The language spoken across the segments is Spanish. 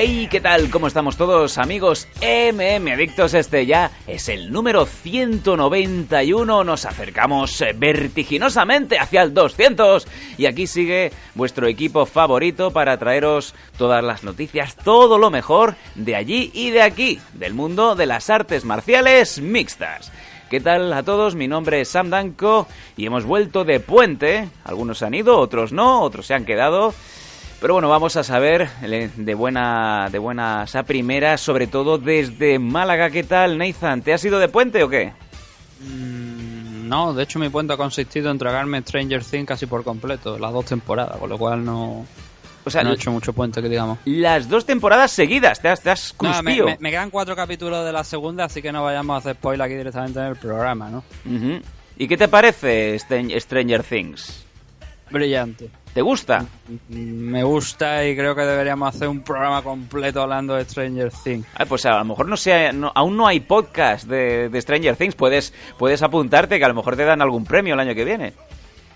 Hey, ¿qué tal? ¿Cómo estamos todos, amigos MM Adictos? Este ya es el número 191. Nos acercamos eh, vertiginosamente hacia el 200. Y aquí sigue vuestro equipo favorito para traeros todas las noticias, todo lo mejor de allí y de aquí, del mundo de las artes marciales mixtas. ¿Qué tal a todos? Mi nombre es Sam Danko y hemos vuelto de puente. Algunos han ido, otros no, otros se han quedado. Pero bueno, vamos a saber le- de buena de buenas a primeras, sobre todo desde Málaga. ¿Qué tal, Nathan? ¿Te has ido de puente o qué? Mm, No, de hecho mi puente ha consistido en tragarme Stranger Things casi por completo, las dos temporadas, con lo cual no, O sea, no he hecho mucho puente, que digamos. las dos temporadas seguidas, te has, te has No, me, cruspío. me- me quedan cuatro capítulos de la segunda, así que no vayamos a hacer spoiler aquí directamente en el programa, ¿no? ¿Y qué te parece Stran- Stranger Things? Brillante. ¿Te gusta? Me gusta y creo que deberíamos hacer un programa completo hablando de Stranger Things. Ah, pues a lo mejor no sea, no- aún no hay podcast de, de Stranger Things. Puedes, puedes apuntarte que a lo mejor te dan algún premio el año que viene.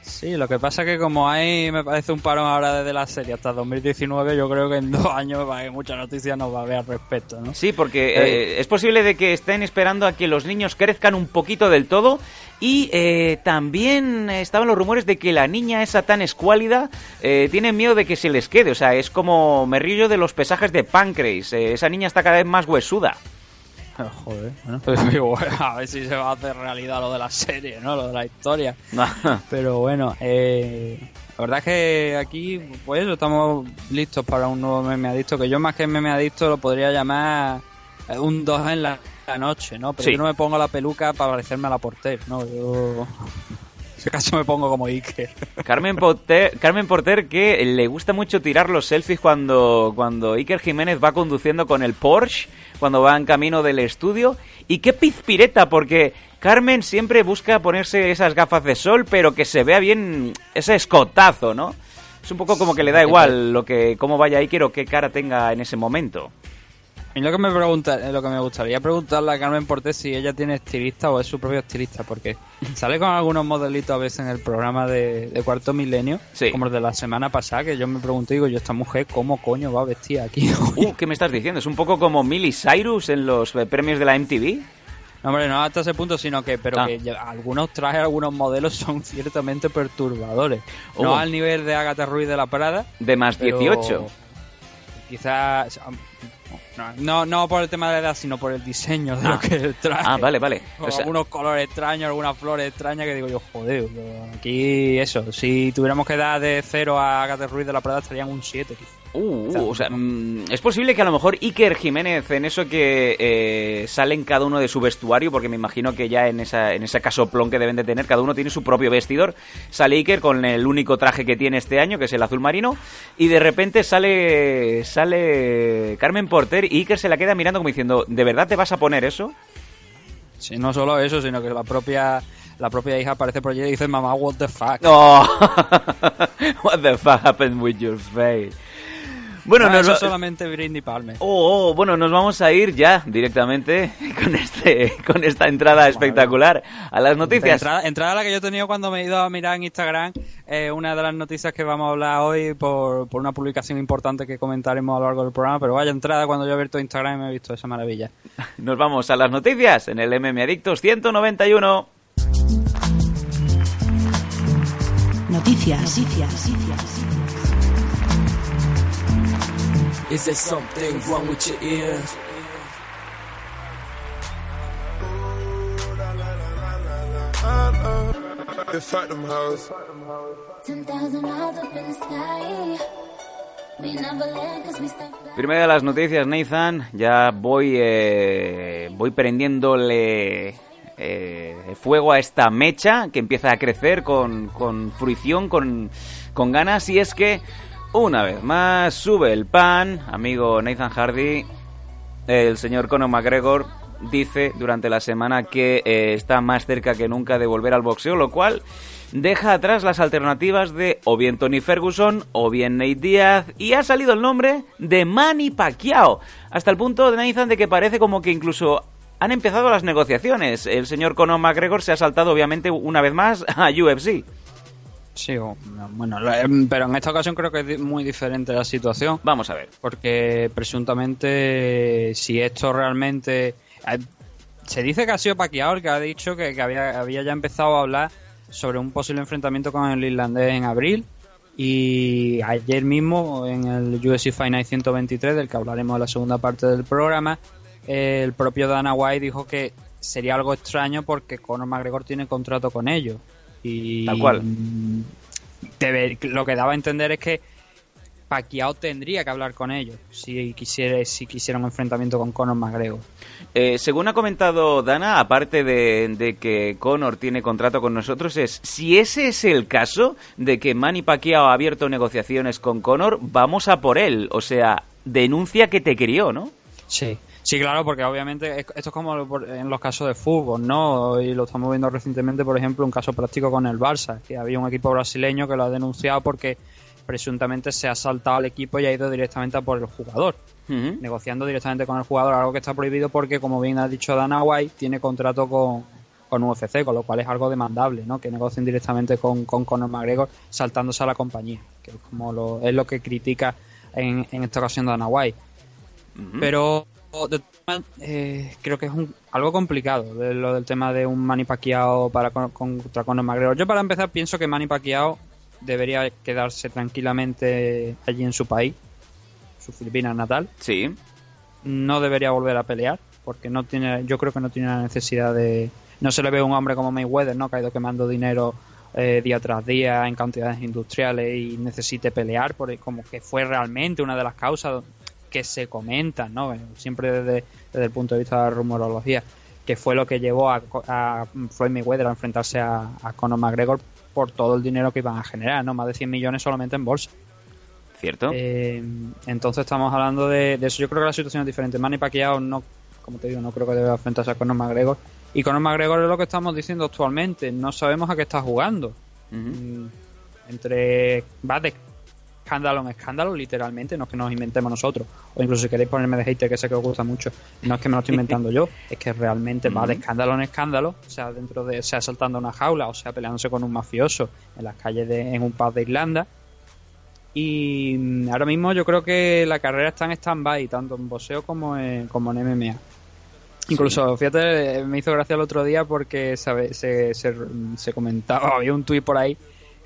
Sí, lo que pasa es que como hay, me parece un parón ahora desde la serie hasta 2019, yo creo que en dos años va a haber mucha noticia nos va a haber al respecto, ¿no? Sí, porque eh, es posible de que estén esperando a que los niños crezcan un poquito del todo y eh, también estaban los rumores de que la niña esa tan escuálida eh, tiene miedo de que se les quede, o sea, es como me río yo de los pesajes de páncreas, eh, esa niña está cada vez más huesuda. Joder, bueno, pues digo, a ver si se va a hacer realidad lo de la serie, ¿no? Lo de la historia. Pero bueno, eh, la verdad es que aquí, pues estamos listos para un nuevo meme adicto, que yo más que meme adicto lo podría llamar eh, un 2 en la, la noche, ¿no? Pero Sí. yo no me pongo la peluca para parecerme a la porter, ¿no? Yo... En ese caso me pongo como Iker. Carmen Porter, Carmen Porter que le gusta mucho tirar los selfies cuando, cuando Iker Jiménez va conduciendo con el Porsche, cuando va en camino del estudio. Y qué pizpireta, porque Carmen siempre busca ponerse esas gafas de sol, pero que se vea bien ese escotazo, ¿no? Es un poco como que le da igual lo que cómo vaya Iker o qué cara tenga en ese momento. Y lo que me pregunta, lo que me gustaría preguntarle a Carmen Portés si ella tiene estilista o es su propio estilista, porque sale con algunos modelitos a veces en el programa de, de Cuarto Milenio, Sí. como el de la semana pasada, que yo me pregunté, digo, yo esta mujer, ¿cómo coño va vestida aquí? hoy?". Uh, ¿qué me estás diciendo? Es un poco como Miley Cyrus en los eh, premios de la MTV. No, hombre, no hasta ese punto, sino que, pero Ah. que algunos trajes, algunos modelos son ciertamente perturbadores. No Oh. al nivel de Agatha Ruiz de la Prada. De más pero 18. Quizás. No, no, no por el tema de la edad, sino por el diseño de Ah. lo que es el traje. Ah, vale, vale. Con O sea, algunos colores extraños, algunas flores extrañas que digo yo, joder, aquí eso, si tuviéramos que dar de 0 a Agatha Ruiz de la Prada estarían un 7. Uh, uh, o sea, mm, es posible que a lo mejor Iker Jiménez en eso que eh, sale en cada uno de su vestuario, porque me imagino que ya en, esa, en ese casoplón que deben de tener, cada uno tiene su propio vestidor. Sale Iker con el único traje que tiene este año, que es el azul marino, y de repente sale, sale Carmen Porter y Iker se la queda mirando como diciendo, ¿de verdad te vas a poner eso? Sí, no solo eso, sino que la propia la propia hija aparece por allí y dice, mamá, what the fuck. Oh, what the fuck happened with your face? Bueno, Ah, nos eso solamente Palmer. Oh, oh, bueno, nos vamos a ir ya directamente con este con esta entrada espectacular a las noticias. Entrada, entrada la que yo he tenido cuando me he ido a mirar en Instagram, eh, una de las noticias que vamos a hablar hoy por, por una publicación importante que comentaremos a lo largo del programa, pero vaya entrada cuando yo he abierto Instagram y me he visto esa maravilla. Nos vamos a las noticias en el MM Adictos 191. Noticias. Noticias. Is there something wrong with your ears? Fuck them hoes. 10,000 miles up in the sky. Primera de las noticias, Nathan. Ya voy eh, voy prendiéndole eh, fuego a esta mecha que empieza a crecer con, con fruición, con, con ganas. Y es que, una vez más, sube el pan, amigo Nathan Hardy, el señor Conor McGregor dice durante la semana que eh, está más cerca que nunca de volver al boxeo, lo cual deja atrás las alternativas de o bien Tony Ferguson o bien Nate Diaz y ha salido el nombre de Manny Pacquiao, hasta el punto de Nathan de que parece como que incluso han empezado las negociaciones. El señor Conor McGregor se ha saltado obviamente una vez más a UFC. Sí, bueno, em, pero en esta ocasión creo que es muy diferente la situación. Vamos a ver. Porque presuntamente, si esto realmente. Eh, se dice que ha sido Pacquiao el que ha dicho que, había, había ya empezado a hablar sobre un posible enfrentamiento con el irlandés en abril. Y ayer mismo, en el UFC Fight 123, del que hablaremos en la segunda parte del programa, el propio Dana White dijo que sería algo extraño porque Conor McGregor tiene contrato con ellos. Y Tal cual. lo que daba a entender es que Pacquiao tendría que hablar con ellos si quisiera, si quisiera un enfrentamiento con Conor McGregor. Eh, según ha comentado Dana, aparte de, que Conor tiene contrato con nosotros, es si ese es el caso de que Manny Pacquiao ha abierto negociaciones con Conor, vamos a por él. O sea, denuncia que te crió, ¿no? Sí. Sí, claro, porque obviamente esto es como en los casos de fútbol, ¿no? Y lo estamos viendo recientemente, por ejemplo, un caso práctico con el Barça, que había un equipo brasileño que lo ha denunciado porque presuntamente se ha saltado al equipo y ha ido directamente a por el jugador, negociando directamente con el jugador, algo que está prohibido porque, como bien ha dicho Dana White, tiene contrato con, con UFC, con lo cual es algo demandable, ¿no? Que negocien directamente con, con Conor McGregor saltándose a la compañía, que es como lo, es lo que critica en, en esta ocasión Dana White. Pero eh, creo que es un, algo complicado de lo del tema de un Manny Pacquiao para contra Conor McGregor. Yo para empezar pienso que Manny Pacquiao debería quedarse tranquilamente allí en su país, su Filipinas natal. Sí. No debería volver a pelear porque no tiene, yo creo que no tiene la necesidad de, no se le ve un hombre como Mayweather, no, que ha ido quemando dinero eh, día tras día en cantidades industriales y necesite pelear, por, como que fue realmente una de las causas que se comentan, ¿no? Siempre desde, el punto de vista de la rumorología, que fue lo que llevó a, Floyd Mayweather a enfrentarse a, Conor McGregor por todo el dinero que iban a generar, ¿no? Más de 100 millones solamente en bolsa. ¿Cierto? Eh, entonces estamos hablando de, eso. Yo creo que la situación es diferente. Manny Pacquiao no, como te digo, no creo que deba enfrentarse a Conor McGregor. Y Conor McGregor es lo que estamos diciendo actualmente. No sabemos a qué está jugando. Mm, entre va de escándalo en escándalo, literalmente, no es que nos inventemos nosotros, o incluso si queréis ponerme de hater, que sé que os gusta mucho, no es que me lo estoy inventando yo, es que realmente va de escándalo en escándalo, o sea, dentro de, sea saltando una jaula, o sea, peleándose con un mafioso en las calles de, en un pub de Irlanda. Y ahora mismo yo creo que la carrera está en stand-by, tanto en boxeo como en, como en MMA. Incluso, fíjate, me hizo gracia el otro día porque se, se, se comentaba, había un tuit por ahí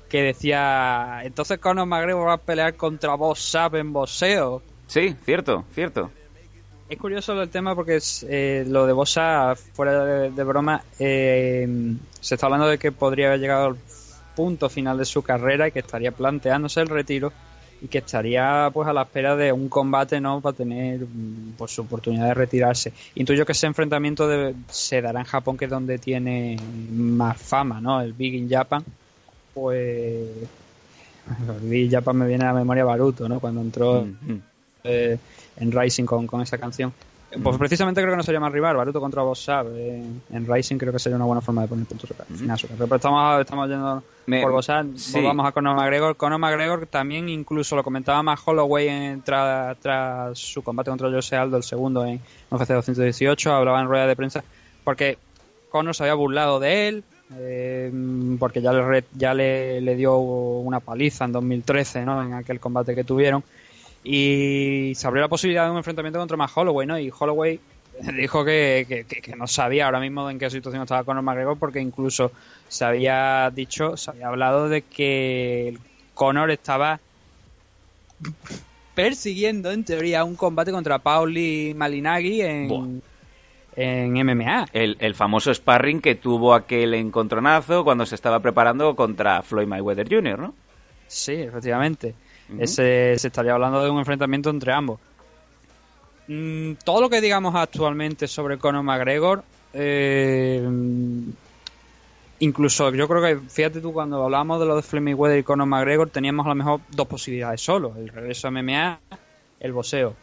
que decía, entonces Conor McGregor va a pelear contra Boss Sapp en boxeo. Sí, cierto, cierto. Es curioso el tema porque es, eh, lo de Bossa, fuera de, broma, eh, se está hablando de que podría haber llegado al punto final de su carrera y que estaría planteándose el retiro y que estaría pues a la espera de un combate no para tener pues su oportunidad de retirarse. Intuyo que ese enfrentamiento se dará en Japón que es donde tiene más fama no el Big in Japan pues ya me viene a la memoria Baruto, ¿no? Cuando entró mm, mm. Eh, en Rising con, con esa canción. Pues mm. precisamente creo que no sería más rival, Baruto contra Boss eh, en Rising creo que sería una buena forma de poner puntos final. Pero estamos, estamos yendo por Boss volvamos a Conor McGregor. Conor McGregor también incluso lo comentaba más Holloway tras, tras su combate contra Jose Aldo, el segundo en UFC 218, hablaba en rueda de prensa, porque Conor se había burlado de él, eh, porque ya, le, ya le, dio una paliza en 2013, ¿no? En aquel combate que tuvieron. Y se abrió la posibilidad de un enfrentamiento contra más Holloway, ¿no? Y Holloway dijo que, no sabía ahora mismo en qué situación estaba Conor McGregor porque incluso se había dicho, se había hablado de que Conor estaba persiguiendo en teoría un combate contra Pauli Malinagui en, en MMA. El, famoso sparring que tuvo aquel encontronazo cuando se estaba preparando contra Floyd Mayweather Jr., ¿no? Sí, efectivamente. Ese, se estaría hablando de un enfrentamiento entre ambos. Mm, todo lo que digamos actualmente sobre Conor McGregor eh, incluso yo creo que, fíjate tú, cuando hablábamos de lo de Fleming Weather y Conor McGregor, teníamos a lo mejor dos posibilidades solo, el regreso a MMA, el boxeo.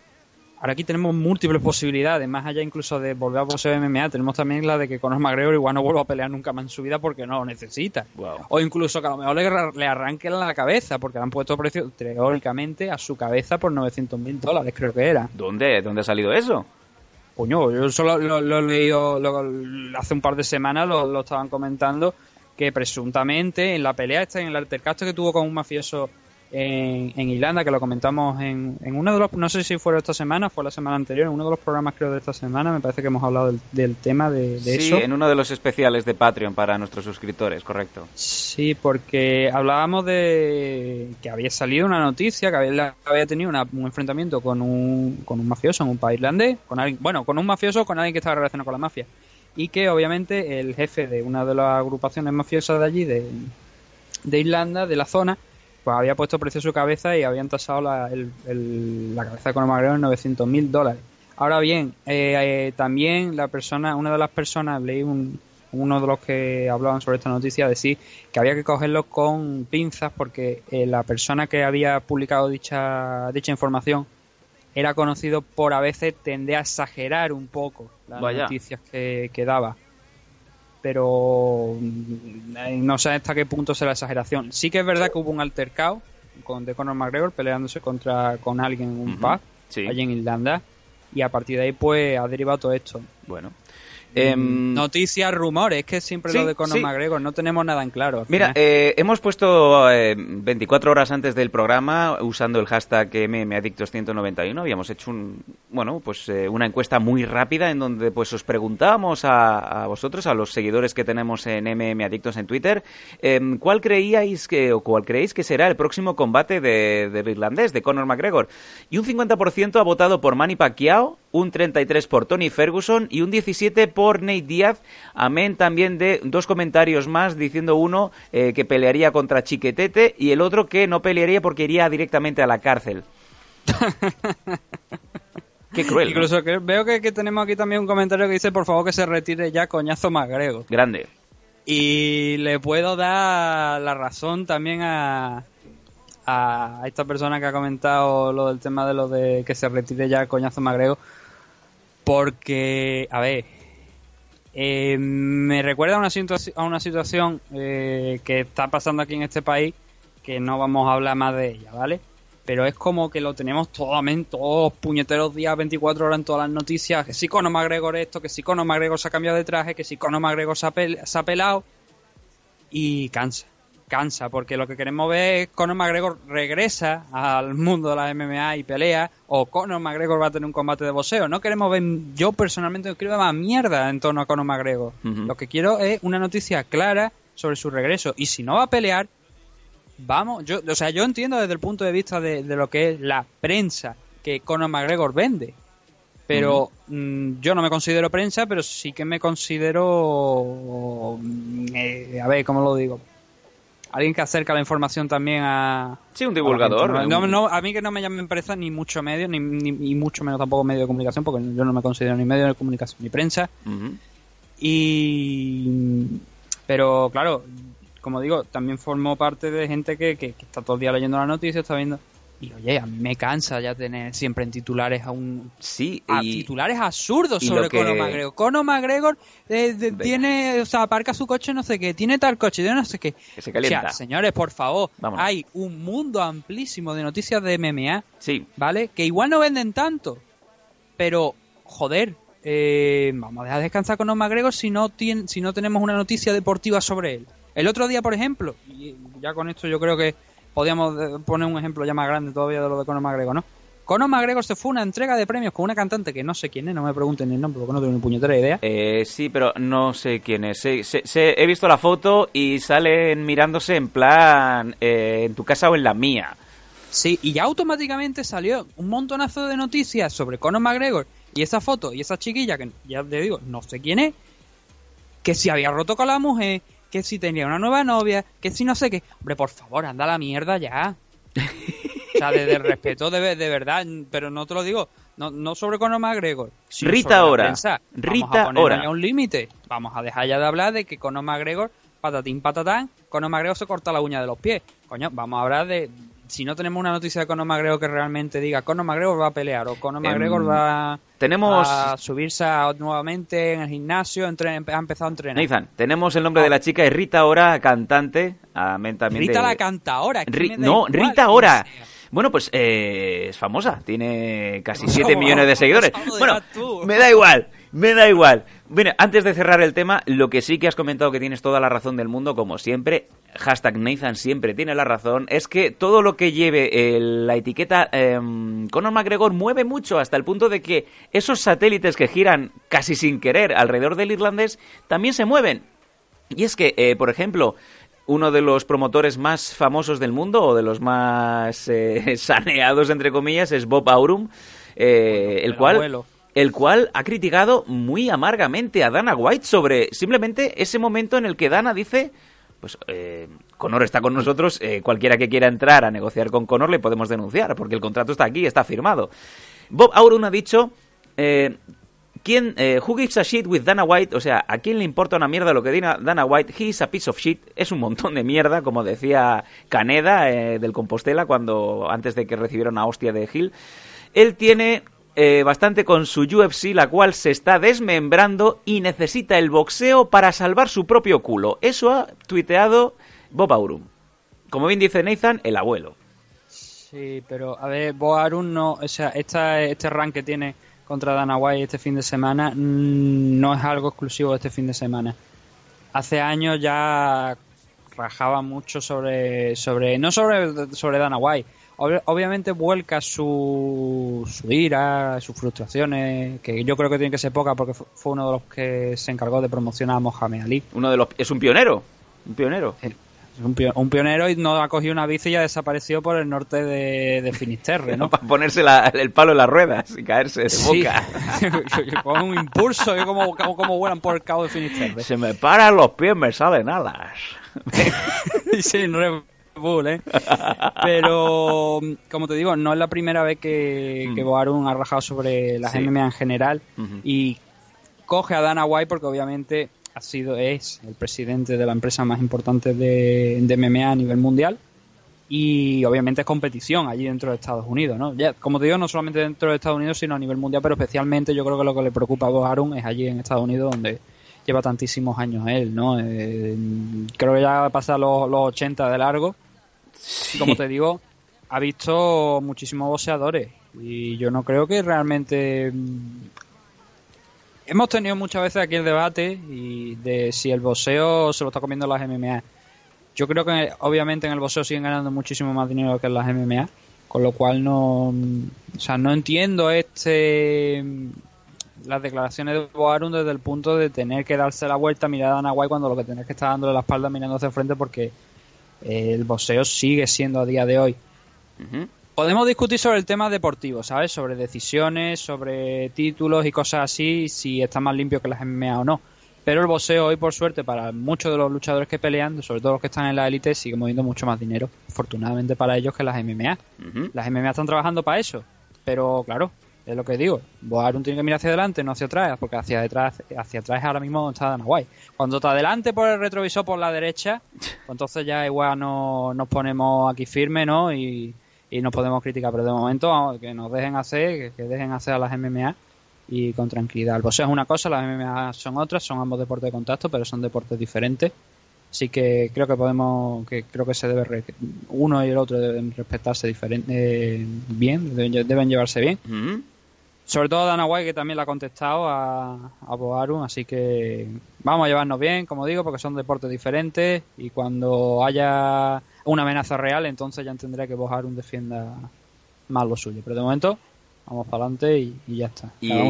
Ahora aquí tenemos múltiples posibilidades, más allá incluso de volver a boxeo MMA, tenemos también la de que Conor McGregor igual no vuelva a pelear nunca más en su vida porque no lo necesita. O incluso que a lo mejor le, le arranquen la cabeza, porque le han puesto precio teóricamente a su cabeza por 900 mil dólares, creo que era. ¿Dónde? ¿Dónde ha salido eso? Coño, yo solo lo, lo he leído lo- hace un par de semanas, lo, lo estaban comentando, que presuntamente en la pelea esta, en el altercado que tuvo con un mafioso en, en Irlanda, que lo comentamos en, en uno de los, no sé si fue esta semana, fue la semana anterior, en uno de los programas creo de esta semana, me parece que hemos hablado del, del tema de, de sí, eso. en uno de los especiales de Patreon para nuestros suscriptores, correcto. Sí, porque hablábamos de que había salido una noticia que había, había tenido una- un enfrentamiento con un, con un mafioso en un país irlandés, con alguien, bueno, con un mafioso con alguien que estaba relacionado con la mafia. Y que obviamente el jefe de una de las agrupaciones mafiosas de allí, de, de Irlanda, de la zona, pues había puesto precio a su cabeza y habían tasado la, el- el- la cabeza de Conor McGregor en 900 mil dólares. Ahora bien, eh, eh, también la persona, una de las personas, leí un, uno de los que hablaban sobre esta noticia, decir que había que cogerlo con pinzas porque eh, la persona que había publicado dicha, dicha información era conocido por a veces tender a exagerar un poco las Vaya. noticias que, que daba. Pero mm, no sé hasta qué punto será exageración. Sí que es verdad que hubo un altercado con de Conor McGregor peleándose contra con alguien en un Ujú, pub sí. allí en Irlanda y a partir de ahí pues ha derivado todo esto. Bueno. Em, Noticias, rumores, es que siempre sí, lo de Conor sí. McGregor no tenemos nada en claro. Mira, eh, hemos puesto eh, 24 horas antes del programa usando el hashtag MMAdictos191. Habíamos hecho un, bueno, pues eh, una encuesta muy rápida en donde pues os preguntábamos a, a vosotros, a los seguidores que tenemos en MMAdictos en Twitter, em, ¿cuál creíais que o cuál creéis que será el próximo combate de, irlandés, de Conor McGregor? Y un 50% ha votado por Manny Pacquiao, un 33 por Tony Ferguson y un 17 por Nate Díaz, amén también de dos comentarios más diciendo uno eh, que pelearía contra Chiquetete y el otro que no pelearía porque iría directamente a la cárcel. Qué cruel. ¿no? Incluso que veo que, que tenemos aquí también un comentario que dice por favor que se retire ya coñazo McGregor. Grande. Y le puedo dar la razón también a, a esta persona que ha comentado lo del tema de lo de que se retire ya coñazo McGregor. Porque, a ver, eh, me recuerda a una, a una situación eh, que está pasando aquí en este país, que no vamos a hablar más de ella, ¿vale? Pero es como que lo tenemos todos, todos puñeteros días, 24 horas en todas las noticias, que si Conor McGregor esto, que si Conor McGregor se ha cambiado de traje, que si Conor McGregor se ha pelado, y cansa, cansa, porque lo que queremos ver es Conor McGregor regresa al mundo de la MMA y pelea, o Conor McGregor va a tener un combate de boxeo. No queremos ver, yo personalmente no quiero más mierda en torno a Conor McGregor. Lo que quiero es una noticia clara sobre su regreso. Y si no va a pelear, vamos, yo, o sea, yo entiendo desde el punto de vista de, de lo que es la prensa que Conor McGregor vende. Pero mm, yo no me considero prensa, pero sí que me considero. mm, eh, a ver, ¿cómo lo digo? Alguien que acerca la información también a. Sí, un divulgador. a la gente. No, un- no, a mí que no me llamen prensa ni mucho medio, ni, ni, ni mucho menos tampoco medio de comunicación, porque yo no me considero ni medio de comunicación ni prensa. Y. Pero claro, como digo, también formo parte de gente que, que, que está todo el día leyendo las noticias, está viendo. Y oye, a mí me cansa ya tener siempre en titulares a un. Sí, A y titulares absurdos y sobre que- Conor McGregor. Conor McGregor eh, de- tiene, o sea, aparca su coche no sé qué, tiene tal coche, tiene no sé qué. Que se calienta. O sea, señores, por favor, Vámonos. hay un mundo amplísimo de noticias de MMA sí, ¿vale? Que igual no venden tanto, pero, joder, eh, vamos a dejar descansar con Conor McGregor si no, tien- si no tenemos una noticia deportiva sobre él. El otro día, por ejemplo, y ya con esto yo creo que podríamos eh, poner un ejemplo ya más grande todavía de lo de Conor McGregor, ¿no? Conor McGregor se fue a una entrega de premios con una cantante que no sé quién es, no me pregunten el nombre porque no tengo ni puñetera idea. eh, sí, pero no sé quién es. He visto la foto y salen mirándose en plan eh, en tu casa o en la mía. Sí, y ya automáticamente salió un montonazo de noticias sobre Conor McGregor y esa foto y esa chiquilla que ya te digo, no sé quién es, que si había roto con la mujer, que si tenía una nueva novia, que si no sé qué. Hombre, por favor, anda a la mierda ya. O sea, desde el respeto de, de verdad, pero no te lo digo no, no sobre Conor McGregor. Sino Rita sobre la Ora. prensa. Vamos Rita a poner Ora. ahí un límite. Vamos a dejar ya de hablar de que Conor McGregor, patatín patatán, Conor McGregor se corta la uña de los pies. Coño, vamos a hablar de. Si no tenemos una noticia de Conor McGregor que realmente diga Conor McGregor va a pelear o Conor Em, McGregor va tenemos- a subirse a- nuevamente en el gimnasio, entre- ha empezado a entrenar. Nathan, tenemos el nombre de la chica, es Rita Ora, cantante. amén también Rita de- la canta ahora. es que Ri- no, igual Rita Ora. Bueno, pues eh, es famosa, tiene casi ¿Cómo 7 se millones de seguidores. ¿Cómo se Bueno, me da igual, me da igual. Bueno, antes de cerrar el tema, lo que sí que has comentado que tienes toda la razón del mundo, como siempre, hashtag Nathan siempre tiene la razón, es que todo lo que lleve el- la etiqueta em, Conor McGregor mueve mucho hasta el punto de que esos satélites que giran casi sin querer alrededor del irlandés también se mueven. Y es que, eh, por ejemplo, uno de los promotores más famosos del mundo, o de los más eh, saneados, entre comillas, es Bob Aurum, eh, el, el cual, abuelo. El cual ha criticado muy amargamente a Dana White sobre simplemente ese momento en el que Dana dice... Pues eh, Conor está con nosotros, eh, cualquiera que quiera entrar a negociar con Conor le podemos denunciar, porque el contrato está aquí, está firmado. Bob Aurum ha dicho, eh, ¿quién, eh, who gives a shit with Dana White? O sea, ¿a quién le importa una mierda lo que diga Dana White? He is a piece of shit. Es un montón de mierda, como decía Caneda eh, del Compostela cuando antes de que recibiera una hostia de Hill. Él tiene eh, bastante con su UFC, la cual se está desmembrando y necesita el boxeo para salvar su propio culo. Eso ha tuiteado Bob Aurum. Como bien dice Nathan, el abuelo. Sí, pero a ver, Bo Arum no, o sea, esta, este rank que tiene contra Dana White este fin de semana mm, no es algo exclusivo de este fin de semana. Hace años ya rajaba mucho sobre, sobre no sobre, sobre Dana White. Ob- obviamente vuelca su, su ira, sus frustraciones, que yo creo que tiene que ser poca porque fu- fue uno de los que se encargó de promocionar a Mohamed Ali. Uno de los es un pionero, un pionero. Un, pio- un pionero y no ha cogido una bici y ha desaparecido por el norte de, de Finisterre, ¿no? para ponerse la- el palo en las ruedas y caerse de Sí. boca. Con un impulso, yo como, como, como vuelan por el cabo de Finisterre. Se me paran los pies, me salen alas. Sin Red Bull, ¿eh? Pero, como te digo, no es la primera vez que, que Boarun ha rajado sobre las Sí. MMA en general y coge a Dana White porque obviamente ha sido, es el presidente de la empresa más importante de, de MMA a nivel mundial y obviamente es competición allí dentro de Estados Unidos, ¿no? Ya, como te digo, no solamente dentro de Estados Unidos, sino a nivel mundial, pero especialmente yo creo que lo que le preocupa a Bob Arum es allí en Estados Unidos donde lleva tantísimos años él, ¿no? Eh, creo que ya va a pasar los, los 80 de largo y como te digo, ha visto muchísimos boxeadores y yo no creo que realmente mm, hemos tenido muchas veces aquí el debate y de si el boxeo se lo está comiendo las MMA. Yo creo que obviamente en el boxeo siguen ganando muchísimo más dinero que en las MMA, con lo cual no, o sea, no entiendo este las declaraciones de Boarum desde el punto de tener que darse la vuelta, mirar a White cuando lo que tenés que estar dándole la espalda mirando hacia el frente porque eh, el boxeo sigue siendo a día de hoy podemos discutir sobre el tema deportivo, ¿sabes? Sobre decisiones, sobre títulos y cosas así, si está más limpio que las MMA o no. Pero el boxeo hoy, por suerte, para muchos de los luchadores que pelean, sobre todo los que están en la élite, sigue moviendo mucho más dinero, afortunadamente para ellos, que las MMA. Las MMA están trabajando para eso, pero claro, es lo que digo. Boarum tiene que mirar hacia adelante, no hacia atrás, porque hacia detrás, hacia atrás ahora mismo donde está Dana White. Cuando está adelante por el retrovisor por la derecha, pues entonces ya igual no, nos ponemos aquí firmes, ¿no? Y, y nos podemos criticar, pero de momento vamos, que nos dejen hacer, que, dejen hacer a las MMA y con tranquilidad. El boxeo es una cosa, las MMA son otras, son ambos deportes de contacto, pero son deportes diferentes. Así que creo que podemos, que creo que se debe, uno y el otro deben respetarse diferente, eh, bien, deben, lle- deben llevarse bien. Ujú. Sobre todo Dana White, que también le ha contestado a, a Boarum, así que vamos a llevarnos bien, como digo, porque son deportes diferentes y cuando haya una amenaza real, entonces ya entenderé que Boarum defienda más lo suyo. Pero de momento, vamos para adelante y, y ya está. Y, Cada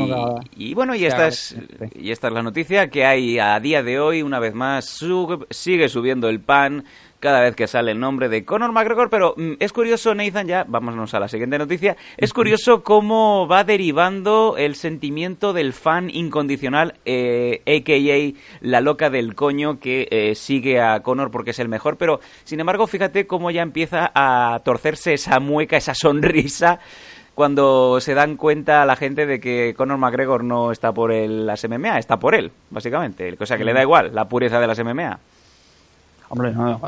bueno, y esta, es, y esta es la noticia que hay a día de hoy, una vez más, sube- sigue subiendo el pan cada vez que sale el nombre de Conor McGregor, pero mm, es curioso, Nathan, ya, vámonos a la siguiente noticia, es curioso cómo va derivando el sentimiento del fan incondicional, eh, a.k.a. la loca del coño que eh, sigue a Conor porque es el mejor, pero sin embargo, fíjate cómo ya empieza a torcerse esa mueca, esa sonrisa cuando se dan cuenta la gente de que Conor McGregor no está por el, las MMA, está por él, básicamente. O sea, que le da igual la pureza de las MMA. Hombre, no,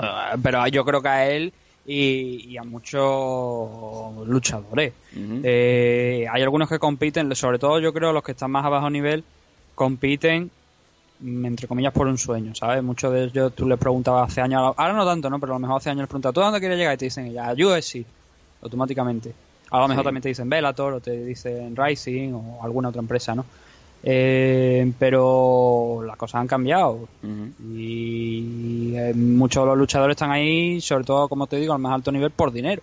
pero yo creo que a él y, a muchos luchadores. Eh, hay algunos que compiten, sobre todo yo creo los que están más a bajo nivel, compiten entre comillas por un sueño, ¿sabes? Muchos de ellos tú les preguntabas hace años, ahora no tanto, ¿no? Pero a lo mejor hace años les preguntabas, ¿tú dónde quieres llegar? Y te dicen, ya, UFC, automáticamente. A lo mejor también te dicen Bellator o te dicen Rising o alguna otra empresa, ¿no? Eh, pero las cosas han cambiado y eh, muchos de los luchadores están ahí, sobre todo, como te digo, al más alto nivel por dinero.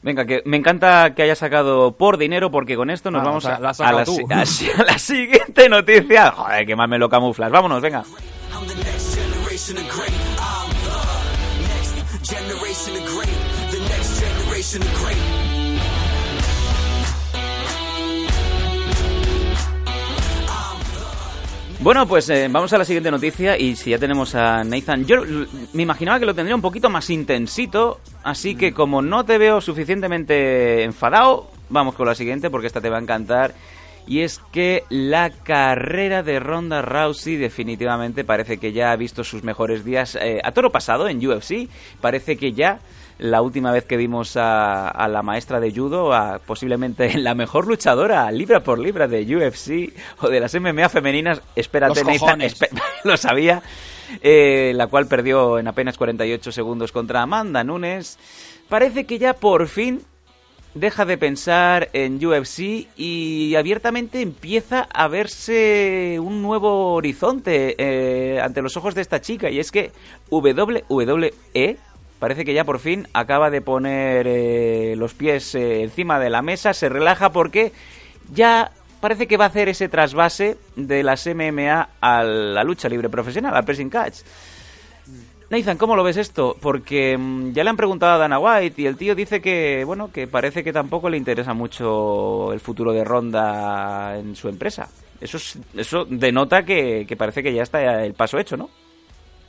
Venga, que me encanta que haya sacado por dinero porque con esto nos vamos a, la, siguiente noticia. Joder, que más me lo camuflas. Vámonos, venga. Bueno, pues eh, vamos a la siguiente noticia y si ya tenemos a Nathan, yo me imaginaba que lo tendría un poquito más intensito, así que como no te veo suficientemente enfadado, vamos con la siguiente porque esta te va a encantar. Y es que la carrera de Ronda Rousey definitivamente parece que ya ha visto sus mejores días eh, a toro pasado en UFC. Parece que ya la última vez que vimos a, la maestra de judo, a posiblemente la mejor luchadora libra por libra de UFC o de las MMA femeninas, espérate, Nathan, lo sabía, eh, la cual perdió en apenas 48 segundos contra Amanda Nunes. Parece que ya por fin deja de pensar en UFC y abiertamente empieza a verse un nuevo horizonte eh, ante los ojos de esta chica. Y es que WWE parece que ya por fin acaba de poner eh, los pies eh, encima de la mesa, se relaja porque ya parece que va a hacer ese trasvase de las MMA a la lucha libre profesional, al pressing catch. Nathan, ¿cómo lo ves esto? Porque mm, ya le han preguntado a Dana White y el tío dice que, bueno, que parece que tampoco le interesa mucho el futuro de Ronda en su empresa. Eso, eso denota que, que parece que ya está el paso hecho, ¿no?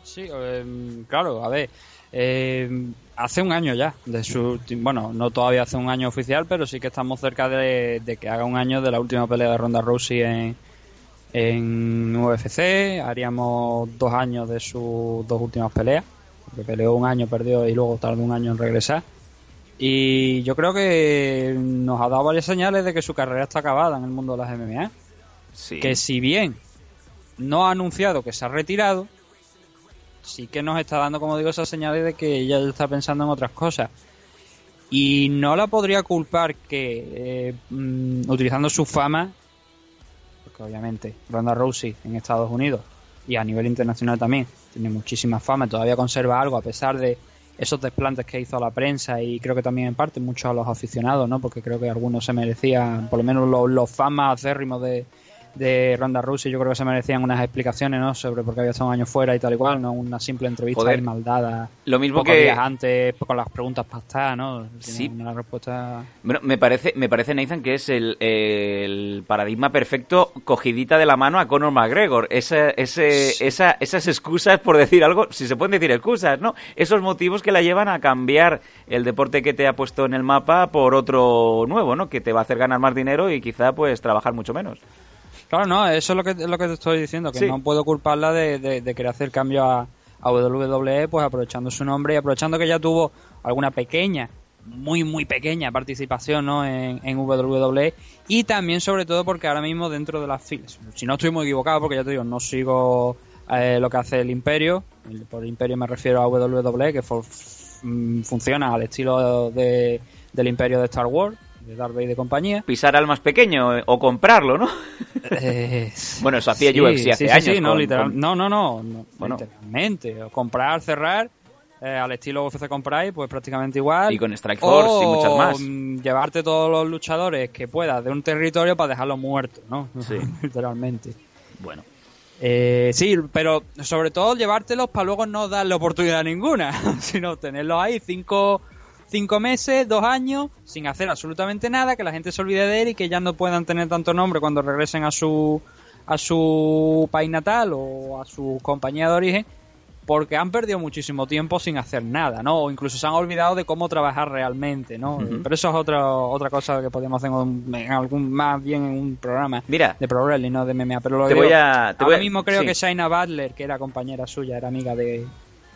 Sí, em, claro, a ver, eh, hace un año ya, de su, bueno, no todavía hace un año oficial, pero sí que estamos cerca de, que haga un año de la última pelea de Ronda Rousey en, en UFC. Haríamos dos años de sus dos últimas peleas, porque peleó un año, perdió y luego tardó un año en regresar. Y yo creo que nos ha dado varias señales de que su carrera está acabada en el mundo de las MMA. Que si bien no ha anunciado que se ha retirado, sí que nos está dando, como digo, esas señales de que ella está pensando en otras cosas. Y no la podría culpar que, eh, mm, utilizando su fama, porque obviamente Ronda Rousey en Estados Unidos y a nivel internacional también tiene muchísima fama, todavía conserva algo a pesar de esos desplantes que hizo a la prensa y creo que también en parte muchos a los aficionados, ¿no? Porque creo que algunos se merecían, por lo menos los, los fans más acérrimos de, de Ronda Rousey yo creo que se merecían unas explicaciones no sobre por qué había estado un año fuera y tal y cual no una simple entrevista Joder, maldada lo mismo que antes con las preguntas pastadas no sí. una respuesta bueno, me parece me parece Nathan que es el, el, paradigma perfecto cogidita de la mano a Conor McGregor. Ese, ese, esa, esas excusas por decir algo si se pueden decir excusas no esos motivos que la llevan a cambiar el deporte que te ha puesto en el mapa por otro nuevo no que te va a hacer ganar más dinero y quizá pues trabajar mucho menos Claro, no, eso es lo que, lo que te estoy diciendo, que no puedo culparla de, de, querer hacer cambio a, a, WWE, pues aprovechando su nombre y aprovechando que ya tuvo alguna pequeña, muy, muy pequeña participación ¿no? en, en WWE y también, sobre todo, porque ahora mismo dentro de las filas, si no estoy muy equivocado, porque ya te digo, no sigo eh, lo que hace el Imperio, por Imperio me refiero a WWE, que mm, funciona al estilo de, del Imperio de Star Wars de Darth Vader de compañía. Pisar al más pequeño eh, o comprarlo, ¿no? Eh, bueno, eso hacía yo UFC hace años. no, no, no, no, bueno. literalmente. comprar, cerrar, eh, al estilo UFC compráis, pues prácticamente igual. Y con Strike Force y muchas más. Mm, llevarte todos los luchadores que puedas de un territorio para dejarlos muertos, ¿no? Sí. Literalmente. Bueno. sí, pero sobre todo llevártelos para luego no darle oportunidad ninguna, sino tenerlos ahí cinco cinco meses, dos años, sin hacer absolutamente nada, que la gente se olvide de él y que ya no puedan tener tanto nombre cuando regresen a su, a su país natal o a su compañía de origen, porque han perdido muchísimo tiempo sin hacer nada, ¿no? O incluso se han olvidado de cómo trabajar realmente, ¿no? Pero eso es otra otra cosa que podríamos hacer en, algún más bien en un programa Mira. de Pro Wrestling, no de MMA. Pero lo Te digo, voy a- te ahora voy a- mismo creo sí. que Shaina Butler, que era compañera suya, era amiga de,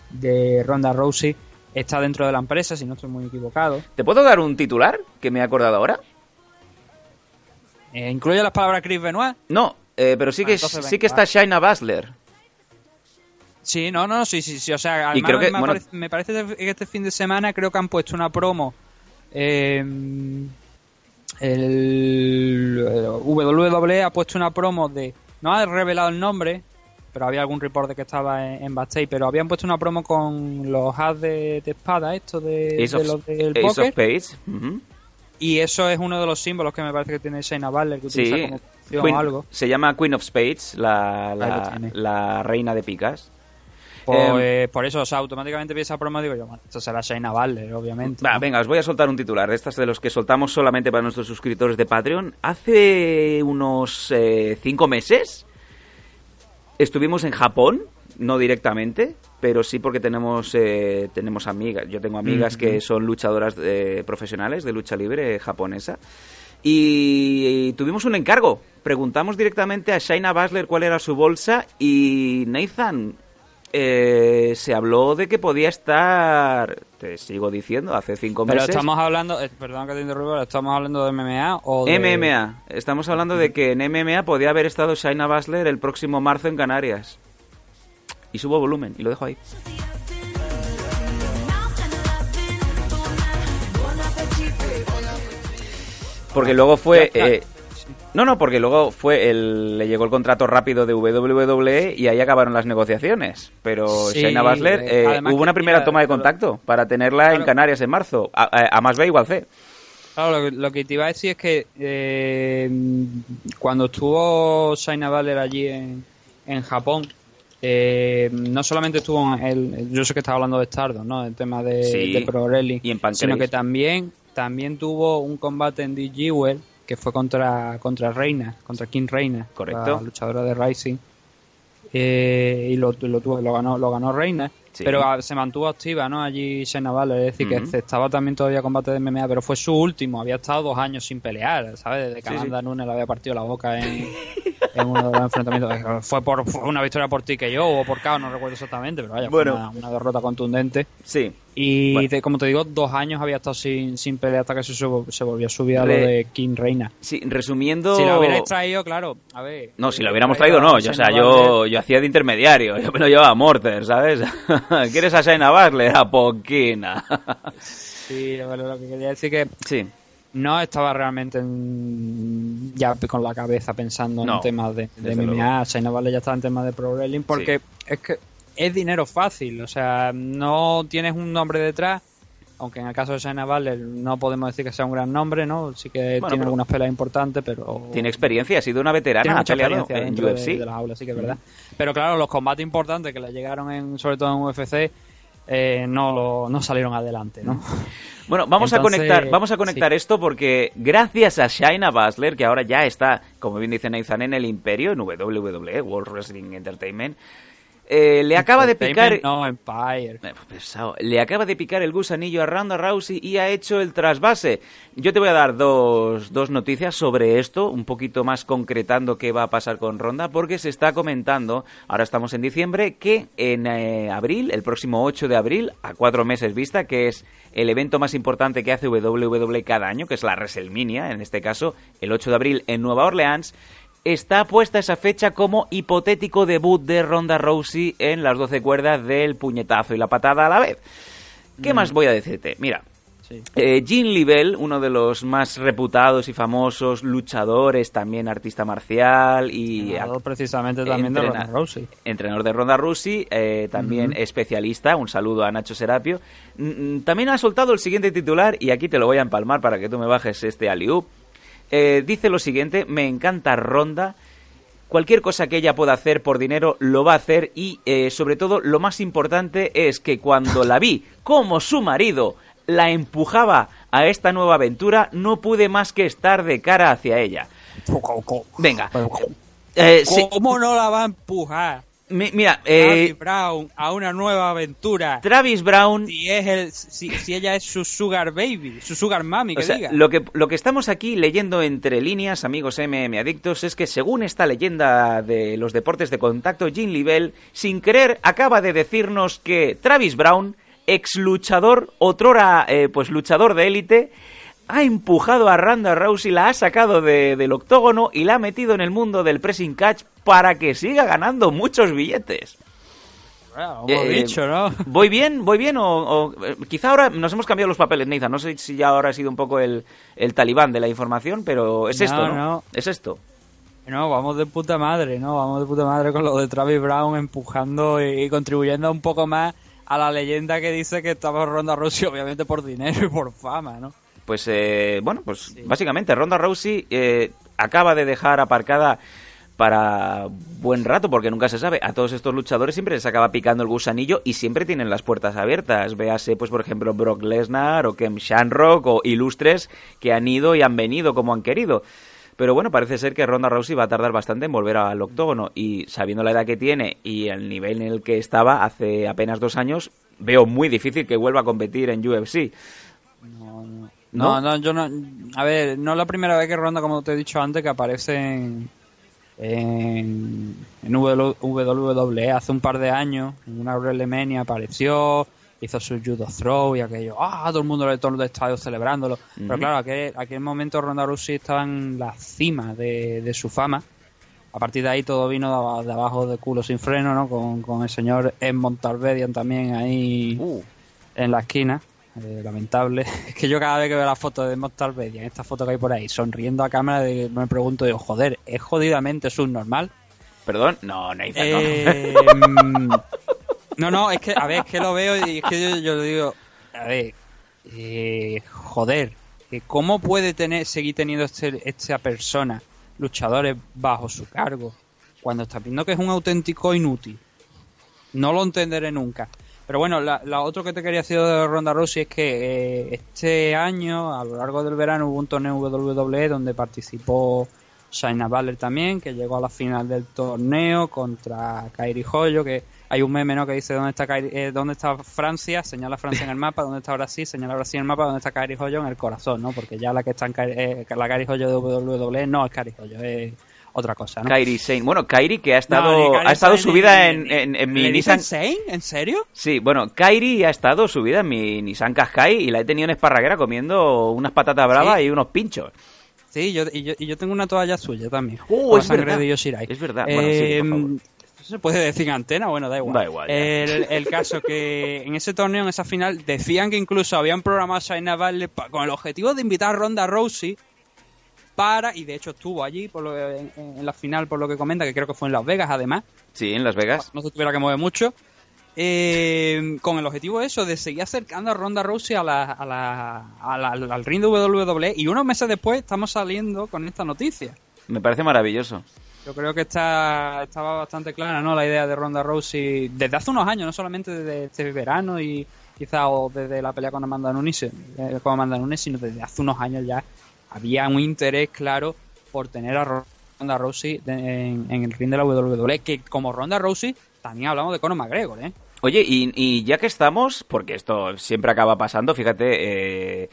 de Ronda Rousey, está dentro de la empresa, si no estoy muy equivocado. ¿Te puedo dar un titular que me he acordado ahora? Eh, ¿Incluye las palabras Chris Benoit? No, eh, pero sí Ah, que, sí que está. Shaina Baszler. Sí, no, no, sí, sí, sí. O sea, además creo que, me, bueno- parece, me parece que este fin de semana creo que han puesto una promo. eh, el, el WWE ha puesto una promo de. No ha revelado el nombre, pero había algún report de que estaba en, en backstage. Pero habían puesto una promo con los hats de, de espada, esto de, Ace de of, los del Ace of. Spades. Ujú. Y eso es uno de los símbolos que me parece que tiene Shayna Butler, que utiliza Sí, como opción Queen- o algo. se llama Queen of Spades, la, la, reina de picas. Pues, Em, por eso, o sea, automáticamente vi esa promo y digo yo, bueno, esto será Shayna Butler, obviamente. Va, venga, os voy a soltar un titular de estas de los que soltamos solamente para nuestros suscriptores de Patreon. Hace unos eh, cinco meses estuvimos en Japón, no directamente, pero sí porque tenemos eh, tenemos amigas. Yo tengo amigas que son luchadoras eh, profesionales de lucha libre japonesa. Y, tuvimos un encargo. Preguntamos directamente a Shaina Basler cuál era su bolsa y Nathan eh, se habló de que podía estar, te sigo diciendo, hace cinco Pero meses. estamos hablando, eh, perdón que te interrumpa, ¿estamos hablando de MMA o de... MMA. Estamos hablando de que en MMA podía haber estado Shaina Basler el próximo marzo en Canarias. Y subo volumen y lo dejo ahí. Porque luego fue... Eh, no, no, porque luego fue el, le llegó el contrato rápido de WWE y ahí acabaron las negociaciones. Pero Sí, Shaina Basler, eh, eh, hubo una primera toma de contacto para tenerla en. Canarias en marzo. A, a- a más B igual C. Claro, lo, que- lo que te iba a decir es que eh, cuando estuvo Shaina Butler allí en, en Japón, eh, no solamente estuvo en el, yo sé que estaba hablando de Stardom, ¿no? El tema de, Sí, de Pro Wrestling, y en sino que también también tuvo un combate en DG Well que fue contra contra Reina, contra King Reina, Correcto. la luchadora de Rising. Eh, y lo, lo, tuvo- lo ganó lo ganó Reina Sí. pero ah, se mantuvo activa no allí Shayna Baszler es decir que estaba también todavía combate de MMA pero fue su último había estado dos años sin pelear sabes desde que Sí, sí. Amanda Nunes le había partido la boca en, en uno de los enfrentamientos fue por fue una victoria por ti que yo o por KO no recuerdo exactamente pero vaya Bueno. fue una, una derrota contundente Sí. y Bueno. como te digo dos años había estado sin, sin pelear hasta que se, se volvió a subir a lo de King Reina Sí, resumiendo... si la hubierais traído claro a ver No, si eh, lo hubiéramos traído, no. Yo, o sea, yo, yo hacía de intermediario. Yo me lo llevaba a Morter, ¿sabes? ¿Quieres a Shaina Basler? A poquina. sí pero lo que quería decir que sí. No estaba realmente en- ya con la cabeza pensando No, en temas de, de MMA. Shayna Baszler ya estaba en temas de Pro Wrestling porque es que es dinero fácil. O sea, no tienes un nombre detrás. Aunque en el caso de Shayna Baszler no podemos decir que sea un gran nombre, ¿no? Sí que Bueno, tiene algunas peleas importantes, pero... Tiene experiencia, ha sido una veterana. Tiene mucha experiencia en dentro de- UFC. de, las aulas, sí que es verdad. Pero claro, los combates importantes que le llegaron, en, sobre todo en UFC, eh, no, lo- no salieron adelante, ¿no? Bueno, vamos Entonces, a conectar, vamos a conectar sí. esto porque gracias a Shaina Basler, que ahora ya está, como bien dice Nathan, en el imperio, en WWE, World Wrestling Entertainment, eh, le acaba de picar... No, Empire. Eh. Le acaba de picar el gusanillo a Ronda Rousey y ha hecho el trasvase. Yo te voy a dar dos, dos noticias sobre esto, un poquito más concretando qué va a pasar con Ronda, porque se está comentando, ahora estamos en diciembre, que en eh, abril, el próximo 8 de abril, a cuatro meses vista, que es el evento más importante que hace WWE cada año, que es la WrestleMania, en este caso, el 8 de abril en Nueva Orleans, está puesta esa fecha como hipotético debut de Ronda Rousey en las 12 cuerdas del puñetazo y la patada a la vez. ¿Qué más voy a decirte? Mira, Sí. eh, Jean Livell, uno de los más reputados y famosos luchadores, también artista marcial y Ganador precisamente también de Ronda Rousey. entrenador de Ronda Rousey, eh, también especialista, un saludo a Nacho Serapio. Mm, mm, También ha soltado el siguiente titular y aquí te lo voy a empalmar para que tú me bajes este aliup. Eh, dice lo siguiente, me encanta Ronda, cualquier cosa que ella pueda hacer por dinero lo va a hacer y eh, sobre todo lo más importante es que cuando la vi como su marido la empujaba a esta nueva aventura no pude más que estar de cara hacia ella. Venga. Eh, sí, ¿Cómo no la va a empujar? Mira, Travis eh, Brown a una nueva aventura. Travis Brown Si, es el, si, si ella es su sugar baby, su sugar mami, O que sea, diga. lo que, lo que estamos aquí leyendo entre líneas, amigos MM Adictos, es que según esta leyenda de los deportes de contacto, Jim Livell, sin querer, acaba de decirnos que Travis Brown, ex luchador, otrora eh, pues luchador de élite, ha empujado a Ronda Rousey, la ha sacado de- del octógono y la ha metido en el mundo del pressing catch para que siga ganando muchos billetes. Bueno, como Eh, dicho, ¿no? ¿Voy bien? ¿Voy bien? O, o, eh, quizá ahora nos hemos cambiado los papeles, Nathan. No sé si ya ahora ha sido un poco el, el talibán de la información, pero es No, esto, ¿no? no. Es esto. No, vamos de puta madre, ¿no? Vamos de puta madre con lo de Travis Brown empujando y contribuyendo un poco más a la leyenda que dice que estaba Ronda Rousey obviamente por dinero y por fama, ¿no? Pues, eh, bueno, pues básicamente Ronda Rousey eh, acaba de dejar aparcada para buen rato, porque nunca se sabe. A todos estos luchadores siempre les acaba picando el gusanillo y siempre tienen las puertas abiertas. Véase, pues, por ejemplo, Brock Lesnar o Kem Shamrock o ilustres que han ido y han venido como han querido. Pero bueno, parece ser que Ronda Rousey va a tardar bastante en volver al octógono. Y sabiendo la edad que tiene y el nivel en el que estaba hace apenas dos años, veo muy difícil que vuelva a competir en UFC. No. ¿No? No, no, yo no. A ver, no es la primera vez que Ronda, como te he dicho antes, que aparece en, en, en WWE hace un par de años. En una WrestleMania apareció, hizo su judo throw y aquello. ¡Ah! Todo el mundo en torno del estadio celebrándolo. Pero claro, aquel, aquel momento Ronda Rousey estaba en la cima de, de su fama. A partir de ahí todo vino de, aba- de abajo de culo sin freno, ¿no? Con, con el señor Edmond Tarvedian también ahí Uh. en la esquina. Eh, lamentable. Es que yo cada vez que veo la foto de Mortal en esta foto que hay por ahí, sonriendo a cámara, de- me pregunto, digo, joder, ¿es jodidamente subnormal? ¿Perdón? No, Nathan, no. Eh, mm, no, no, es que, a ver, es que lo veo y es que yo, yo digo, a ver, eh, joder, que ¿cómo puede tener seguir teniendo este, esta persona luchadores bajo su cargo cuando está viendo que es un auténtico inútil? No lo entenderé nunca. Pero bueno, la, la otro que te quería decir de Ronda Rousey es que eh, este año, a lo largo del verano, hubo un torneo WWE donde participó Shaina Butler también, que llegó a la final del torneo contra Kairi Joyo, que hay un meme ¿no? que dice ¿dónde está, Kairi- eh, ¿dónde está Francia? Señala Francia en el mapa, ¿dónde está Brasil? Señala Brasil en el mapa, ¿dónde está Kairi Joyo? En el corazón, ¿no? Porque ya la que está en eh, la Kairi Joyo de WWE no es Kairi Joyo, es otra cosa, ¿no? Kairi Sane. Bueno, Kairi que ha No, estado, Kairi ha estado Sane subida en, ni- en, en mi ¿Le Nissan. Sane? ¿En serio? Sí, bueno, Kairi ha estado subida en mi Nissan Qashqai y la he tenido en Esparraguera comiendo unas patatas bravas ¿Sí? y unos pinchos. Sí, yo, y, yo, y yo tengo una toalla suya también. Oh, con la es sangre verdad. de Yoshirai. Es verdad. Bueno, sí, por favor. Eh, ¿esto ¿Se puede decir en antena? Bueno, da igual. Da igual. El, el caso que en ese torneo, en esa final, decían que incluso habían programado a Shaina Butler con el objetivo de invitar a Ronda Rousey para, y de hecho estuvo allí por lo, en, en la final, por lo que comenta, que creo que fue en Las Vegas además, Sí, en Las Vegas. no se tuviera que mover mucho, eh, con el objetivo eso, de seguir acercando a Ronda Rousey a la, a la, a la- al, al ring de WWE, y unos meses después estamos saliendo con esta noticia. Me parece maravilloso. Yo creo que está, estaba bastante clara ¿no? la idea de Ronda Rousey desde hace unos años, no solamente desde este verano y quizá o desde la pelea con Amanda Nunes, eh, con Amanda Nunes, sino desde hace unos años ya había un interés claro por tener a Ronda Rousey en, en el ring de la WWE, que como Ronda Rousey también hablamos de Conor McGregor, ¿eh? Oye, y, y ya que estamos, porque esto siempre acaba pasando, fíjate, eh,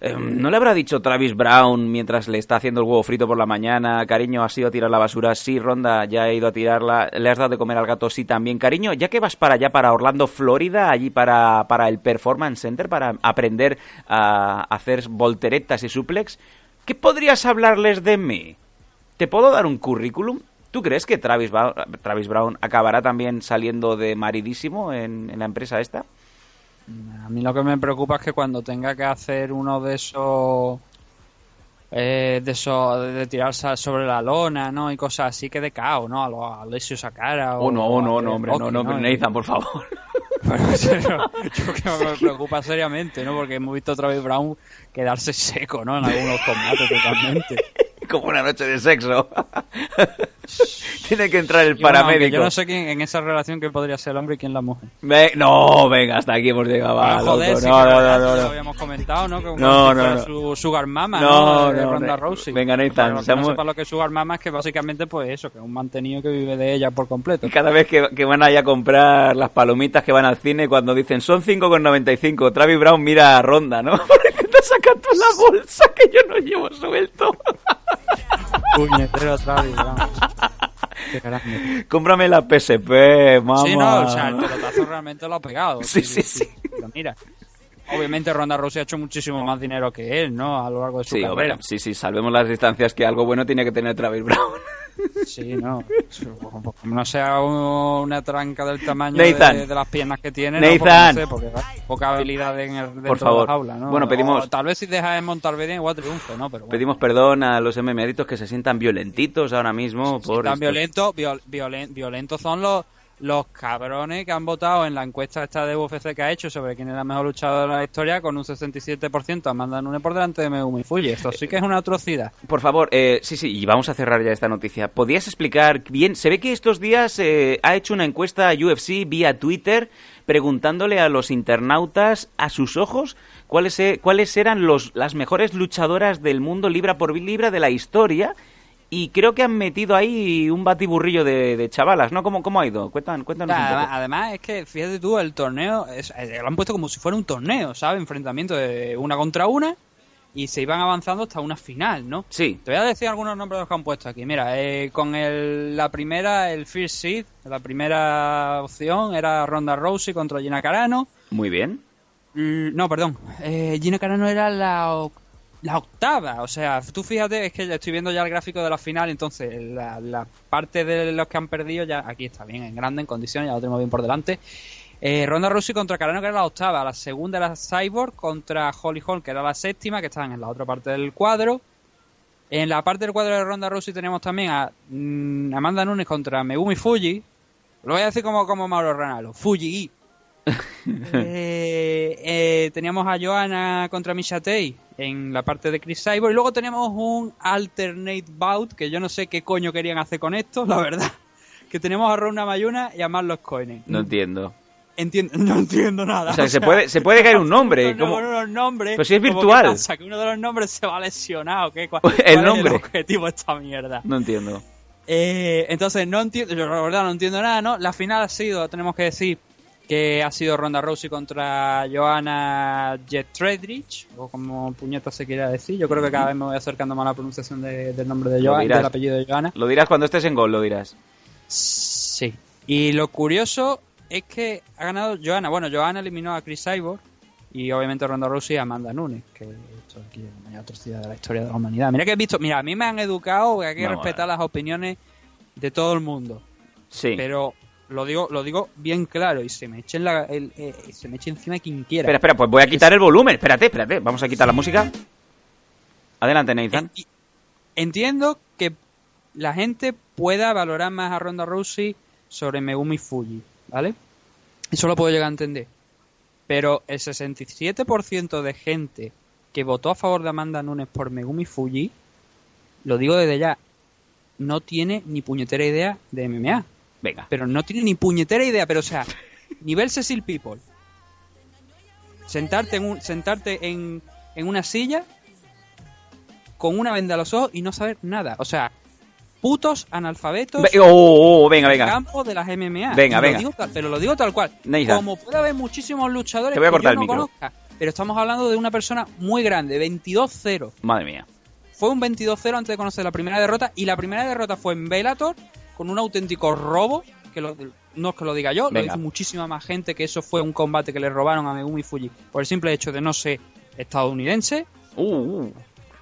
eh, ¿no le habrá dicho Travis Brown mientras le está haciendo el huevo frito por la mañana, cariño, has ido a tirar la basura? Sí, Ronda, ya he ido a tirarla. ¿Le has dado de comer al gato? Sí, también. Cariño, ya que vas para allá, para Orlando, Florida, allí para, para el Performance Center, para aprender a hacer volteretas y suplex, ¿qué podrías hablarles de mí? ¿Te puedo dar un currículum? ¿Tú crees que Travis, Ba- Travis Brown acabará también saliendo de maridísimo en, en la empresa esta? A mí lo que me preocupa es que cuando tenga que hacer uno de esos eh, de eso de tirarse sobre la lona, ¿no? Y cosas así que de caos, ¿no? A los a Alessio Sakara Oh, no, o no, a no, hombre, no, Rocky, no, hombre, Nathan, por favor. Pero yo creo que me preocupa seriamente, ¿no? Porque hemos visto otra vez Brown quedarse seco, ¿no? En algunos combates totalmente. Como una noche de sexo. Tiene que entrar el Y bueno, aunque paramédico. yo no sé quién en esa relación quién podría ser el hombre y quién la mujer. Ve- no, venga, hasta aquí hemos llegado. va, joder, sí, no, no, no, no, lo no. habíamos comentado, ¿no? Que No, no, no. Su Sugar Mama, No, ¿no? De no, Ronda no. Rousey. Venga, Nathan, Para seamos- no lo que es Sugar Mama es que básicamente pues eso, que es un mantenido que vive de ella por completo. Y cada vez que, que van ahí a comprar las palomitas que van al cine, cuando dicen son 5,95, Travis Brown mira a Ronda, ¿no? ¿Por qué te sacas tú la bolsa que yo no llevo suelto? Puñetero Travis Brown. Qué grande. Cómprame la PSP, mamá. Sí, no, o sea, el pelotazo realmente lo ha pegado. Sí, sí, sí. Pero mira, obviamente Ronda Rousey ha hecho muchísimo más dinero que él, ¿no? A lo largo de su Sí, carrera. sí, sí, salvemos las distancias que algo bueno tiene que tener Travis Brown. Sí, no. No sea un- una tranca del tamaño de, de las piernas que tiene, Nathan. no, porque, no sé, porque poca habilidad en el, dentro Por favor. de la jaula, ¿no? Bueno, pedimos- O tal vez si deja de montar bien igual triunfe, ¿no? Pero bueno. Pedimos perdón a los MMAditos que se sientan violentitos ahora mismo por tan esto. violentos, viol- violen- violentos son los los cabrones que han votado en la encuesta esta de UFC que ha hecho sobre quién es la mejor luchadora de la historia con un 67% Amanda Nunes por delante de Megumi Fuji. Esto sí que es una atrocidad. Por favor, eh, sí, sí, y vamos a cerrar ya esta noticia. ¿Podrías explicar bien? Se ve que estos días eh, ha hecho una encuesta a UFC vía Twitter preguntándole a los internautas a sus ojos cuáles, e- cuáles eran los, las mejores luchadoras del mundo libra por libra de la historia. Y creo que han metido ahí un batiburrillo de, de chavalas, ¿no? ¿Cómo, cómo ha ido? Cuéntanos, cuéntanos un Además, poco. además, es que, fíjate tú, el torneo, es- eh, lo han puesto como si fuera un torneo, ¿sabes? Enfrentamiento de una contra una y se iban avanzando hasta una final, ¿no? Sí, Te voy a decir algunos nombres de los que han puesto aquí. Mira, eh, con el, la primera, el First Seed, la primera opción era Ronda Rousey contra Gina Carano. muy bien. Mm, No, perdón. Eh, Gina Carano era la, la octava. O sea, tú fíjate, es que estoy viendo ya el gráfico de la final, entonces la, parte de los que han perdido ya aquí está bien, en grande, en condiciones, ya lo tenemos bien por delante. Eh, Ronda Rousey contra Carano, que era la octava. La segunda era Cyborg contra Holly Holm, que era la séptima, que estaban en la otra parte del cuadro. En la parte del cuadro de Ronda Rousey tenemos también a mm, Amanda Nunes contra Megumi Fuji. Lo voy a decir como, como Mauro Ranallo. Fuji. Eh, eh, teníamos a Joanna contra Misha Tate en la parte de Chris Cyborg. Y luego tenemos un alternate bout, que yo no sé qué coño querían hacer con esto, la verdad. Que tenemos a Rona Mayuna y a Marlos Coinen. No entiendo. Entiendo, no entiendo nada. O sea, se puede, se puede caer un nombre. No, como- no, no, nombres. Pero si es virtual. ¿qué pasa? Que uno de los nombres se va a lesionar o qué. ¿Cuál, El cuál nombre. Es el objetivo de esta mierda. No entiendo. Eh, entonces, no entiendo, yo la verdad no entiendo nada, ¿no? La final ha sido, tenemos que decir, que ha sido Ronda Rousey contra Joanna Jetredic, o como puñeta se quiera decir. Yo creo que cada vez me voy acercando más a la pronunciación de- del nombre de Joanna, del apellido de Joanna. Lo dirás cuando estés en gol, lo dirás. Sí. Y lo curioso es que ha ganado Joanna. Bueno, Joanna eliminó a Chris Cyborg y obviamente Ronda Rousey a Amanda Nunes, que esto aquí es la mayor atrocidad de la historia de la humanidad. Mira que he visto, mira, a mí me han educado que hay que respetar las opiniones de todo el mundo. Sí. Pero lo digo, lo digo bien claro y se me eche en la, el- eh, se me eche encima quien quiera. Espera, espera, pues voy a quitar el volumen. Espérate, espérate. Vamos a quitar la música. Adelante, Nathan. Entiendo que la gente pueda valorar más a Ronda Rousey sobre Megumi Fuji, ¿vale? Eso lo puedo llegar a entender. Pero el 67% de gente que votó a favor de Amanda Nunes por Megumi Fuji, lo digo desde ya, no tiene ni puñetera idea de MMA. Venga. Pero no tiene ni puñetera idea, pero o sea, nivel Cecil People. Sentarte en, un, sentarte en, en una silla con una venda a los ojos y no saber nada. O sea, putos analfabetos Ve- oh, oh, oh, venga, en el venga. campo de las MMA. Venga, lo venga. digo pero lo digo tal cual. Como puede haber muchísimos luchadores Te voy a que cortar yo el no micro. conozca, pero estamos hablando de una persona muy grande, 22-0. Madre mía. Fue un 22-0 antes de conocer la primera derrota y la primera derrota fue en Bellator con un auténtico robo, que lo- no es que lo diga yo, Venga. lo dice muchísima más gente que eso fue un combate que le robaron a Megumi Fuji por el simple hecho de no ser estadounidense. Uh, uh.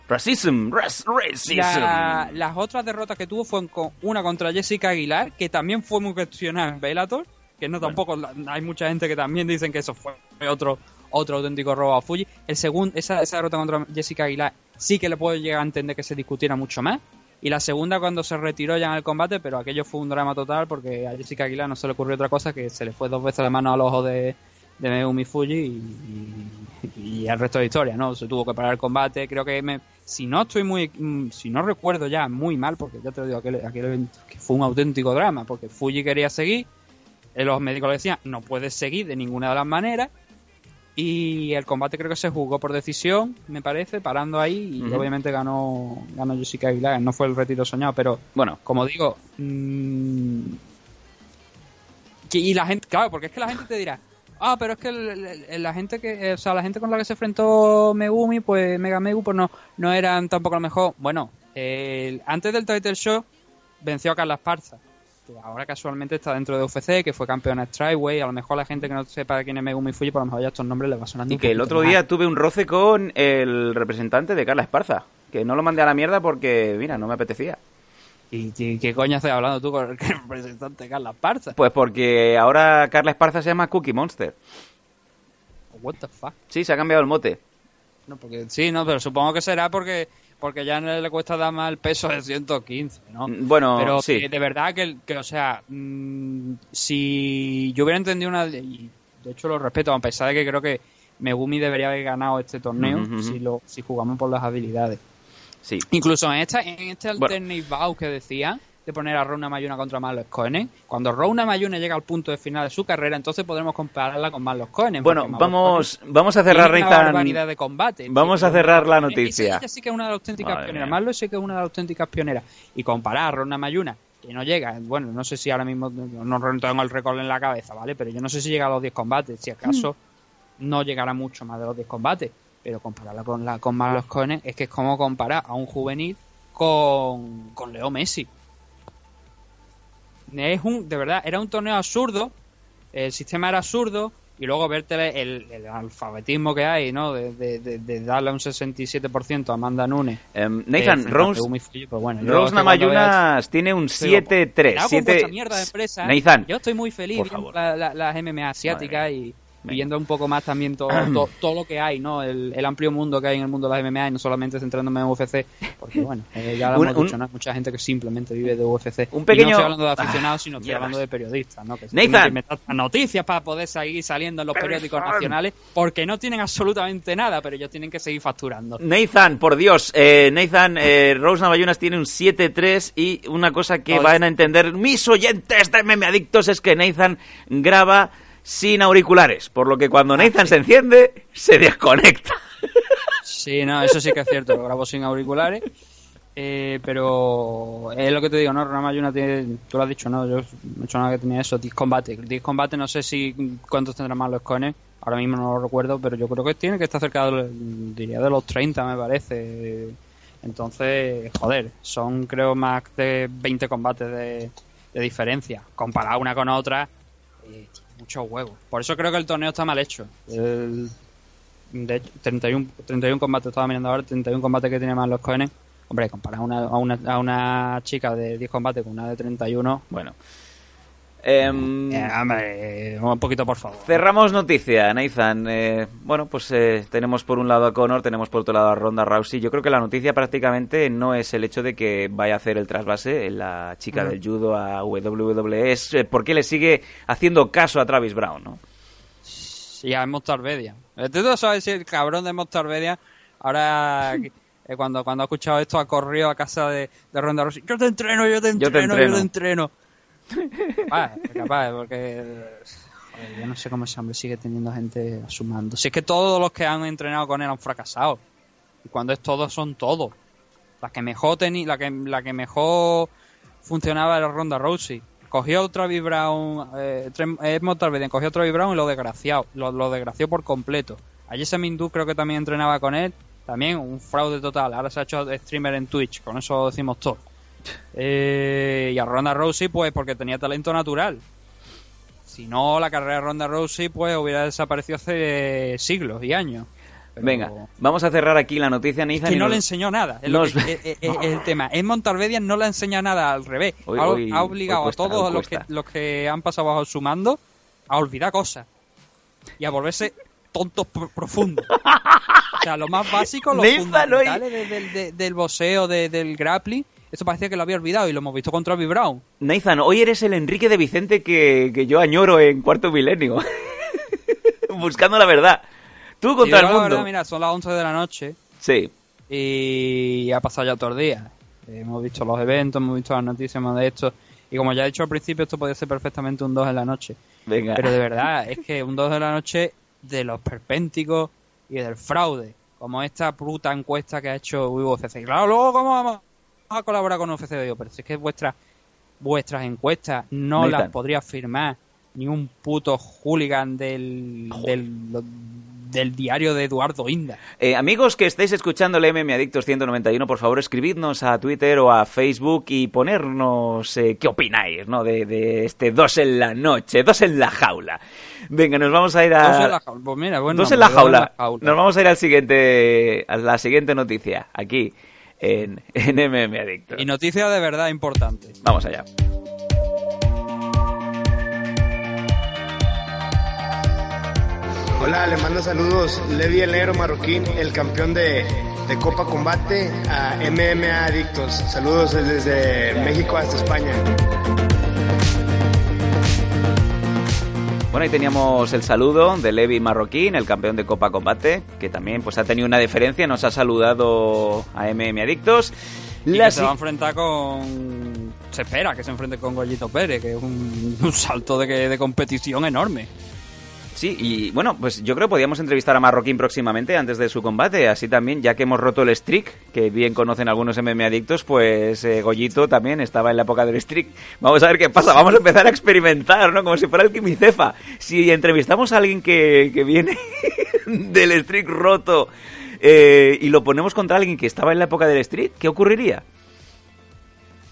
Racism, ras- racism. La- las otras derrotas que tuvo fueron con, una contra Jessica Aguilar, que también fue muy cuestionada en Bellator, que no tampoco hay mucha gente que también dicen que eso fue otro otro auténtico robo a Fuji. El segundo, esa, esa derrota contra Jessica Aguilar sí que le puedo llegar a entender que se discutiera mucho más. Y la segunda cuando se retiró ya en el combate, pero aquello fue un drama total porque a Jessica Aguilar no se le ocurrió otra cosa que se le fue dos veces la mano al ojo de, de Megumi Fuji y, y, el resto de historia, ¿no? Se tuvo que parar el combate, creo que me, si no estoy muy, mm, si no recuerdo ya muy mal, porque ya te lo digo, aquel, aquel evento que fue un auténtico drama, porque Fuji quería seguir, eh, los médicos le decían, no puedes seguir de ninguna de las maneras, y el combate creo que se jugó por decisión, me parece, parando ahí, y obviamente ganó, ganó Jessica Aguilar, no fue el retiro soñado, pero Bueno, como digo, mm, que- y la gente, claro, porque es que la gente te dirá, ah, pero es que el- la gente que, eh, o sea, la gente con la que se enfrentó Megumi, pues Mega Megu, pues no, no eran tampoco lo mejor, bueno, el- antes del title show venció a Carla Esparza, que ahora casualmente está dentro de UFC, que fue campeona Strikeway, a lo mejor la gente que no sepa quién es Megumi Fuji, por lo mejor ya estos nombres le va sonando y que el otro día tuve un roce con el representante de Carla Esparza. Que no lo mandé a la mierda porque, mira, no me apetecía. ¿Y, y qué coño estás hablando tú con el representante Carla Esparza? Pues porque ahora Carla Esparza se llama Cookie Monster. What the fuck? Sí, se ha cambiado el mote. No, porque sí, no, pero supongo que será porque porque ya no le cuesta dar más el peso de 115, ¿no? Mm, Bueno, pero sí. que de verdad que, que, o sea, mm, si yo hubiera entendido una y de hecho lo respeto a pesar de que creo que Megumi debería haber ganado este torneo si lo si jugamos por las habilidades. Sí. Incluso en esta en este Bueno. alternate bout que decía de poner a Rona Mayuna contra Marlos Cohen, cuando Rona Mayuna llega al punto de final de su carrera, entonces podremos compararla con Marlos Cohen. Bueno, Marlos vamos, vamos a cerrar, Nathan. barbaridad de combate. Vamos a cerrar la una- noticia. Ella, ella sí que es una de las auténticas Madre pioneras. mía. Marlo sí que es una de las auténticas pioneras. Y comparar a Rona Mayuna, que no llega, bueno, no sé si ahora mismo no tengo el récord en la cabeza, ¿vale? Pero yo no sé si llega a los 10 combates. Si acaso no llegará mucho más de los 10 combates. Pero compararla con la con Marlos Cohen es que es como comparar a un juvenil con, con Leo Messi. Es un, de verdad, era un torneo absurdo, el sistema era absurdo, y luego verte el, el alfabetismo que hay, ¿no? De, de- de- de darle un 67% a Amanda Nunes. Em, Nathan, Eh, Rose, pues bueno, Rose Namayunas tiene un Digo, 7-3. Cuidado con siete- vuestra mierda de empresa. Nathan, Yo estoy muy feliz viendo la- la- las MMA asiáticas y Venga. viendo un poco más también todo, todo, todo lo que hay, ¿no? El, el amplio mundo que hay en el mundo de las MMA y no solamente centrándome en UFC, porque bueno, eh, ya lo Un- hemos dicho, un- ¿no? Hay mucha gente que simplemente vive de UFC. Un Y pequeño- no estoy hablando de aficionados, sino estoy hablando de periodistas, ¿no? Que Nathan. que noticias para poder seguir saliendo en los periódicos nacionales porque no tienen absolutamente nada, pero ellos tienen que seguir facturando. Nathan, por Dios, eh, Nathan, eh, Rose Namayunas tiene un 7-3 y una cosa que Oye. van a entender mis oyentes de meme adictos es que Nathan graba sin auriculares, por lo que cuando Nathan se enciende, se desconecta. Sí, no, eso sí que es cierto, lo grabo sin auriculares. Eh, pero es lo que te digo, ¿no? Rama Yuna tiene, tú lo has dicho, ¿no? Yo he hecho nada que tenía eso, 10 combate. 10 combate, no sé si cuántos tendrá más los cones, ahora mismo no lo recuerdo, pero yo creo que tiene que estar cerca de, diría de los 30, me parece. Entonces, joder, son creo más de 20 combates de, de diferencia. Comparado una con otra, muchos huevos. Por eso creo que el torneo está mal hecho. El- de hecho, 31, 31 combates, estaba mirando ahora, 31 combates que tiene más los Cohenes. Hombre, comparar a una, a, una, a una chica de 10 combates con una de 31, Bueno. Em, eh, hombre, eh, un poquito por favor. Cerramos noticia, Nathan. Eh, bueno, pues eh, tenemos por un lado a Conor, tenemos por otro lado a Ronda Rousey. Yo creo que la noticia prácticamente no es el hecho de que vaya a hacer el trasvase la chica del judo a WWE, es eh, por qué le sigue haciendo caso a Travis Brown, ¿no? Sí, a Mostarvedia. Tú no sabes si el cabrón de Mostarvedia ahora eh, cuando, cuando ha escuchado esto ha corrido a casa de, de Ronda Rousey. Yo te entreno, yo te Yo te entreno, yo te entreno. Capaz, capaz, porque joder, yo no sé cómo ese hombre sigue teniendo gente a su mando. Si es que todos los que han entrenado con él han fracasado. Y cuando es todos son todos. La que mejor teni- la que la que mejor funcionaba era Ronda Rousey. Cogió otra Brown, eh, eh, Tarvedian cogió otra Brown y lo desgraciado, lo, lo desgració por completo. Allí ese Mindu creo que también entrenaba con él, también un fraude total. Ahora se ha hecho streamer en Twitch, con eso decimos todo. Eh, y a Ronda Rousey, pues porque tenía talento natural. Si no, la carrera de Ronda Rousey, pues hubiera desaparecido hace siglos y años. Pero- Venga, vamos a cerrar aquí la noticia, es Nathan. que y no nos- le enseñó nada. Es, lo nos- que- es- es- es el tema. En Montarvedia no le enseña nada al revés. Hoy- ha, hoy- ha obligado cuesta, a todos los que, los que han pasado bajo su mando a olvidar cosas. Y a volverse tontos pro- profundos. O sea, lo más básico, hoy- fundamentales de- del- de- del boxeo, de- del grappling. Esto parecía que lo había olvidado y lo hemos visto contra Travis Brown. Nathan, hoy eres el Enrique de Vicente que, que yo añoro en Cuarto Milenio. buscando la verdad. Tú contra el la mundo. verdad, mira, son las 11 de la noche Sí. y ha pasado ya todo el día. Hemos visto los eventos, hemos visto las noticias, hemos de esto. Y como ya he dicho al principio, esto podría ser perfectamente un 2 en la noche. Venga. Pero de verdad, es que un 2 de la noche de los perpénticos y del fraude. Como esta puta encuesta que ha hecho UFC. Claro, luego, ¿cómo vamos a colaborar con UFC? Digo, pero si es que vuestras vuestras encuestas no Nathan. las podría firmar ni un puto hooligan del, del, del diario de Eduardo Inda. Eh, amigos que estéis escuchando el MM Adictos 191, por favor escribidnos a Twitter o a Facebook y ponernos eh, qué opináis ¿no? de, de este dos en la noche, dos en la jaula. Venga, nos vamos a ir a... Dos en la jaula. Pues mira, buen Dos nombre, en la dos en jaula. la jaula. Nos vamos a ir al siguiente, a la siguiente noticia, aquí en, en MM Adictos. Y noticia de verdad importante. Vamos allá. Hola, le mando saludos Levi el Negro Marroquín, el campeón de, de Copa Combate a MMA Adictos. Saludos desde México hasta España. Bueno, ahí teníamos el saludo de Levi Marroquín, el campeón de Copa Combate, que también pues ha tenido una diferencia, nos ha saludado a MM Adictos. Y se va a enfrentar con... Se espera que se enfrente con Goyito Pérez, que es un, un salto de, que- de competición enorme. Sí, y bueno, pues yo creo que podíamos entrevistar a Marroquín próximamente antes de su combate, así también, ya que hemos roto el streak, que bien conocen algunos MMA adictos, pues eh, Goyito también estaba en la época del streak. Vamos a ver qué pasa, vamos a empezar a experimentar, ¿no? Como si fuera el Quimicefa. Si entrevistamos a alguien que, que viene del streak roto eh, y lo ponemos contra alguien que estaba en la época del streak, ¿qué ocurriría?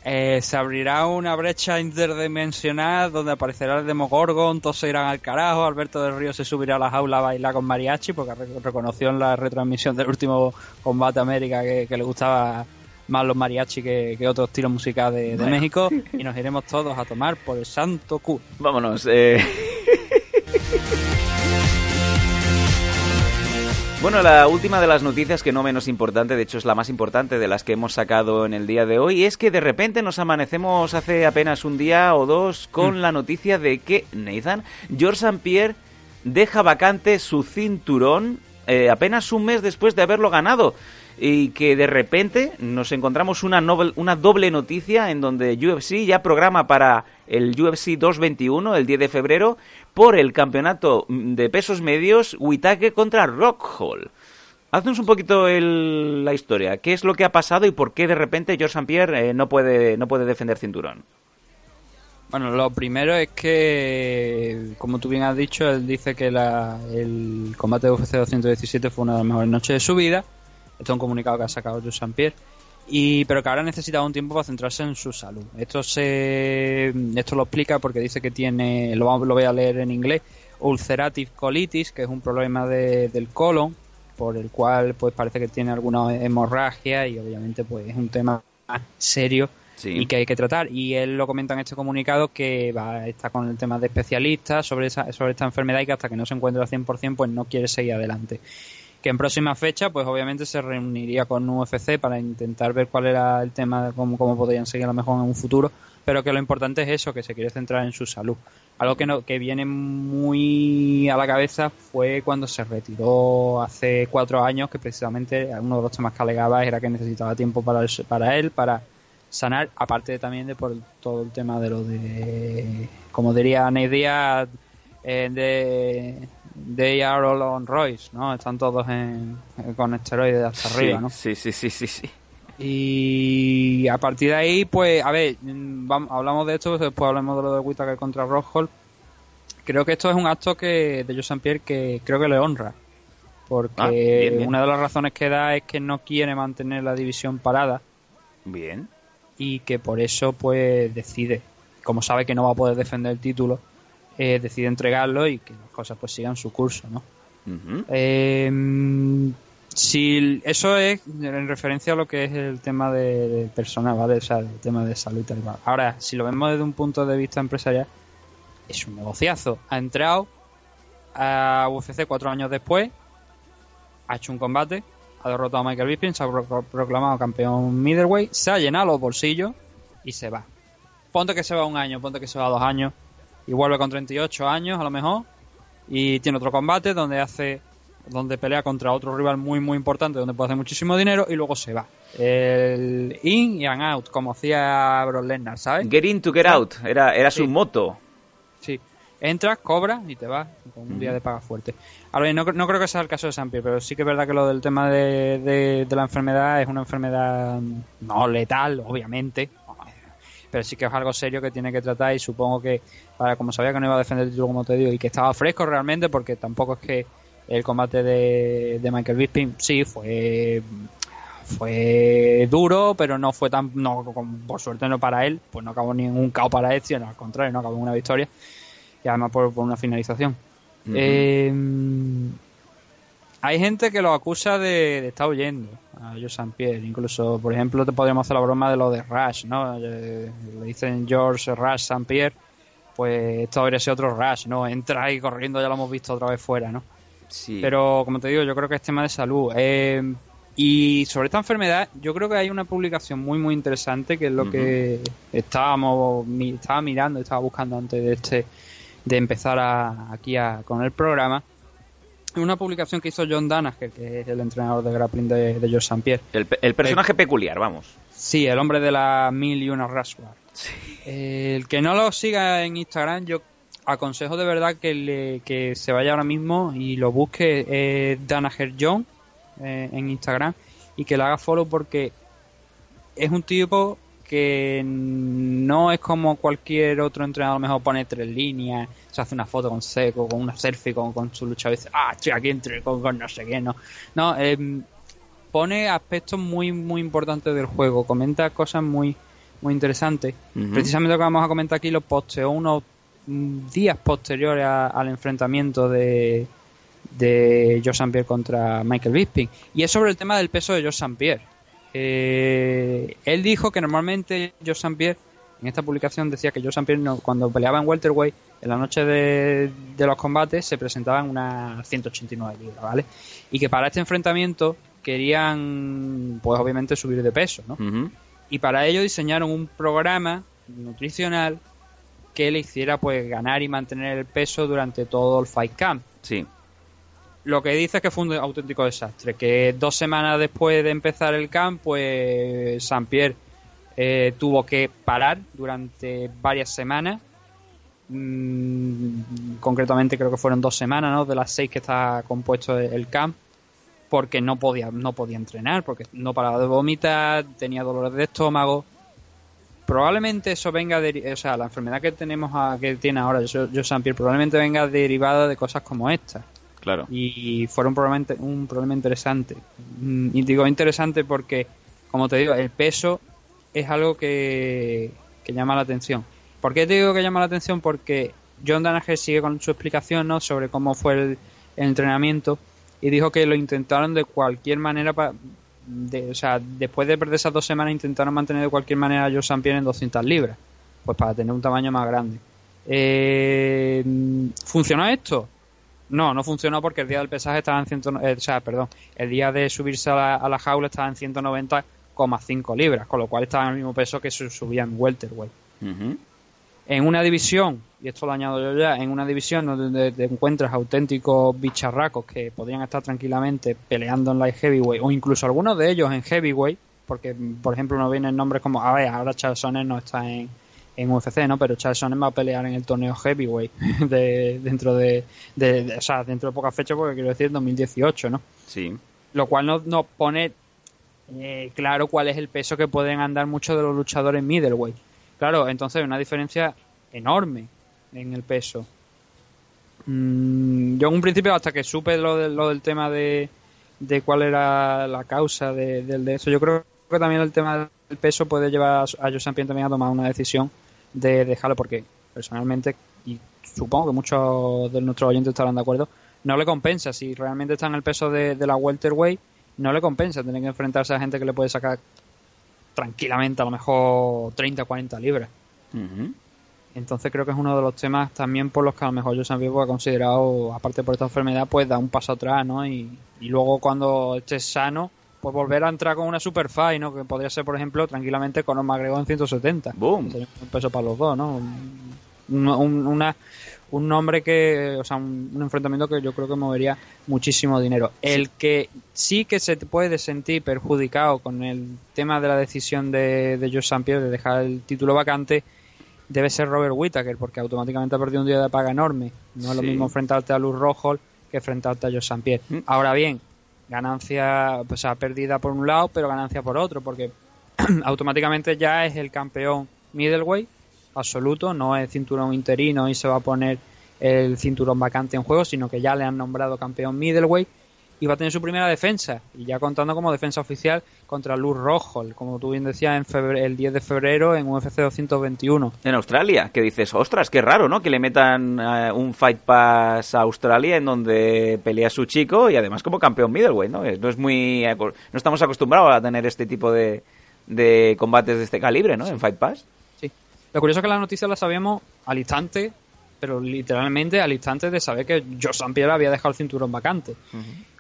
Eh, se abrirá una brecha interdimensional donde aparecerá el Demogorgon, todos se irán al carajo, Alberto del Río se subirá a la jaula a bailar con mariachi porque re- reconoció en la retransmisión del último combate América que, que le gustaba más los mariachi que, que otros tiros musicales de, de Bueno. México y nos iremos todos a tomar por el santo cu. Vámonos. eh. Bueno, la última de las noticias, que no menos importante, de hecho es la más importante de las que hemos sacado en el día de hoy, es que de repente nos amanecemos hace apenas un día o dos con la noticia de que Nathan, George St. Pierre deja vacante su cinturón eh, apenas un mes después de haberlo ganado. Y que de repente nos encontramos una, novel- una doble noticia en donde UFC ya programa para el UFC 221, el 10 de febrero, por el campeonato de pesos medios Witake contra Rockhold. Haznos un poquito el- la historia. ¿Qué es lo que ha pasado y por qué de repente George St. Pierre eh, no, puede, no puede defender cinturón? Bueno, lo primero es que, como tú bien has dicho, él dice que la- el combate de UFC 217 fue una de las mejores noches de su vida. Esto es un comunicado que ha sacado Jules St. Pierre. Y, pero que ahora necesitaba un tiempo para centrarse en su salud. Esto se esto lo explica porque dice que tiene, lo, lo voy a leer en inglés, ulcerative colitis, que es un problema de- del colon, por el cual pues parece que tiene alguna hemorragia y obviamente pues es un tema serio Sí. y que hay que tratar. Y él lo comenta en este comunicado que va está con el tema de especialistas sobre, esa, sobre esta enfermedad y que hasta que no se encuentre al 100% pues no quiere seguir adelante. Que en próxima fecha pues obviamente se reuniría con UFC para intentar ver cuál era el tema, cómo, cómo podrían seguir a lo mejor en un futuro, pero que lo importante es eso, que se quiere centrar en su salud. Algo que, no, que viene muy a la cabeza fue cuando se retiró hace cuatro años, que precisamente uno de los temas que alegaba era que necesitaba tiempo para, el- para él, para sanar, aparte también de por todo el tema de lo de, como diría Nate Diaz, eh, de They are all on Royce, ¿no? Están todos en, con esteroides hasta arriba, ¿no? sí, sí, sí, sí, sí. Y a partir de ahí, pues, a ver, mm, vamos, hablamos de esto, después hablamos de lo de Whittaker contra Rockhold. Creo que esto es un acto que de Joe Pierre que creo que le honra. Porque Ah, bien, bien. una de las razones que da es que no quiere mantener la división parada Bien. y que por eso, pues, decide, como sabe que no va a poder defender el título, eh, decide entregarlo y que las cosas pues sigan su curso, ¿no? Eh, si eso es en referencia a lo que es el tema de, de personal, ¿vale? O sea, el tema de salud y tal. cual. Ahora, si lo vemos desde un punto de vista empresarial, es un negociazo. Ha entrado a UFC cuatro años después, ha hecho un combate, ha derrotado a Michael Bisping, se ha pro- proclamado campeón middleweight, se ha llenado los bolsillos y se va. Ponte que se va un año, ponte que se va dos años y vuelve con 38 años a lo mejor Y tiene otro combate donde hace donde pelea contra otro rival muy muy importante donde puede hacer muchísimo dinero y luego se va. El in y out, como hacía Brock Lesnar, ¿sabes? Get in to get out, era, era su moto. Sí. Entras, cobras y te vas con un día de paga fuerte. Ahora, no, no creo que sea el caso de Sampier, pero sí que es verdad que lo del tema de, de- de la enfermedad es una enfermedad no letal, obviamente, pero sí que es algo serio que tiene que tratar y supongo que, para como sabía que no iba a defender el título, como te digo, y que estaba fresco realmente, porque tampoco es que el combate de, de Michael Bisping sí fue fue duro, pero no fue tan, no, por suerte no para él, pues no acabó ni en un KO para él, sino al contrario, no acabó en una victoria y además por, por una finalización. Eh, hay gente que lo acusa de, de estar huyendo a Joe St. Pierre. Incluso, por ejemplo, te podríamos hacer la broma de lo de Rush, ¿no? Eh, Le dicen George Rush St. Pierre, pues esto habría sido otro Rush, ¿no? Entra ahí corriendo, ya lo hemos visto otra vez fuera, ¿no? Sí. Pero, como te digo, yo creo que es tema de salud. Eh, y sobre esta enfermedad, yo creo que hay una publicación muy, muy interesante que es lo que estábamos estaba mirando, estaba buscando antes de este de empezar a- aquí a- con el programa. Una publicación que hizo John Danaher, que es el entrenador de grappling de, de George St. Pierre. El, el personaje peculiar, vamos. Sí, el hombre de la mil y una Rashbar. El que no lo siga en Instagram, yo aconsejo de verdad que, le- que se vaya ahora mismo y lo busque eh, Danaher John eh, en Instagram y que le haga follow porque es un tipo que no es como cualquier otro entrenador, a lo mejor pone tres líneas, se hace una foto con seco, con una selfie con, con su lucha y dice, ah, estoy aquí entre, con, con no sé qué, no. No, em, pone aspectos muy muy importantes del juego, comenta cosas muy muy interesantes. Precisamente lo que vamos a comentar aquí lo posteó unos mm, días posteriores a- al enfrentamiento de de Joe St. Pierre contra Michael Bisping y es sobre el tema del peso de Joe St. Pierre. Eh, él dijo que normalmente Joe St. Pierre en esta publicación decía que Joe St. Pierre no- cuando peleaba en welterweight en la noche de, de los combates se presentaban unas 189 libras, ¿vale? Y que para este enfrentamiento querían, pues obviamente subir de peso, ¿no? Y para ello diseñaron un programa nutricional que le hiciera pues ganar y mantener el peso durante todo el fight camp. Sí. Lo que dice es que fue un auténtico desastre, que dos semanas después de empezar el camp, pues Saint Pierre eh, tuvo que parar durante varias semanas. Mm, concretamente creo que fueron dos semanas, ¿no? De las seis que está compuesto el- camp, porque no podía, no podía entrenar, porque no paraba de vomitar, tenía dolores de estómago. Probablemente eso venga de, o sea, la enfermedad que tenemos a- que tiene ahora yo, yo Saint Pierre probablemente venga derivada de cosas como esta Claro. y fue un inte- un problema interesante. Mm, Y digo interesante porque, como te digo, el peso es algo que, que llama la atención. ¿Por qué te digo que llama la atención? Porque John Danaher sigue con su explicación ¿no? sobre cómo fue el, entrenamiento y dijo que lo intentaron de cualquier manera para... o sea, después de perder esas dos semanas intentaron mantener de cualquier manera a Joe St. Pierre en 200 libras, pues para tener un tamaño más grande. Eh, ¿Funcionó esto? No, no funcionó porque el día del pesaje estaba en 100, eh, o sea, perdón, el día de subirse a la, a la jaula estaba en 190,5 libras, con lo cual estaba en el mismo peso que se subía en welterweight. En una división, y esto lo añado yo ya, en una división donde te encuentras auténticos bicharracos que podrían estar tranquilamente peleando en light heavyweight, o incluso algunos de ellos en heavyweight, porque por ejemplo no vienen nombres como, a ver, ahora Charles no está en, en UFC, ¿no? Pero Charles Sonnen va a pelear en el torneo heavyweight de, dentro de, de- de- o sea, dentro de pocas fechas, porque quiero decir 2018, ¿no? Sí. Lo cual nos, nos pone eh, claro cuál es el peso que pueden andar muchos de los luchadores middleweight. Claro, entonces hay una diferencia enorme en el peso. Mm, yo en un principio, hasta que supe lo, de- lo del tema de, de cuál era la causa de, del de eso, yo creo que también el tema del peso puede llevar a Joe Sampier también a tomar una decisión de dejarlo, porque personalmente, y supongo que muchos de nuestros oyentes estarán de acuerdo, no le compensa. Si realmente está en el peso de, de la welterweight, no le compensa tener que enfrentarse a gente que le puede sacar tranquilamente a lo mejor 30 o 40 libras. Entonces creo que es uno de los temas también por los que a lo mejor yo siempre ha considerado, aparte por esta enfermedad, pues dar un paso atrás, ¿no? Y, y luego cuando estés sano, pues volver a entrar con una super fight, ¿no? Que podría ser, por ejemplo, tranquilamente con McGregor en 170. Boom. Sería un peso para los dos, ¿no? un, una, un nombre que, o sea, un, enfrentamiento que yo creo que movería muchísimo dinero. El que sí que se puede sentir perjudicado con el tema de la decisión de, de Josh Pierre de dejar el título vacante debe ser Robert Whittaker, porque automáticamente ha perdido un día de paga enorme. No es lo mismo enfrentarte a Luz Rojo que enfrentarte a Josh Pierre. Mm. Ahora bien, ganancia, pues ha perdida por un lado, pero ganancia por otro, porque automáticamente ya es el campeón middleweight absoluto, no es cinturón interino y se va a poner el cinturón vacante en juego, sino que ya le han nombrado campeón middleweight y va a tener su primera defensa, y ya contando como defensa oficial contra Luz Rojo, como tú bien decías, en el 10 de febrero en UFC 221. En Australia, que dices, ostras, qué raro, ¿no? Que le metan eh, un Fight Pass a Australia en donde pelea su chico y además como campeón middleweight, ¿no? No es muy... No estamos acostumbrados a tener este tipo de, de combates de este calibre, ¿no? En Fight Pass. Sí. Lo curioso es que la noticia la sabíamos al instante, pero literalmente al instante de saber que Joe Pierre había dejado el cinturón vacante.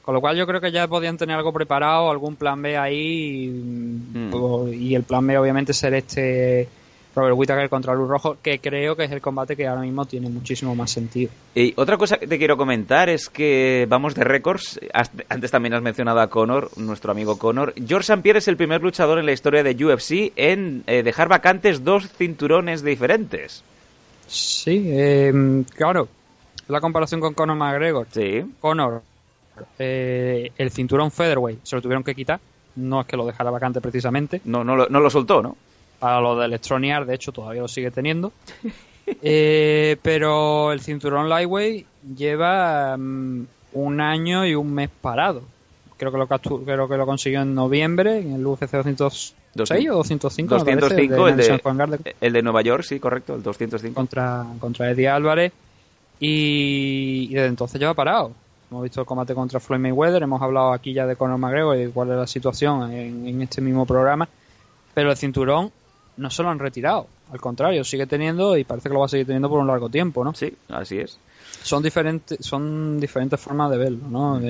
Con lo cual yo creo que ya podían tener algo preparado, algún plan B ahí, mm. y el plan B obviamente ser este Robert Whittaker contra Luz Rojo, que creo que es el combate que ahora mismo tiene muchísimo más sentido. Y otra cosa que te quiero comentar es que vamos de récords. Antes también has mencionado a Conor, nuestro amigo Conor. George St. Pierre es el primer luchador en la historia de UFC en eh, dejar vacantes dos cinturones diferentes. Sí, eh, claro. La comparación con Conor McGregor. Sí. Conor, eh, el cinturón featherweight se lo tuvieron que quitar. No es que lo dejara vacante precisamente. No, no, lo, no lo soltó, ¿no? Para lo de Electroniar, de hecho, todavía lo sigue teniendo. Eh, pero el cinturón Lightweight lleva mm, un año y un mes parado. Creo que lo creo que lo consiguió en noviembre en el UFC 206 o 205. 205, el, de, el de Nueva York, sí, correcto, el 205. Contra, contra Eddie Álvarez. Y, desde entonces lleva parado. Hemos visto el combate contra Floyd Mayweather, hemos hablado aquí ya de Conor McGregor y cuál es la situación en este mismo programa. Pero el cinturón no se lo han retirado. Al contrario, sigue teniendo y parece que lo va a seguir teniendo por un largo tiempo, ¿no? Sí, así es. Son diferentes, son diferentes formas de verlo, ¿no?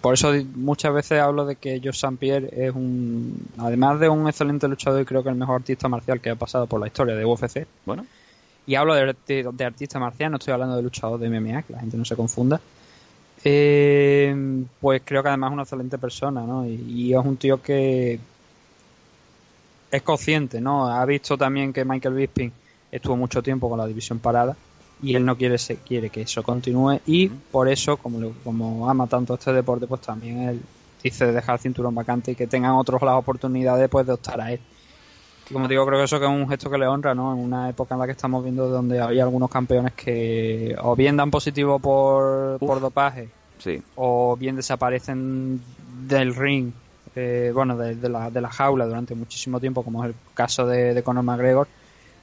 por eso muchas veces hablo de que Josh St. Pierre es un, además de un excelente luchador y creo que el mejor artista marcial que ha pasado por la historia de UFC. Bueno. Y hablo de, de, artista marcial, no estoy hablando de luchador de MMA, que la gente no se confunda. Eh, pues creo que además es una excelente persona, ¿no? y es un tío que es consciente, ¿no? Ha visto también que Michael Bisping estuvo mucho tiempo con la división parada y él no quiere se, quiere que eso continúe y por eso como como ama tanto este deporte pues también él dice de dejar el cinturón vacante y que tengan otros las oportunidades pues de optar a él y como digo creo que eso que es un gesto que le honra no en una época en la que estamos viendo donde hay algunos campeones que o bien dan positivo por, por dopaje sí. o bien desaparecen del ring eh, bueno, de, la, de la jaula durante muchísimo tiempo, como es el caso de, de Conor McGregor,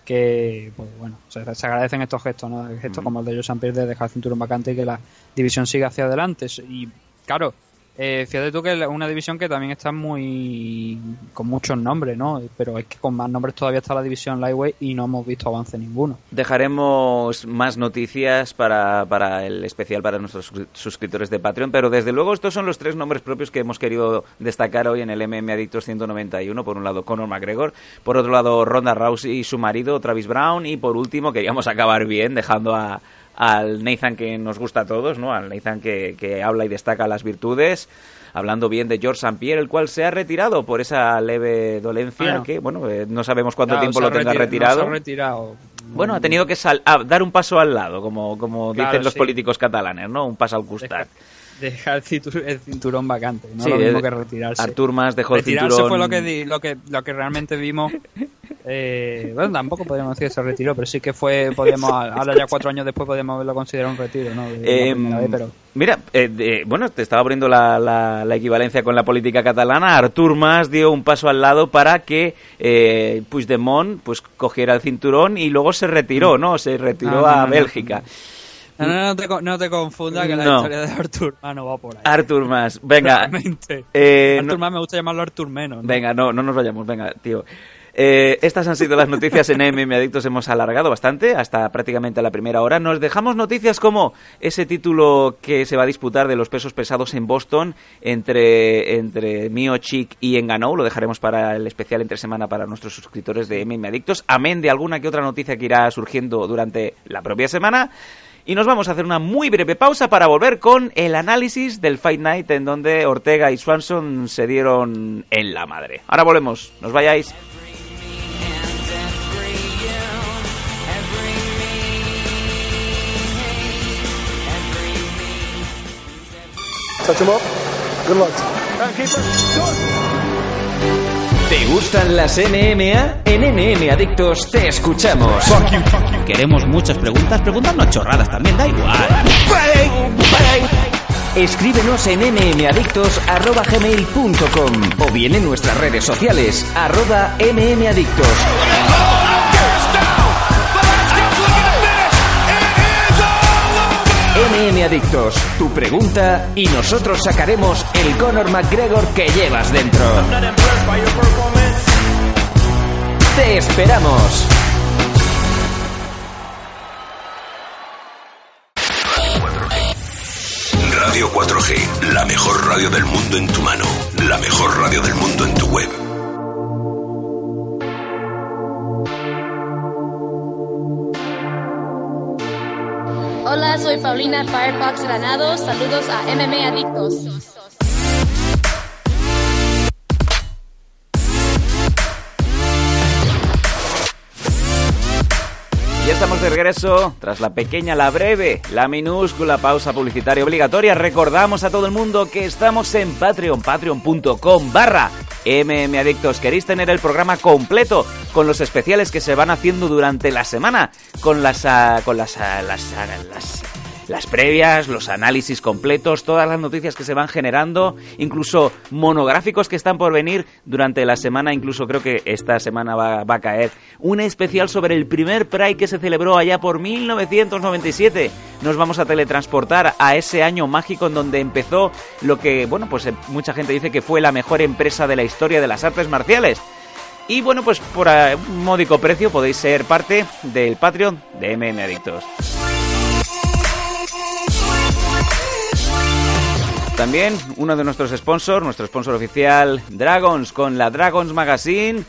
que, pues bueno, se, agradecen estos gestos, ¿no? Gestos como el de Joe Pierre de dejar el cinturón vacante y que la división siga hacia adelante. Y claro, eh, fíjate tú que es una división que también está muy con muchos nombres, ¿no? Pero es que con más nombres todavía está la división Lightweight y no hemos visto avance ninguno. Dejaremos más noticias para, para el especial para nuestros suscriptores de Patreon, pero desde luego estos son los tres nombres propios que hemos querido destacar hoy en el MM Adictos 191. Por un lado Conor McGregor, por otro lado Ronda Rousey y su marido Travis Brown y por último queríamos acabar bien dejando a al Nathan que nos gusta a todos, ¿no? Al Nathan que, que habla y destaca las virtudes, hablando bien de George St. Pierre, el cual se ha retirado por esa leve dolencia que, bueno, eh, no sabemos cuánto tiempo lo tenga retirado. retirado. Bueno, ha tenido que dar un paso al lado, como, como dicen los políticos catalanes, ¿no? Un paso al costat dejar el cinturón vacante, no lo mismo que retirarse. Artur Mas dejó el cinturón. fue lo que, lo que, lo que realmente vimos. Eh, bueno, tampoco podríamos decir que se retiró, pero sí que fue, podemos, ahora ya cuatro años después podemos haberlo considerado un retiro, ¿no? Em, pero... Mira, eh, bueno, te estaba abriendo la, la, equivalencia con la política catalana. Artur Mas dio un paso al lado para que eh, Puigdemont pues cogiera el cinturón y luego se retiró, ¿no? Se retiró ah, a Bélgica. No, no, no te, no te confundas que la historia de Artur Mas no va por ahí. Artur Mas, venga. Eh, Artur Mas me gusta llamarlo Artur Menos. Venga, no, no nos vayamos, venga, tío. Eh, estas han sido las noticias en MM Adictos. Hemos alargado bastante, hasta prácticamente la primera hora. Nos dejamos noticias como ese título que se va a disputar de los pesos pesados en Boston entre, entre Mio Chic y Enganou. Lo dejaremos para el especial entre semana para nuestros suscriptores de MM Adictos. Amén de alguna que otra noticia que irá surgiendo durante la propia semana. Y nos vamos a hacer una muy breve pausa para volver con el análisis del Fight Night en donde Ortega y Swanson se dieron en la madre. Ahora volvemos, nos vayáis. ¿Te gustan las NMA? En NM Adictos te escuchamos. Queremos muchas preguntas, preguntarnos chorradas también, da igual. Escríbenos en mmadictos.gmail.com o bien en nuestras redes sociales, arroba mmadictos. MM Adictos, tu pregunta y nosotros sacaremos el Conor McGregor que llevas dentro. Te esperamos. Radio 4G, la mejor radio del mundo en tu mano, la mejor radio del mundo en tu web. Hola, soy Paulina Firefox Granados. Saludos a MM Adictos. Ya estamos de regreso tras la pequeña, la breve, la minúscula pausa publicitaria obligatoria. Recordamos a todo el mundo que estamos en Patreon, patreon.com barra mmadictos. ¿Queréis tener el programa completo con los especiales que se van haciendo durante la semana? Con las, ah, con las, ah, las, ah, las las previas, los análisis completos, todas las noticias que se van generando, incluso monográficos que están por venir durante la semana, incluso creo que esta semana va, a caer un especial sobre el primer Pride que se celebró allá por 1997. Nos vamos a teletransportar a ese año mágico en donde empezó lo que, bueno, pues eh, mucha gente dice que fue la mejor empresa de la historia de las artes marciales. Y bueno, pues por eh, un módico precio podéis ser parte del Patreon de MM Adictos. También uno de nuestros sponsors, nuestro sponsor oficial Dragons, con la Dragons Magazine,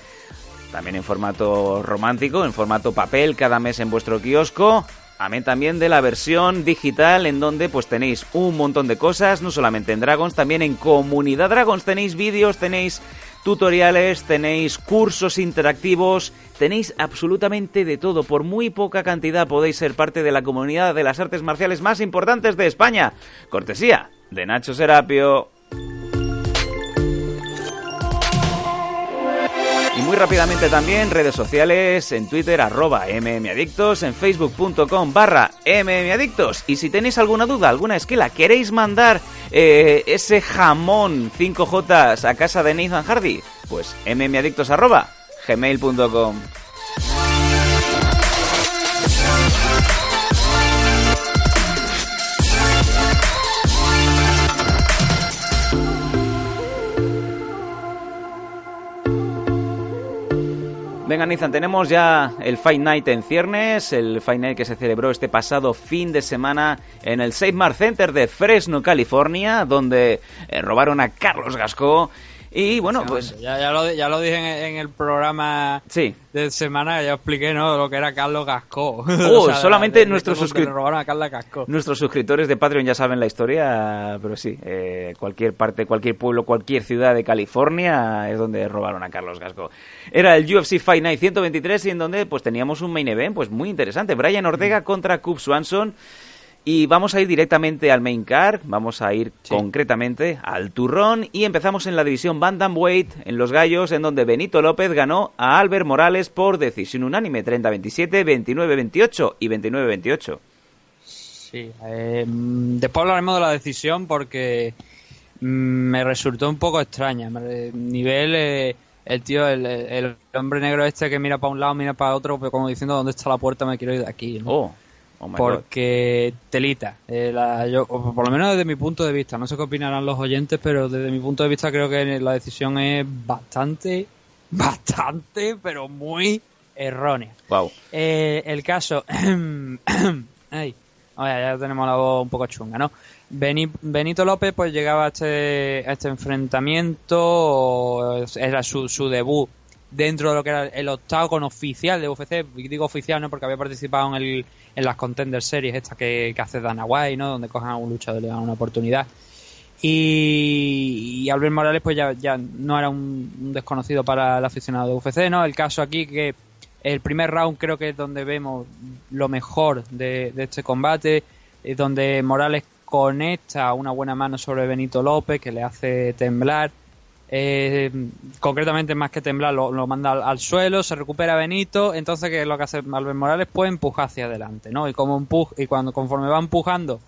también en formato romántico, en formato papel, cada mes en vuestro kiosco. Amén también de la versión digital en donde pues tenéis un montón de cosas, no solamente en Dragons, también en Comunidad Dragons tenéis vídeos, tenéis tutoriales, tenéis cursos interactivos, tenéis absolutamente de todo. Por muy poca cantidad podéis ser parte de la comunidad de las artes marciales más importantes de España. Cortesía de Nacho Serapio. Y muy rápidamente también redes sociales, en Twitter arroba mmadictos, en facebook.com barra mmadictos. Y si tenéis alguna duda, alguna esquela, queréis mandar eh, ese jamón 5J a casa de Nathan Hardy, pues mmadictos arroba gmail.com. Venga, Nizan, tenemos ya el Fight Night en ciernes, el Fight Night que se celebró este pasado fin de semana en el Save Mar Center de Fresno, California, donde eh, robaron a Carlos Gasco y bueno, pues... Ya, ya, lo, ya lo dije en, el programa sí. de semana, ya expliqué ¿no? lo que era Carlos Gasco. Oh, solamente nuestros, suscriptores nuestros suscriptores de Patreon ya saben la historia, pero sí, eh, cualquier parte, cualquier pueblo, cualquier ciudad de California es donde robaron a Carlos Gasco. Era el UFC Fight Night 123 y en donde pues teníamos un main event pues muy interesante. Brian Ortega mm. contra Cub Swanson. Y vamos a ir directamente al main car, vamos a ir concretamente al turrón y empezamos en la división Bantamweight, en los gallos, en donde Benito López ganó a Albert Morales por decisión unánime, 30-27, 29-28 y 29-28. Sí, eh, después hablaremos de la decisión porque mm, me resultó un poco extraña. Nivel, eh, el tío, el, hombre negro este que mira para un lado, mira para otro, pero como diciendo dónde está la puerta, me quiero ir de aquí. Oh. Oh porque telita. Eh, por lo menos desde mi punto de vista, no sé qué opinarán los oyentes, pero desde mi punto de vista creo que la decisión es bastante bastante, pero muy errónea. Wow. Eh, el caso. Ay, ya tenemos la voz un poco chunga, ¿no? Benito López pues llegaba a este, a este enfrentamiento, era su, su debut dentro de lo que era el octágono oficial de UFC, digo oficial no porque había participado en, el, en las Contender Series estas que, que hace Dana White, ¿no? Donde cojan a un luchador y le dan una oportunidad. Y, Albert Morales pues ya, ya no era un, desconocido para el aficionado de UFC, ¿no? El caso aquí que el primer round creo que es donde vemos lo mejor de, este combate, donde Morales conecta una buena mano sobre Benito López que le hace temblar eh, concretamente más que temblar lo, manda al, suelo, se recupera Benito, entonces que lo que hace Albert Morales pues empuja hacia adelante, ¿no? Y como empuja, y cuando conforme va empujando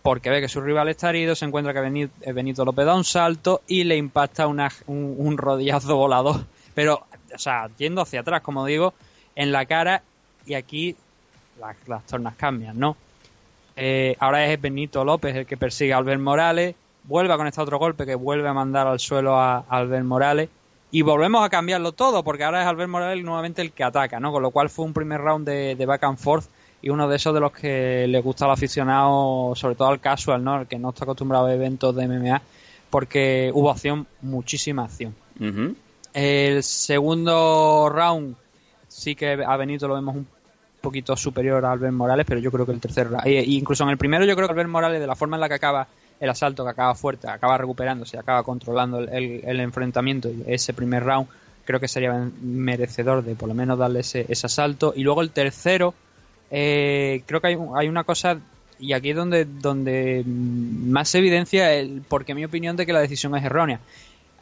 porque ve que su rival está herido, se encuentra que eh, Benito, López da un salto y le impacta un, rodillazo volador, pero o sea, yendo hacia atrás, como digo, en la cara y aquí las, tornas cambian, ¿no? Eh, ahora es Benito López el que persigue a Albert Morales vuelve a conectar otro golpe que vuelve a mandar al suelo a, Albert Morales y volvemos a cambiarlo todo porque ahora es Albert Morales nuevamente el que ataca, ¿no? Con lo cual fue un primer round de, back and forth y uno de esos de los que le gusta al aficionado, sobre todo al casual, ¿no? El que no está acostumbrado a eventos de MMA porque hubo acción, muchísima acción. El segundo round sí que a Benito lo vemos un poquito superior a Albert Morales, pero yo creo que el tercer round, e incluso en el primero yo creo que Albert Morales de la forma en la que acaba el asalto que acaba fuerte, acaba recuperándose, acaba controlando el, enfrentamiento y ese primer round creo que sería merecedor de por lo menos darle ese, asalto. Y luego el tercero, eh, creo que hay, hay, una cosa, y aquí es donde, donde más evidencia el, porque mi opinión de que la decisión es errónea.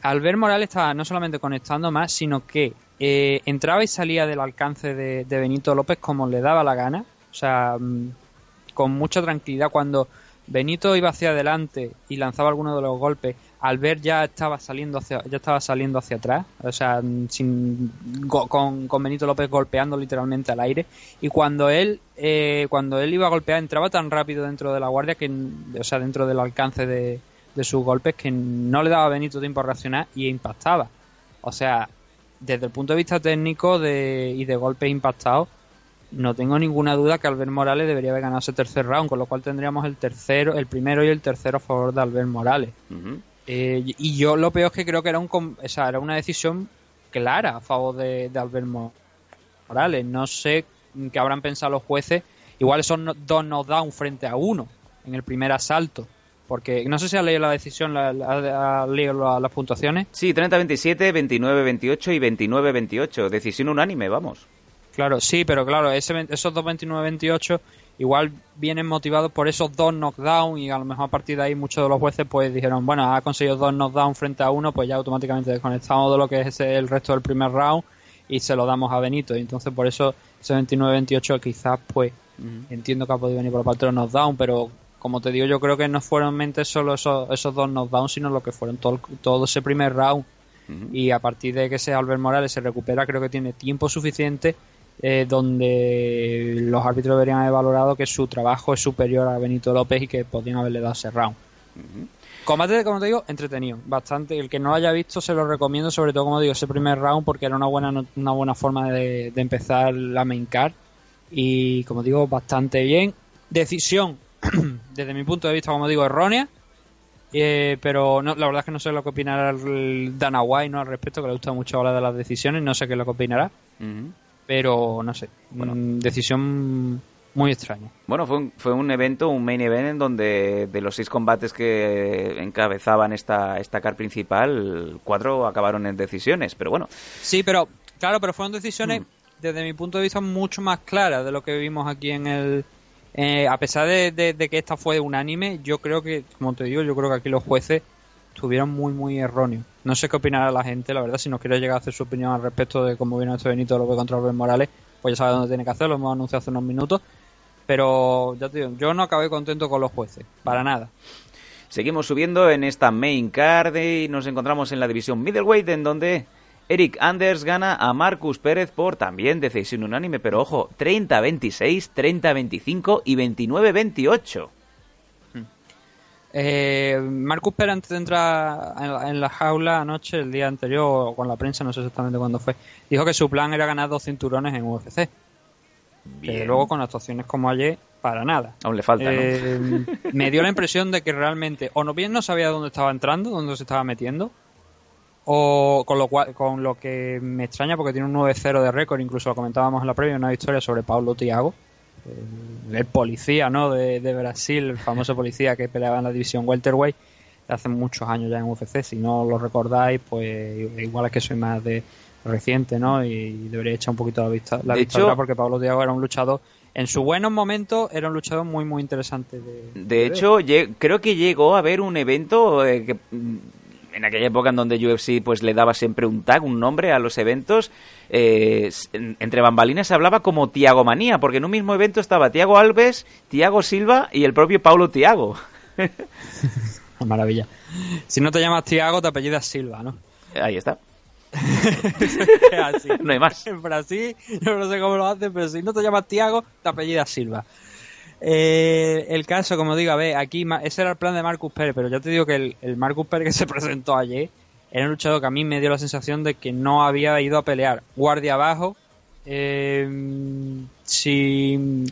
Albert Morales estaba no solamente conectando más, sino que eh, entraba y salía del alcance de, de, Benito López como le daba la gana. O sea, mm, con mucha tranquilidad cuando Benito iba hacia adelante y lanzaba alguno de los golpes. Al ver ya estaba saliendo hacia, ya estaba saliendo hacia atrás, o sea, sin, con, con Benito López golpeando literalmente al aire. Y cuando él, eh, cuando él iba a golpear, entraba tan rápido dentro de la guardia que, o sea, dentro del alcance de, de sus golpes que no le daba a Benito tiempo a reaccionar y impactaba. O sea, desde el punto de vista técnico de, y de golpes impactados, no tengo ninguna duda que Albert Morales debería haber ganado ese tercer round, con lo cual tendríamos el tercero, el primero y el tercero a favor de Albert Morales. Eh, y yo lo peor es que creo que era un o sea, era una decisión clara a favor de, Albert Morales. No sé qué habrán pensado los jueces. Igual son dos knockdown frente a uno en el primer asalto. Porque no sé si ha leído la decisión, ha leído las puntuaciones. Sí, 30-27, 29-28 y 29-28. Decisión unánime, vamos. Claro, sí, pero claro, ese, esos dos 29-28 igual vienen motivados por esos dos knockdowns y a lo mejor a partir de ahí muchos de los jueces pues dijeron, bueno, ha conseguido dos knockdowns frente a uno, pues ya automáticamente desconectamos de lo que es el resto del primer round y se lo damos a Benito. Y entonces por eso ese 29-28 quizás pues entiendo que ha podido venir por parte de los knockdowns, pero como te digo, yo creo que no fueron mente solo esos, esos dos knockdowns, sino lo que fueron todo, todo ese primer round. Y a partir de que ese Albert Morales se recupera, creo que tiene tiempo suficiente eh, donde los árbitros deberían haber valorado que su trabajo es superior a Benito López y que podrían haberle dado ese round. Combate, como te digo, entretenido, bastante. El que no lo haya visto se lo recomiendo, sobre todo, como digo, ese primer round, porque era una buena, una buena forma de, empezar la main card. Y, como digo, bastante bien. Decisión, desde mi punto de vista, como digo, errónea. Eh, pero no, la verdad es que no sé lo que opinará el Dana White ¿no? al respecto, que le gusta mucho hablar de las decisiones, no sé qué es lo que opinará pero no sé, una decisión muy extraña. Bueno, fue un, fue un evento, un main event en donde de los seis combates que encabezaban esta, esta car principal, cuatro acabaron en decisiones, pero bueno. Sí, pero claro, pero fueron decisiones mm. desde mi punto de vista mucho más claras de lo que vimos aquí en el... Eh, a pesar de, de, que esta fue unánime, yo creo que, como te digo, yo creo que aquí los jueces estuvieron muy, muy erróneos. No sé qué opinará la gente, la verdad, si nos quiere llegar a hacer su opinión al respecto de cómo vino este Benito López contra Albert Morales, pues ya sabe dónde tiene que hacerlo, lo hemos anunciado hace unos minutos. Pero ya te digo, yo no acabé contento con los jueces, para nada. Seguimos subiendo en esta main card y nos encontramos en la división middleweight en donde Eric Anders gana a Marcus Pérez por también decisión unánime, pero ojo, 30-26, 30-25 y 29-28. Eh, Marcus Pérez antes de entrar en la, en la jaula anoche, el día anterior, o con la prensa, no sé exactamente cuándo fue, dijo que su plan era ganar dos cinturones en UFC. Que luego con actuaciones como ayer, para nada. Aún le falta, ¿no? Eh, me dio la impresión de que realmente, o no bien no sabía dónde estaba entrando, dónde se estaba metiendo, o con lo cual, con lo que me extraña porque tiene un 9-0 de récord, incluso lo comentábamos en la previa, una historia sobre Paulo Tiago, el, policía, ¿no? De, de Brasil, el famoso policía que peleaba en la división welterweight hace muchos años ya en UFC. Si no lo recordáis, pues igual es que soy más de reciente, ¿no? Y debería echar un poquito la vista, la De vista hecho- atrás porque Pablo Tiago era un luchador, en su buenos momentos era un luchador muy, muy interesante. De, De hecho, creo que llegó a haber un evento eh, que, en aquella época en donde UFC pues le daba siempre un tag, un nombre a los eventos. eh, entre bambalinas se hablaba como Tiago Manía, porque en un mismo evento estaba Tiago Alves, Tiago Silva y el propio Paulo Tiago. Maravilla. Si no te llamas Tiago, te apellidas Silva, ¿no? Ahí está. Así. No hay más. En Brasil, yo no sé cómo lo hacen, pero si no te llamas Tiago, te apellidas Silva. Eh, el caso, como digo, a ver, aquí ese era el plan de Marcus Pérez, pero ya te digo que el, Marcus Pérez que se presentó ayer era un luchador que a mí me dio la sensación de que no había ido a pelear guardia abajo. eh,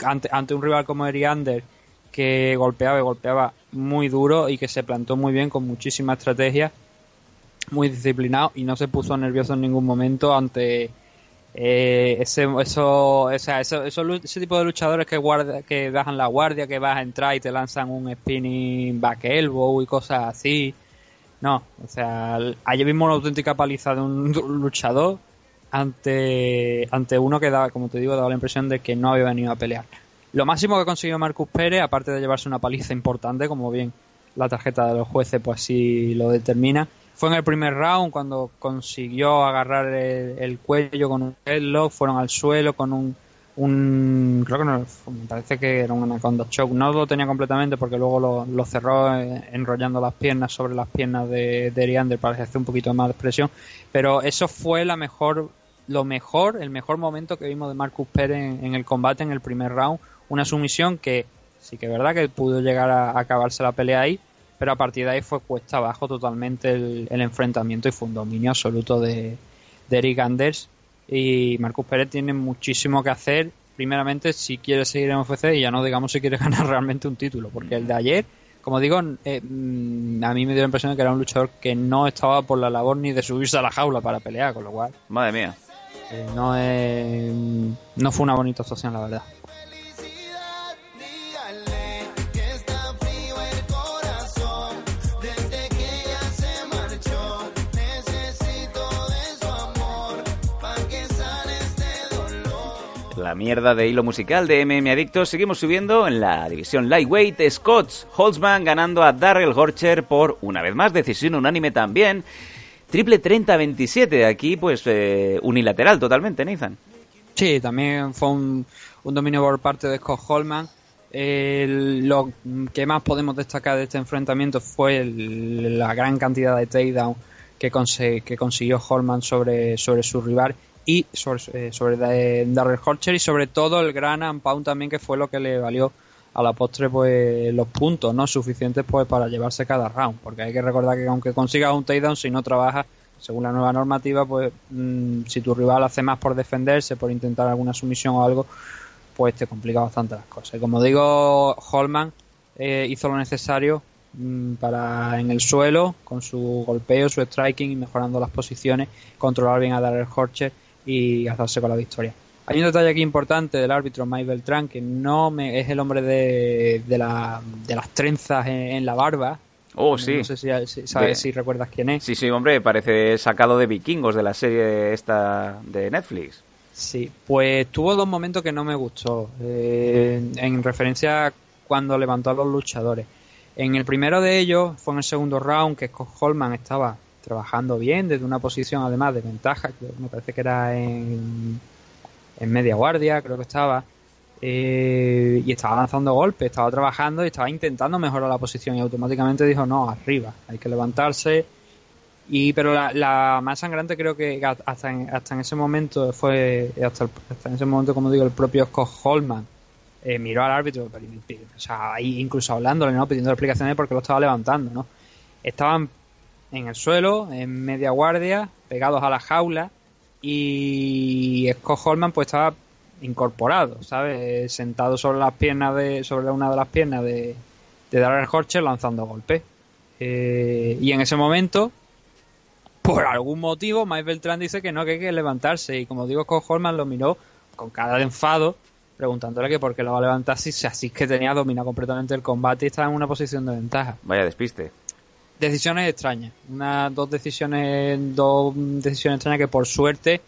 ante, ante un rival como Eriander que golpeaba y golpeaba muy duro y que se plantó muy bien con muchísima estrategia muy disciplinado y no se puso nervioso en ningún momento ante eh, ese eso, o sea, eso, eso ese tipo de luchadores que guarda, que bajan la guardia, que vas a entrar y te lanzan un spinning back elbow y cosas así. No, o sea, ayer vimos una auténtica paliza de un luchador ante, ante uno que daba, como te digo, daba la impresión de que no había venido a pelear. Lo máximo que consiguió Marcus Pérez, aparte de llevarse una paliza importante, como bien la tarjeta de los jueces pues así lo determina, fue en el primer round cuando consiguió agarrar el, el cuello con un headlock, fueron al suelo con un, un creo que no, me parece que era un anaconda choke, no lo tenía completamente porque luego lo, cerró eh, enrollando las piernas sobre las piernas de, de Eriander para que hacer un poquito más de presión, pero eso fue la mejor lo mejor, el mejor momento que vimos de Marcus Pérez en, el combate en el primer round, una sumisión que sí que es verdad que pudo llegar a acabarse la pelea ahí, pero a partir de ahí fue cuesta abajo totalmente el, el enfrentamiento y fue un dominio absoluto de, de Eric Anders. Y Marcus Pérez tiene muchísimo que hacer. Primeramente si quiere seguir en UFC y ya no digamos si quiere ganar realmente un título porque el de ayer como digo eh, mm, a mí me dio la impresión de que era un luchador que no estaba por la labor ni de subirse a la jaula para pelear con lo cual Madre mía. eh, no es, no fue una bonita actuación la verdad La mierda de hilo musical de MM Adictos. Seguimos subiendo en la división Lightweight. Scott Holtzman ganando a Darrell Horcher por una vez más. Decisión unánime también. Triple 30-27. Aquí, pues, eh, unilateral totalmente, Nathan. Sí, también fue un, un dominio por parte de Scott Holman. Lo que más podemos destacar de este enfrentamiento fue el- la gran cantidad de takedown que, que consiguió Holman sobre, sobre su rival y sobre, eh, sobre Da- Darrell Horcher y sobre todo el gran unpound también que fue lo que le valió a la postre pues los puntos no suficientes pues para llevarse cada round porque hay que recordar que aunque consigas un takedown si no trabajas según la nueva normativa pues mm, si tu rival hace más por defenderse por intentar alguna sumisión o algo pues te complica bastante las cosas. Y como digo Holman eh, hizo lo necesario mm, para en el suelo con su golpeo su striking y mejorando las posiciones controlar bien a Darrell Horcher y hacerse con la victoria hay un detalle aquí importante del árbitro Mike Beltrán que no me, es el hombre de, de, la- de las trenzas en, en la barba. Oh, No sí. sé si, si sabes De- si recuerdas quién es. Sí, sí, hombre, parece sacado de vikingos de la serie esta de Netflix. Sí, pues tuvo dos momentos que no me gustó. eh, en referencia a cuando levantó a los luchadores. En el primero de ellos fue en el segundo round que Scott Holman estaba trabajando bien desde una posición además de ventaja, que me parece que era en, en media guardia, creo que estaba. eh, y estaba lanzando golpes, estaba trabajando y estaba intentando mejorar la posición y automáticamente dijo no, arriba, hay que levantarse. Y, pero la, más sangrante creo que hasta en, hasta en ese momento fue, hasta, el- hasta en ese momento, como digo, el propio Scott Holman eh, miró al árbitro, o sea, incluso hablándole, ¿no? Pidiendo explicaciones porque lo estaba levantando, ¿no? Estaban en el suelo, en media guardia, pegados a la jaula y Scott Holman pues estaba incorporado, ¿sabes? Sentado sobre las piernas de, sobre una de las piernas de, de Darrell Horcher lanzando golpes. Eh, y en ese momento, por algún motivo, Mike Beltrán dice que no, que hay que levantarse. Y como digo, Scott Holman lo miró con cara de enfado, preguntándole que por qué lo va a levantar si así que tenía dominado completamente el combate y estaba en una posición de ventaja. Vaya despiste. Decisiones extrañas. Unas dos decisiones, dos decisiones extrañas que por suerte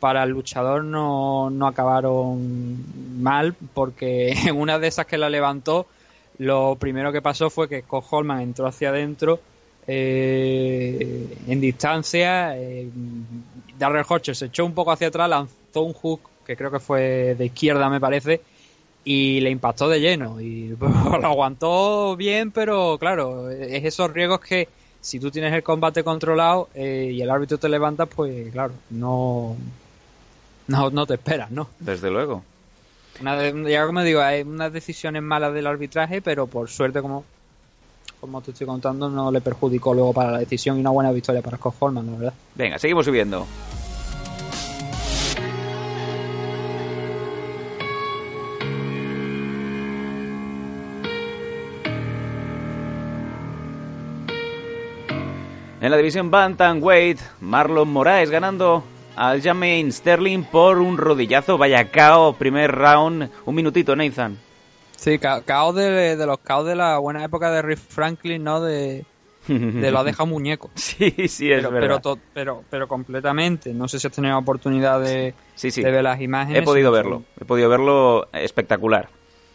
para el luchador no, no acabaron mal, porque en una de esas que la levantó, lo primero que pasó fue que Scott Holman entró hacia adentro eh, en distancia. Eh, Darrell Horcher se echó un poco hacia atrás, lanzó un hook que creo que fue de izquierda, me parece, y le impactó de lleno. Y lo aguantó bien, pero claro, es esos riesgos que si tú tienes el combate controlado eh, y el árbitro te levanta, pues claro, no, no, no te esperas, ¿no? Desde luego. Una de- ya como digo, hay unas decisiones malas del arbitraje, pero por suerte, como, como te estoy contando, no le perjudicó luego para la decisión y una buena victoria para Scott Holman, la verdad. Venga, seguimos subiendo. En la división Bantamweight, Marlon Moraes ganando al Jermaine Sterling por un rodillazo. Vaya cao, primer round. Un minutito, Nathan. Sí, ca- caos de, de los caos de la buena época de Rick Franklin, ¿no? De, de lo ha dejado muñeco. Sí, sí, es pero, verdad. Pero, to- pero, pero completamente. No sé si has tenido oportunidad de, Sí, sí. de ver las imágenes. He podido verlo. He podido verlo espectacular.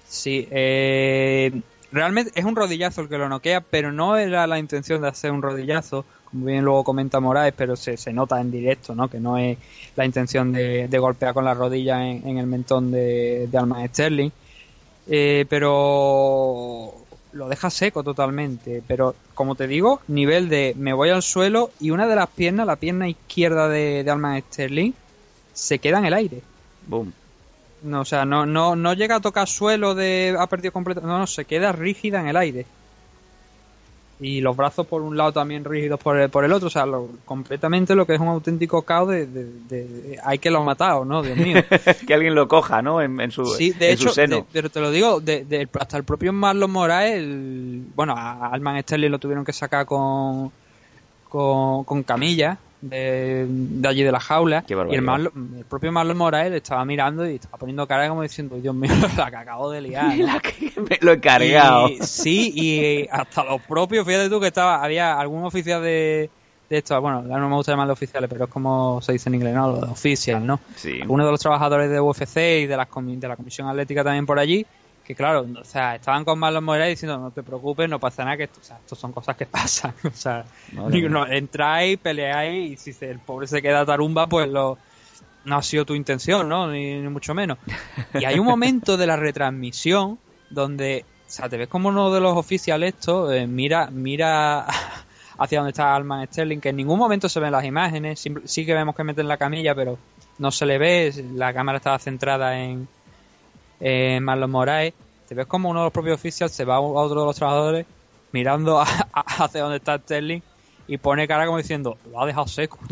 Sí, eh, realmente es un rodillazo el que lo noquea, pero no era la intención de hacer un rodillazo, como bien luego comenta Moraes, pero se, se nota en directo, ¿no? Que no es la intención de, golpear con la rodilla en, el mentón de, de Alman Sterling. Eh, pero lo deja seco totalmente. Pero como te digo, nivel de me voy al suelo y una de las piernas, la pierna izquierda de, de Alman Sterling, se queda en el aire. Boom. No, o sea, no, no, no llega a tocar suelo de ha perdido completo. No, no, se queda rígida en el aire. Y los brazos por un lado también rígidos por el, por el otro. O sea, lo- completamente lo que es un auténtico caos de, de- de- de- hay que lo ha matado, ¿no? Dios mío. que alguien lo coja, ¿no? En, en su, Sí, de en hecho, su seno. pero te lo digo, de- de- hasta el propio Marlon Moraes, el- bueno, a Alman Sterling lo tuvieron que sacar con, con, con camilla de, de allí de la jaula. Y el. Marlon- el propio Marlon Moraes le estaba mirando y estaba poniendo cara como diciendo, Dios mío, la que acabo de liar. ¿no?". Me lo he cargado. Y- sí, y hasta los propios, fíjate tú que estaba, había algún oficial de, de esto, bueno, ya no me gusta llamarlo oficiales, pero es como se dice en inglés, ¿no? Los oficial, ¿no? Sí. Uno de los trabajadores de UFC y de, las de la Comisión Atlética también por allí, que claro, o sea, estaban con Marlon Moraes diciendo, no te preocupes, no pasa nada, que esto, o sea, esto son cosas que pasan, o sea, Madre no, entráis, peleáis y si el pobre se queda tarumba, pues lo, no ha sido tu intención, ¿no? Ni, ni mucho menos. Y hay un momento de la retransmisión donde, o sea, te ves como uno de los oficiales estos eh, mira, mira hacia donde está Alman Sterling, que en ningún momento se ven las imágenes, sí que vemos que meten la camilla, pero no se le ve, la cámara estaba centrada en, en Marlon Moraes. Te ves como uno de los propios oficiales se va a otro de los trabajadores mirando a- a- hacia donde está Sterling y pone cara como diciendo, lo ha dejado seco.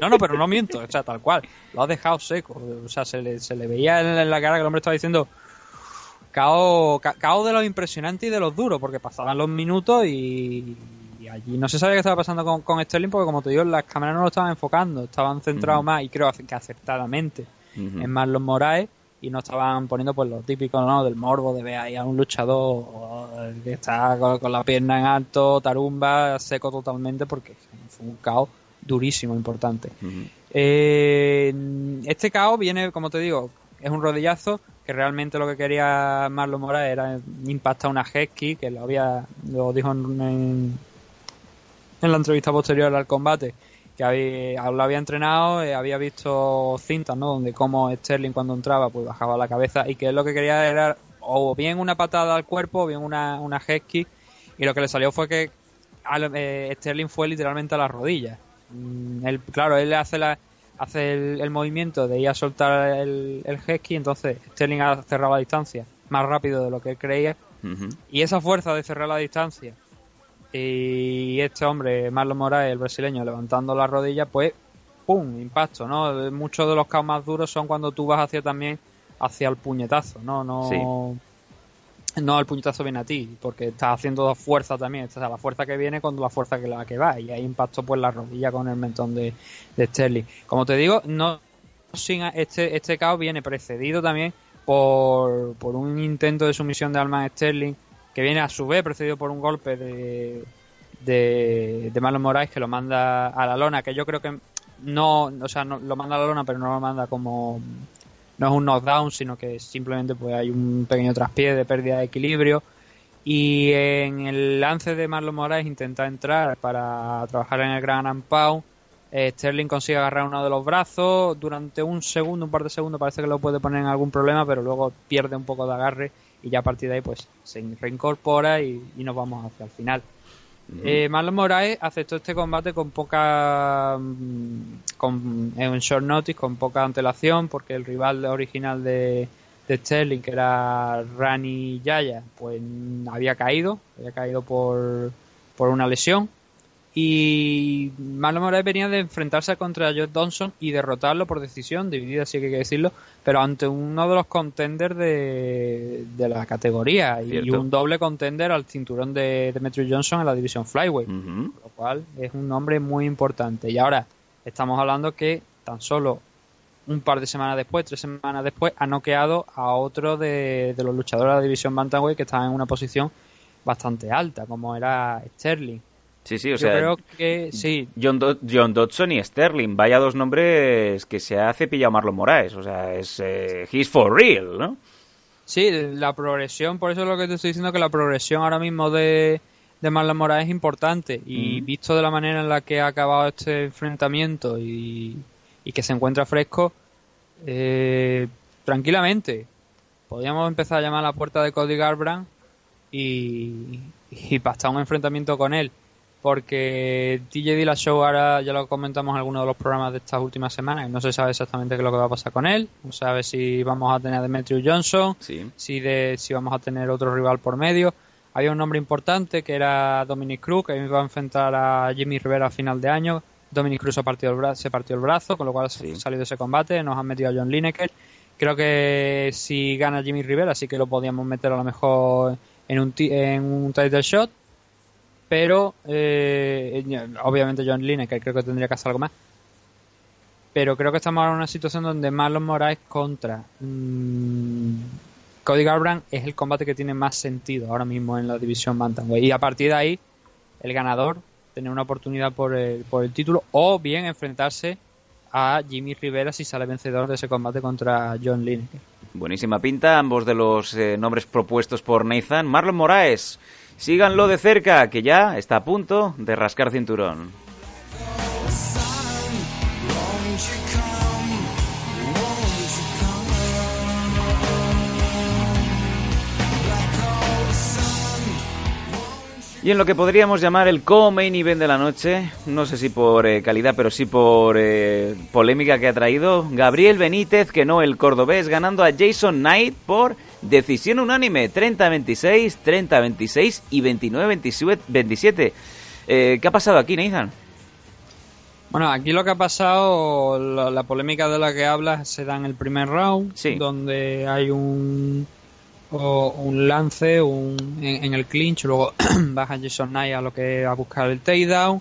No, no, pero no miento, o sea, tal cual, lo ha dejado seco. O sea, se le, se le veía en la- cara que el hombre estaba diciendo, cao, ca- cao de los impresionantes y de los duros, porque pasaban los minutos y, y allí no se sabía qué estaba pasando con, con Sterling, porque como te digo, las cámaras no lo estaban enfocando, estaban centrados más, y creo que acertadamente, en Marlon Moraes y no estaban poniendo pues lo típico ¿no? del morbo de ver ahí a un luchador que está con, con la pierna en alto, tarumba, seco totalmente porque fue un caos durísimo, importante. Eh, este caos viene, como te digo, es un rodillazo que realmente lo que quería Marlon Moraes era impactar una Hesky, que lo había lo dijo en, en, en la entrevista posterior al combate, que había, lo había entrenado, eh, había visto cintas, ¿no? Donde como Sterling cuando entraba pues bajaba la cabeza y que él lo que quería era o bien una patada al cuerpo o bien una, una head kick y lo que le salió fue que al- eh, Sterling fue literalmente a las rodillas. Mm, Él, claro, él hace la hace el, el movimiento de ir a soltar el, el ski, entonces Sterling ha cerrado la distancia más rápido de lo que él creía. Y esa fuerza de cerrar la distancia y este hombre, Marlon Moraes, el brasileño, levantando la rodilla, pues ¡pum! impacto, ¿no? Muchos de los caos más duros son cuando tú vas hacia también hacia el puñetazo, ¿no? No, no el puñetazo viene a ti, porque estás haciendo fuerza también, o sea, la fuerza que viene con la fuerza que la que va, y ahí impactó pues la rodilla con el mentón de, de Sterling. Como te digo, no sin este, este caos viene precedido también por, por un intento de sumisión de Alman Sterling, que viene a su vez precedido por un golpe de, de, Marlon Moraes que lo manda a la lona, que yo creo que no, o sea, no, lo manda a la lona, pero no lo manda como no es un knockdown, sino que simplemente pues hay un pequeño traspié de pérdida de equilibrio. Y en el lance de Marlon Moraes intenta entrar para trabajar en el Gran Pound. Eh, Sterling consigue agarrar uno de los brazos durante un segundo, un par de segundos, parece que lo puede poner en algún problema, pero luego pierde un poco de agarre y ya a partir de ahí pues se reincorpora y, y nos vamos hacia el final. Eh, Marlon Moraes aceptó este combate con poca mm, con, en short notice, con poca antelación, porque el rival original de, de Sterling, que era Rani Yaya, pues había caído, había caído por, por una lesión. Y Marlon Moraes venía de enfrentarse contra Josh Johnson y derrotarlo por decisión, dividida, sí que hay que decirlo, pero ante uno de los contenders de, de la categoría y un doble contender al cinturón de Demetrius Johnson en la división Flyweight, lo cual es un nombre muy importante. Y ahora estamos hablando que tan solo un par de semanas después, tres semanas después, ha noqueado a otro de, de los luchadores de la división Bantamweight que estaba en una posición bastante alta, como era Sterling. Sí, sí, o Yo sea, creo que sí, John, Do- John Dodson y Sterling, vaya dos nombres que se ha cepillado Marlon Moraes, o sea, es eh, he's for real, ¿no? Sí, la progresión, por eso es lo que te estoy diciendo, que la progresión ahora mismo de, de Marlon Moraes es importante. Y Mm. visto de la manera en la que ha acabado este enfrentamiento y, y que se encuentra fresco, eh, tranquilamente, podríamos empezar a llamar a la puerta de Cody Garbrandt y, y pasar un enfrentamiento con él. Porque TJ Dillashaw ahora ya lo comentamos en algunos de los programas de estas últimas semanas, no se sabe exactamente qué es lo que va a pasar con él, no se sabe si vamos a tener a Demetrius Johnson, si, de, si vamos a tener otro rival por medio. Había un nombre importante que era Dominic Cruz, que iba a enfrentar a Jimmy Rivera a final de año. Dominic Cruz se partió el, bra- se partió el brazo, con lo cual se salió de ese combate. Nos han metido a John Lineker. Creo que si gana Jimmy Rivera, sí que lo podíamos meter a lo mejor en un, en un title shot. Pero, eh, obviamente, John Lineker creo que tendría que hacer algo más. Pero creo que estamos ahora en una situación donde Marlon Moraes contra mm, Cody Garbrandt es el combate que tiene más sentido ahora mismo en la división Bantamweight. Y a partir de ahí, el ganador tener una oportunidad por el, por el título o bien enfrentarse a Jimmy Rivera si sale vencedor de ese combate contra John Lineker. Buenísima pinta, ambos de los eh, nombres propuestos por Nathan. Marlon Moraes, síganlo de cerca, que ya está a punto de rascar cinturón. Y en lo que podríamos llamar el co-main event de la noche, no sé si por eh, calidad, pero sí por eh, polémica que ha traído, Gabriel Benítez, que no el cordobés, ganando a Jason Knight por decisión unánime, 30-26, 30-26 y 29-27. Eh, ¿Qué ha pasado aquí, Nathan? Bueno, aquí lo que ha pasado, la, la polémica de la que hablas se da en el primer round, donde hay un o un lance un, en, en el clinch, luego baja Jason Knight a lo que a buscar el takedown.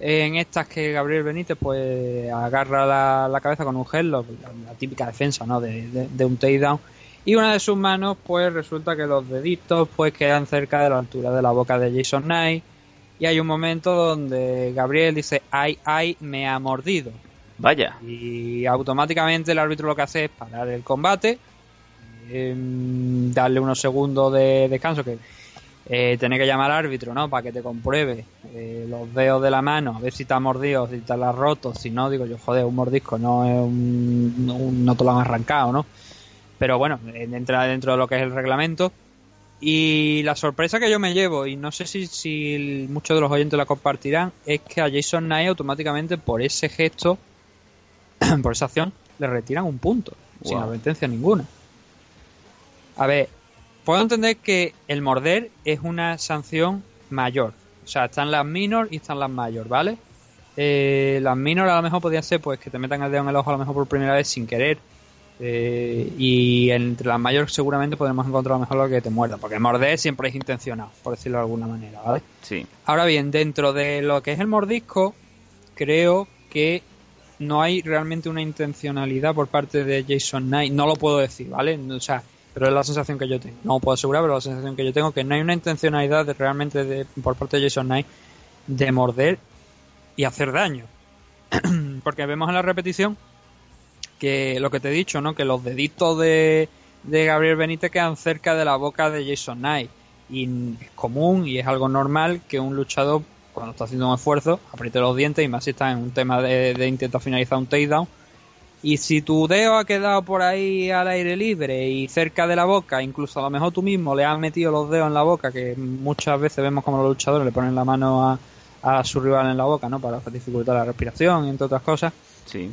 En estas que Gabriel Benítez pues agarra la, la cabeza con un headlock, la, la típica defensa ¿no? de, de- de un takedown. Y una de sus manos pues resulta que los deditos pues quedan cerca de la altura de la boca de Jason Knight. Y hay un momento donde Gabriel dice, ay, ay, me ha mordido. Vaya. Y automáticamente el árbitro lo que hace es parar el combate, em, darle unos segundos de descanso, que eh, tener que llamar al árbitro, ¿no? Para que te compruebe eh, los dedos de la mano, a ver si te ha mordido, si te la has roto, si no, digo yo, joder, un mordisco, no es un, un- no te lo han arrancado, ¿no? Pero bueno, entra dentro de lo que es el reglamento. Y la sorpresa que yo me llevo, y no sé si, si muchos de los oyentes la compartirán, es que a Jason Knight automáticamente por ese gesto por esa acción, le retiran un punto, sin advertencia ninguna. A ver, puedo entender que el morder es una sanción mayor. O sea, están las minor y están las mayor, ¿vale? Eh, las minor a lo mejor podría ser pues que te metan el dedo en el ojo a lo mejor por primera vez sin querer. Eh, y entre las mayores seguramente podremos encontrar a lo mejor lo que te muerda. Porque morder siempre es intencionado, por decirlo de alguna manera, ¿vale? Sí. Ahora bien, dentro de lo que es el mordisco, creo que no hay realmente una intencionalidad por parte de Jason Knight. No lo puedo decir, ¿vale? O sea, pero es la sensación que yo tengo. No lo puedo asegurar, pero la sensación que yo tengo que no hay una intencionalidad de, realmente de, por parte de Jason Knight de morder y hacer daño. Porque vemos en la repetición que lo que te he dicho, ¿no? Que los deditos de, de Gabriel Benítez quedan cerca de la boca de Jason Knight. Y es común y es algo normal que un luchador, cuando está haciendo un esfuerzo, apriete los dientes y más si está en un tema de, de intentar finalizar un takedown. Y si tu dedo ha quedado por ahí al aire libre y cerca de la boca, incluso a lo mejor tú mismo le has metido los dedos en la boca, que muchas veces vemos como los luchadores le ponen la mano a, a su rival en la boca, ¿no? Para dificultar la respiración entre otras cosas. Sí.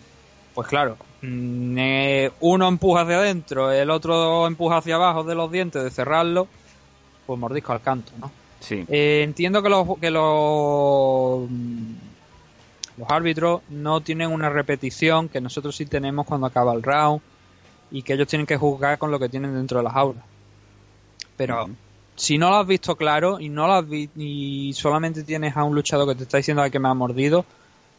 Pues claro, uno empuja hacia adentro, el otro empuja hacia abajo de los dientes de cerrarlo, pues mordisco al canto, ¿no? Sí. Eh, entiendo que los que los mm, los árbitros no tienen una repetición que nosotros sí tenemos cuando acaba el round y que ellos tienen que juzgar con lo que tienen dentro de las aulas. Pero si no lo has visto claro y no lo has vi- y solamente tienes a un luchador que te está diciendo "Ay, que me ha mordido,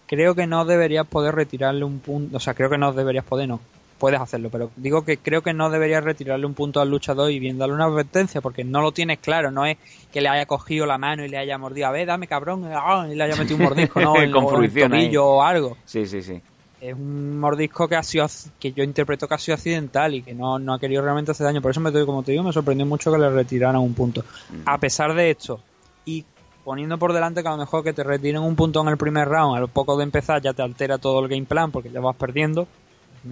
creo que no deberías poder retirarle un punto, o sea, creo que no deberías poder, no, puedes hacerlo, pero digo que creo que no deberías retirarle un punto al luchador y bien darle una advertencia porque no lo tienes claro, no es que le haya cogido la mano y le haya mordido, a ver, dame cabrón, ah, y le haya metido un mordisco, no, en, o el ahí. o algo. Sí, sí, sí. Es un mordisco que ha sido que yo interpreto que ha sido accidental y que no, no ha querido realmente hacer daño. Por eso me doy, como te digo, me sorprendió mucho que le retiraran un punto. A pesar de esto, y poniendo por delante que a lo mejor que te retiren un punto en el primer round, al poco de empezar ya te altera todo el game plan porque ya vas perdiendo.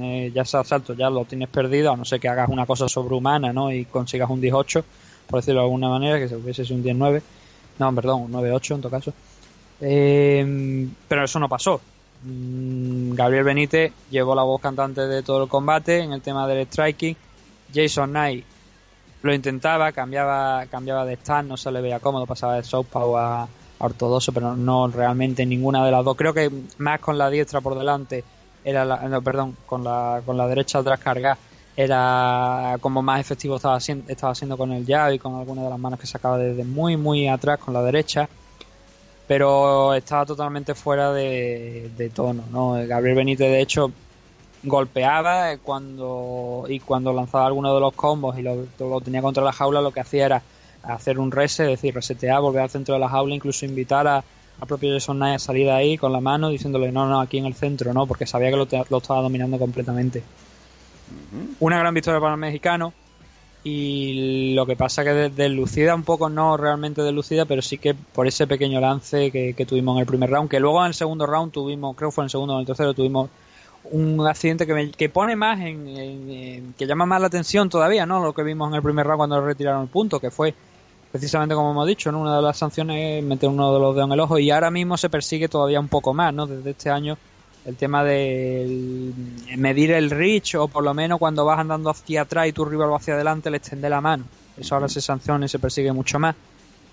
Eh, ya ese asalto ya lo tienes perdido, a no ser que hagas una cosa sobrehumana, ¿no? Y consigas un 18, por decirlo de alguna manera, que se hubiese sido un 19. No, perdón, un 9-8 en todo caso. Eh, pero eso no pasó. Mm, Gabriel Benítez llevó la voz cantante de todo el combate en el tema del striking. Jason Knight lo intentaba, cambiaba, cambiaba de stand, no se le veía cómodo, pasaba de southpaw a, a ortodoxo, pero no realmente ninguna de las dos. Creo que más con la diestra por delante era la, no, perdón, con la, con la derecha atrás cargada era como más efectivo estaba siendo, estaba siendo con el jab y con alguna de las manos que sacaba desde muy muy atrás con la derecha pero estaba totalmente fuera de, de tono no Gabriel Benítez de hecho golpeaba eh, cuando y cuando lanzaba alguno de los combos y lo, lo tenía contra la jaula lo que hacía era hacer un reset, es decir, resetear, volver al centro de la jaula, incluso invitar a, a propio Jason Knight a salir de ahí con la mano diciéndole no, no, aquí en el centro, no, porque sabía que lo, te- lo estaba dominando completamente. Una gran victoria para el mexicano y lo que pasa que de- deslucida un poco, no realmente deslucida, pero sí que por ese pequeño lance que, que tuvimos en el primer round, que luego en el segundo round tuvimos, creo que fue en el segundo o en el tercero, tuvimos un accidente que, me- que pone más en, que llama más la atención todavía, ¿no? Lo que vimos en el primer round cuando retiraron el punto, que fue precisamente como hemos dicho, ¿no? Una de las sanciones es meter uno de los dedos en el ojo y ahora mismo se persigue todavía un poco más, ¿no? Desde este año el tema de medir el reach o por lo menos cuando vas andando hacia atrás y tu rival va hacia adelante le extende la mano. Eso ahora se sanciona y se persigue mucho más.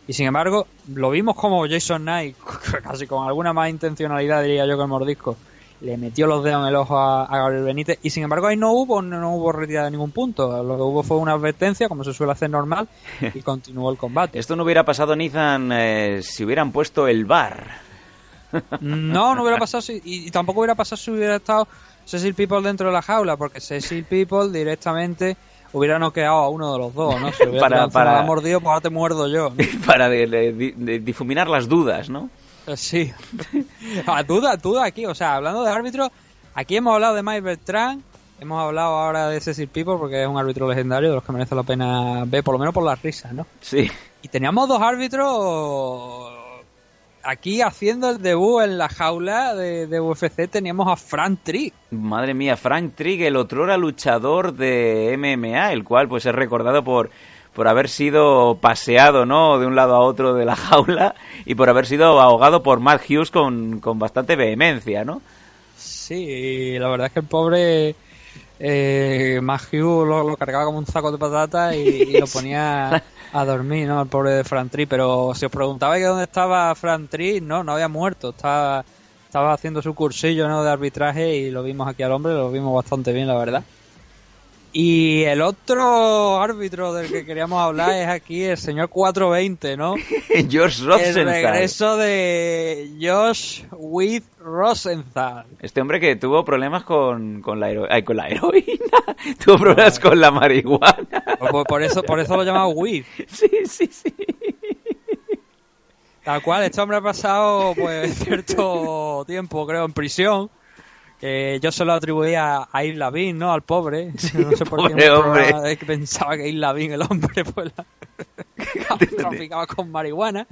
Y sin embargo, lo vimos como Jason Knight, casi con alguna más intencionalidad diría yo que el mordisco, le metió los dedos en el ojo a, a Gabriel Benítez y sin embargo ahí no hubo no, no hubo retirada de ningún punto. Lo que hubo fue una advertencia, como se suele hacer normal, y continuó el combate. Esto no hubiera pasado, Nathan, eh, si hubieran puesto el bar. No, no hubiera pasado si, y, y tampoco hubiera pasado si hubiera estado Cecil People dentro de la jaula, porque Cecil People directamente hubiera noqueado a uno de los dos, ¿no? Si hubiera Para- mordido, pues ahora te muerdo yo. ¿no? Para de- de- de- de difuminar las dudas, ¿no? Eh, Sí. A duda, duda aquí. O sea, hablando de árbitros, aquí hemos hablado de Mike Bertrand, hemos hablado ahora de Cecil People, porque es un árbitro legendario de los que merece la pena ver, por lo menos por las risas, ¿no? Sí. Y teníamos dos árbitros aquí haciendo el debut en la jaula de, de UFC. Teníamos a Frank Trick. Madre mía, Frank Trigg, el otrora luchador de MMA, el cual pues es recordado por por haber sido paseado, ¿no? De un lado a otro de la jaula y por haber sido ahogado por Matt Hughes con, con bastante vehemencia, ¿no? Sí, la verdad es que el pobre eh, Matthew lo, lo cargaba como un saco de patatas y, y lo ponía a dormir, ¿no? El pobre de Fran Tree. Pero si os preguntabais que dónde estaba Fran Tree, no, no había muerto. Estaba, estaba haciendo su cursillo ¿no? de arbitraje y lo vimos aquí al hombre, lo vimos bastante bien, la verdad. Y el otro árbitro del que queríamos hablar es aquí el señor 420, ¿no? Josh El Rosenthal. regreso de Josh with Rosenthal. Este hombre que tuvo problemas con, con, la, hero- ay, con la heroína, tuvo problemas con la marihuana. Por, por eso, por eso lo llamaba with. Sí, sí, sí. Tal cual, este hombre ha pasado pues cierto tiempo, creo, en prisión. Que yo se lo atribuía a Ir Lavín, ¿no? Al pobre. no sé por qué. hombre. pensaba que Ir Lavín, el hombre, pues la... traficaba con marihuana.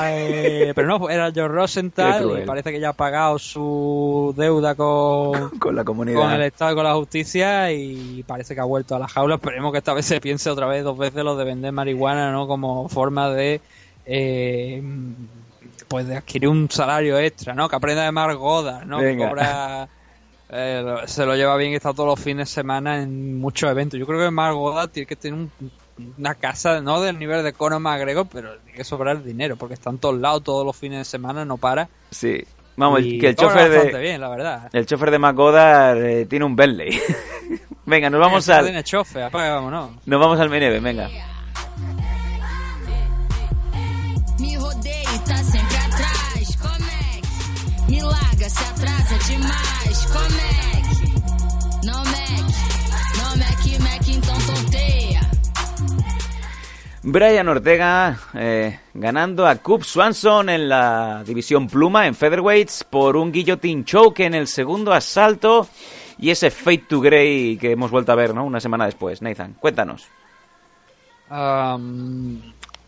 Eh, pero no, era George Rosenthal y parece que ya ha pagado su deuda con, Con la comunidad. con el Estado y con la justicia y parece que ha vuelto a la jaula. Esperemos que esta vez se piense otra vez dos veces lo de vender marihuana, ¿no? Como forma de eh, pues de adquirir un salario extra, ¿no? Que aprenda de Mark Goddard, ¿no? Que cobra eh, se lo lleva bien y está todos los fines de semana en muchos eventos. Yo creo que Mark Goddard tiene que tener un- una casa, no del nivel de Conor McGregor, pero tiene que sobrar dinero, porque está en todos lados todos los fines de semana, no para. Sí. Vamos, Y que el chofer bastante de... bien, la verdad. El chofer de McGoddard eh, tiene un Bentley. venga, nos vamos Eso al... Tiene chofe, apaga, vámonos. Nos vamos al Meneve, venga. Larga, se atrasa demais? Como é que não Mac, não Mac, Mac, então tonteia. Brian Ortega eh, ganando a Cub Swanson en la división pluma en featherweights por un guillotine choke en el segundo asalto y ese fade to grey que hemos vuelto a ver, ¿no? Una semana después. Nathan, cuéntanos. Am,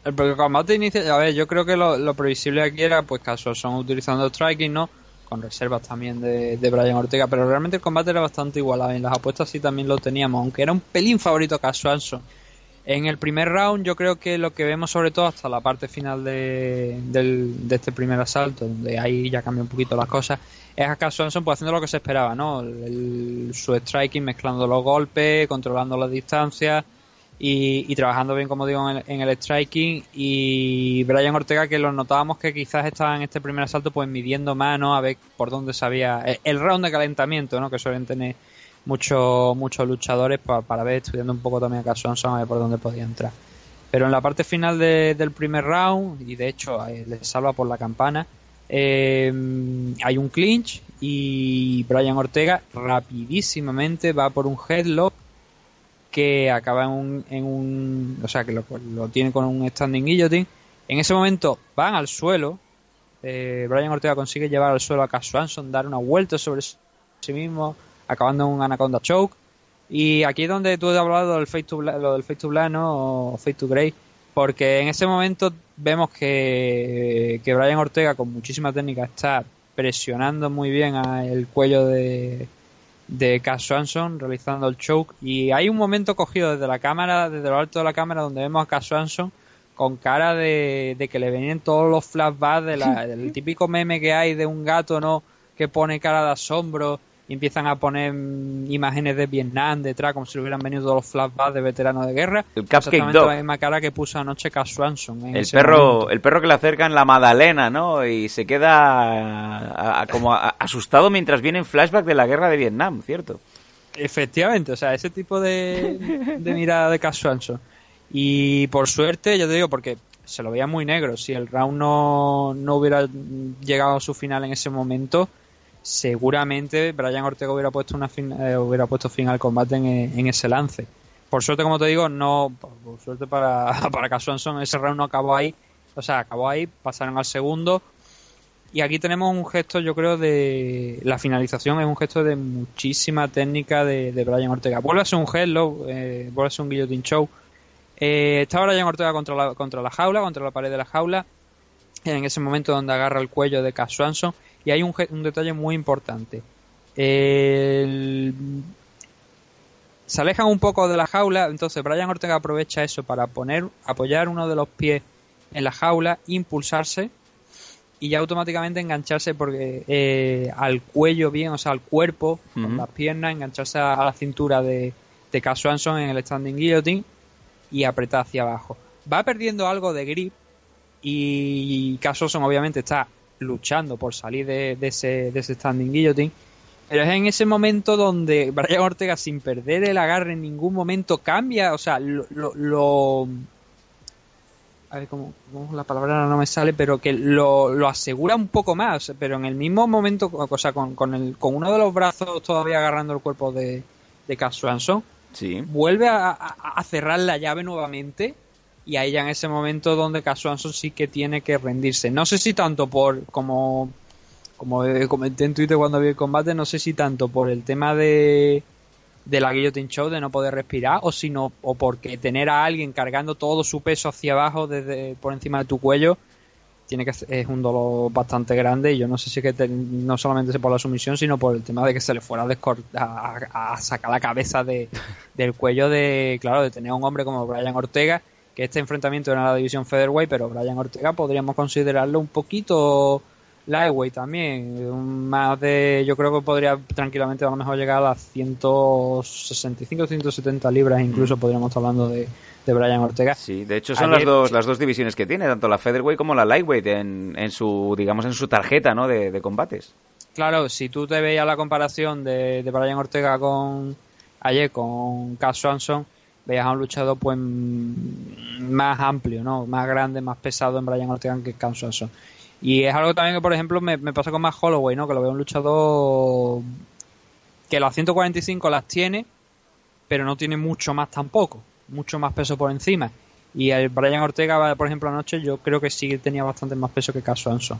el combate inicia, a ver, yo creo que lo, lo previsible aquí era pues casos son utilizando striking, ¿no? Con reservas también de, de Brian Ortega, pero realmente el combate era bastante igualado. En las apuestas sí también lo teníamos, aunque era un pelín favorito Cass Swanson. En el primer round yo creo que lo que vemos sobre todo hasta la parte final de, del- de este primer asalto, donde ahí ya cambia un poquito las cosas, es a Cass Swanson pues haciendo lo que se esperaba, ¿no? El- su striking, mezclando los golpes, controlando las distancias y, trabajando bien, como digo, en el, en el striking. Y Brian Ortega, que lo notábamos que quizás estaba en este primer asalto, pues midiendo mano, a ver por dónde sabía. El, el round de calentamiento, ¿no? Que suelen tener muchos muchos luchadores pa- para ver, estudiando un poco también a Cass Swanson, a ver por dónde podía entrar. Pero en la parte final de- del primer round, y de hecho eh, le salva por la campana, eh, hay un clinch y Brian Ortega rapidísimamente va por un headlock que acaba en un, en un o sea que lo, tiene con un standing guillotine. En ese momento van al suelo. Eh, Brian Ortega consigue llevar al suelo a Cass Swanson dar una vuelta sobre sí mismo acabando en un anaconda choke. Y aquí es donde tú has hablado del face to lo del face to black o face to grey porque en ese momento vemos que, que Brian Ortega con muchísima técnica está presionando muy bien a el cuello de, de Cass Swanson realizando el choke. Y hay un momento cogido desde la cámara, desde lo alto de la cámara donde vemos a Cass Swanson con cara de, de que le venían todos los flashbacks de la- del típico meme que hay de un gato no que pone cara de asombro y empiezan a poner imágenes de Vietnam detrás como si le hubieran venido todos los flashbacks de veteranos de guerra El Cupcake Dog. la misma cara que puso anoche Cass Swanson en El perro, momento. el perro que le acercan la Madalena, ¿no? Y se queda a- a- como a- asustado mientras vienen flashback de la guerra de Vietnam, ¿cierto? Efectivamente, o sea, ese tipo de, de mirada de Cass Swanson. Y por suerte, yo te digo, porque se lo veía muy negro. Si el round no, no hubiera llegado a su final en ese momento, seguramente Brian Ortega hubiera puesto una fin- eh, hubiera puesto fin al combate en, en ese lance. Por suerte, como te digo, no, por, suerte para, para Cass Swanson, ese round no acabó ahí. O sea, acabó ahí, pasaron al segundo. Y aquí tenemos un gesto, yo creo, de. La finalización es un gesto de muchísima técnica de, de Brian Ortega. Vuelve a ser un headlock, eh, vuelve a ser un guillotine show. Eh, está Brian Ortega contra la, contra la jaula, contra la pared de la jaula. En ese momento donde agarra el cuello de Cass Swanson. Y hay un, un detalle muy importante. El- se alejan un poco de la jaula, entonces Brian Ortega aprovecha eso para poner, apoyar uno de los pies en la jaula, impulsarse y ya automáticamente engancharse porque eh, al cuello bien, o sea, al cuerpo, con las piernas, engancharse a, a la cintura de, de Cass Swanson en el standing guillotine y apretar hacia abajo. Va perdiendo algo de grip y Cass Swanson obviamente está luchando por salir de, de ese, de ese standing guillotine. Pero es en ese momento donde Brian Ortega, sin perder el agarre en ningún momento, cambia, o sea, lo, lo- lo- a ver cómo, cómo la palabra no me sale, pero que lo, lo asegura un poco más, pero en el mismo momento, o sea, con, con, el, con uno de los brazos todavía agarrando el cuerpo de, de Cass Swanson, Sí. vuelve a, a- a cerrar la llave nuevamente y ahí ya en ese momento donde Cass Swanson sí que tiene que rendirse. No sé si tanto por, como, como eh, comenté en Twitter cuando vi el combate, no sé si tanto por el tema de de la guillotine show de no poder respirar o sino o porque tener a alguien cargando todo su peso hacia abajo desde por encima de tu cuello tiene que es un dolor bastante grande y yo no sé si es que te- no solamente por la sumisión sino por el tema de que se le fuera a, a- a sacar la cabeza de, del cuello de claro de tener a un hombre como Brian Ortega que este enfrentamiento era la división featherweight pero Brian Ortega podríamos considerarlo un poquito lightweight también más de yo creo que podría tranquilamente a lo mejor llegar a las 165 170 libras incluso podríamos estar hablando de, de Brian Ortega Sí, de hecho son Ayer- las dos las dos divisiones que tiene, tanto la featherweight como la lightweight en, en su digamos en su tarjeta, ¿no? De, de combates. Claro, si tú te veías la comparación de, de Brian Ortega con ayer con Cass Swanson, veías a un luchador pues mm, más amplio, ¿no? Más grande, más pesado en Brian Ortega que Cass Swanson. Y es algo también que, por ejemplo, me, me pasa con Matt Holloway, ¿no? Que lo veo un luchador que las 145 las tiene, pero no tiene mucho más tampoco, mucho más peso por encima. Y el Brian Ortega, por ejemplo, anoche yo creo que sí tenía bastante más peso que Cass Swanson.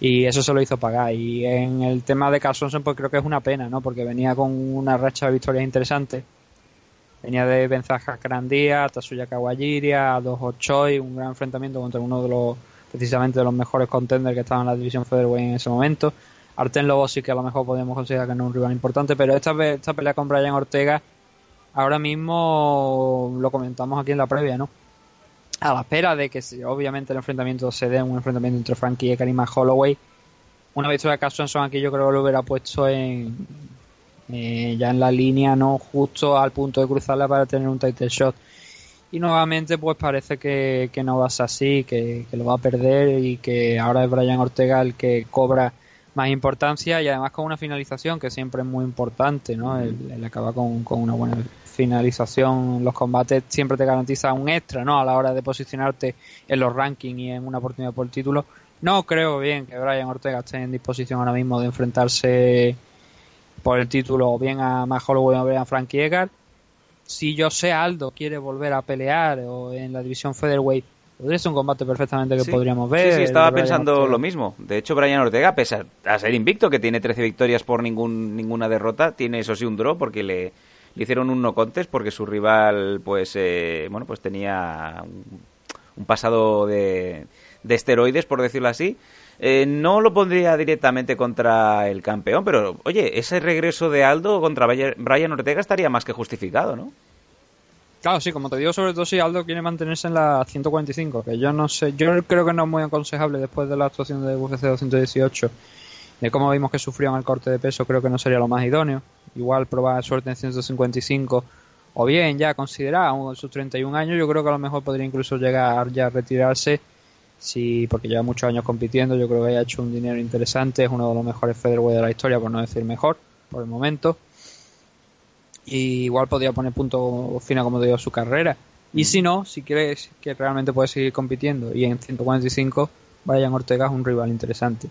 Y eso se lo hizo pagar. Y en el tema de Cass Swanson, pues creo que es una pena, ¿no? Porque venía con una racha de victorias interesantes. Venía de vencer a a Tatsuya Kawajiri, a Dos Choi, un gran enfrentamiento contra uno de los, precisamente de los mejores contenders que estaban en la división featherweight en ese momento. Arten Lobo sí que a lo mejor podríamos considerar que no es un rival importante, pero esta, esta pelea con Brian Ortega, ahora mismo lo comentamos aquí en la previa, ¿no? A la espera de que obviamente el enfrentamiento se dé, un enfrentamiento entre Frankie y Matt Holloway, una victoria de Swanson aquí yo creo que lo hubiera puesto en eh, ya en la línea, no justo al punto de cruzarla para tener un title shot. Y nuevamente pues parece que, que no va a ser así, que, que lo va a perder y que ahora es Brian Ortega el que cobra más importancia y además con una finalización que siempre es muy importante, ¿no? El, el acabar con, con una buena finalización los combates siempre te garantiza un extra, ¿no? A la hora de posicionarte en los rankings y en una oportunidad por el título. No creo bien que Brian Ortega esté en disposición ahora mismo de enfrentarse por el título o bien a Matt Holloway o bien a Frankie Edgar. Si José Aldo quiere volver a pelear o en la división featherweight, podría ser un combate perfectamente que Sí. podríamos ver. Sí, sí, estaba pensando Ortega. lo mismo. De hecho, Brian Ortega, pese a ser invicto, que tiene 13 victorias por ningún, ninguna derrota, tiene eso sí un draw porque le, le hicieron un no contest porque su rival, pues, eh, bueno, pues tenía un, un pasado de, de esteroides, por decirlo así. Eh, no lo pondría directamente contra el campeón, pero oye, ese regreso de Aldo contra Brian Ortega estaría más que justificado, ¿no? Claro, sí, como te digo, sobre todo si Aldo quiere mantenerse en la 145, que yo no sé, yo creo que no es muy aconsejable después de la actuación de UFC 218, de cómo vimos que sufrió en el corte de peso, creo que no sería lo más idóneo. Igual probar suerte en 155, o bien ya considerar sus 31 años, yo creo que a lo mejor podría incluso llegar ya a retirarse, sí, porque lleva muchos años compitiendo, yo creo que ha hecho un dinero interesante, es uno de los mejores featherweight de la historia, por no decir mejor, por el momento. Y igual podría poner punto final como te digo a su carrera. Y si no si quieres que realmente puede seguir compitiendo. Y en 145 Brian Ortega es un rival interesante.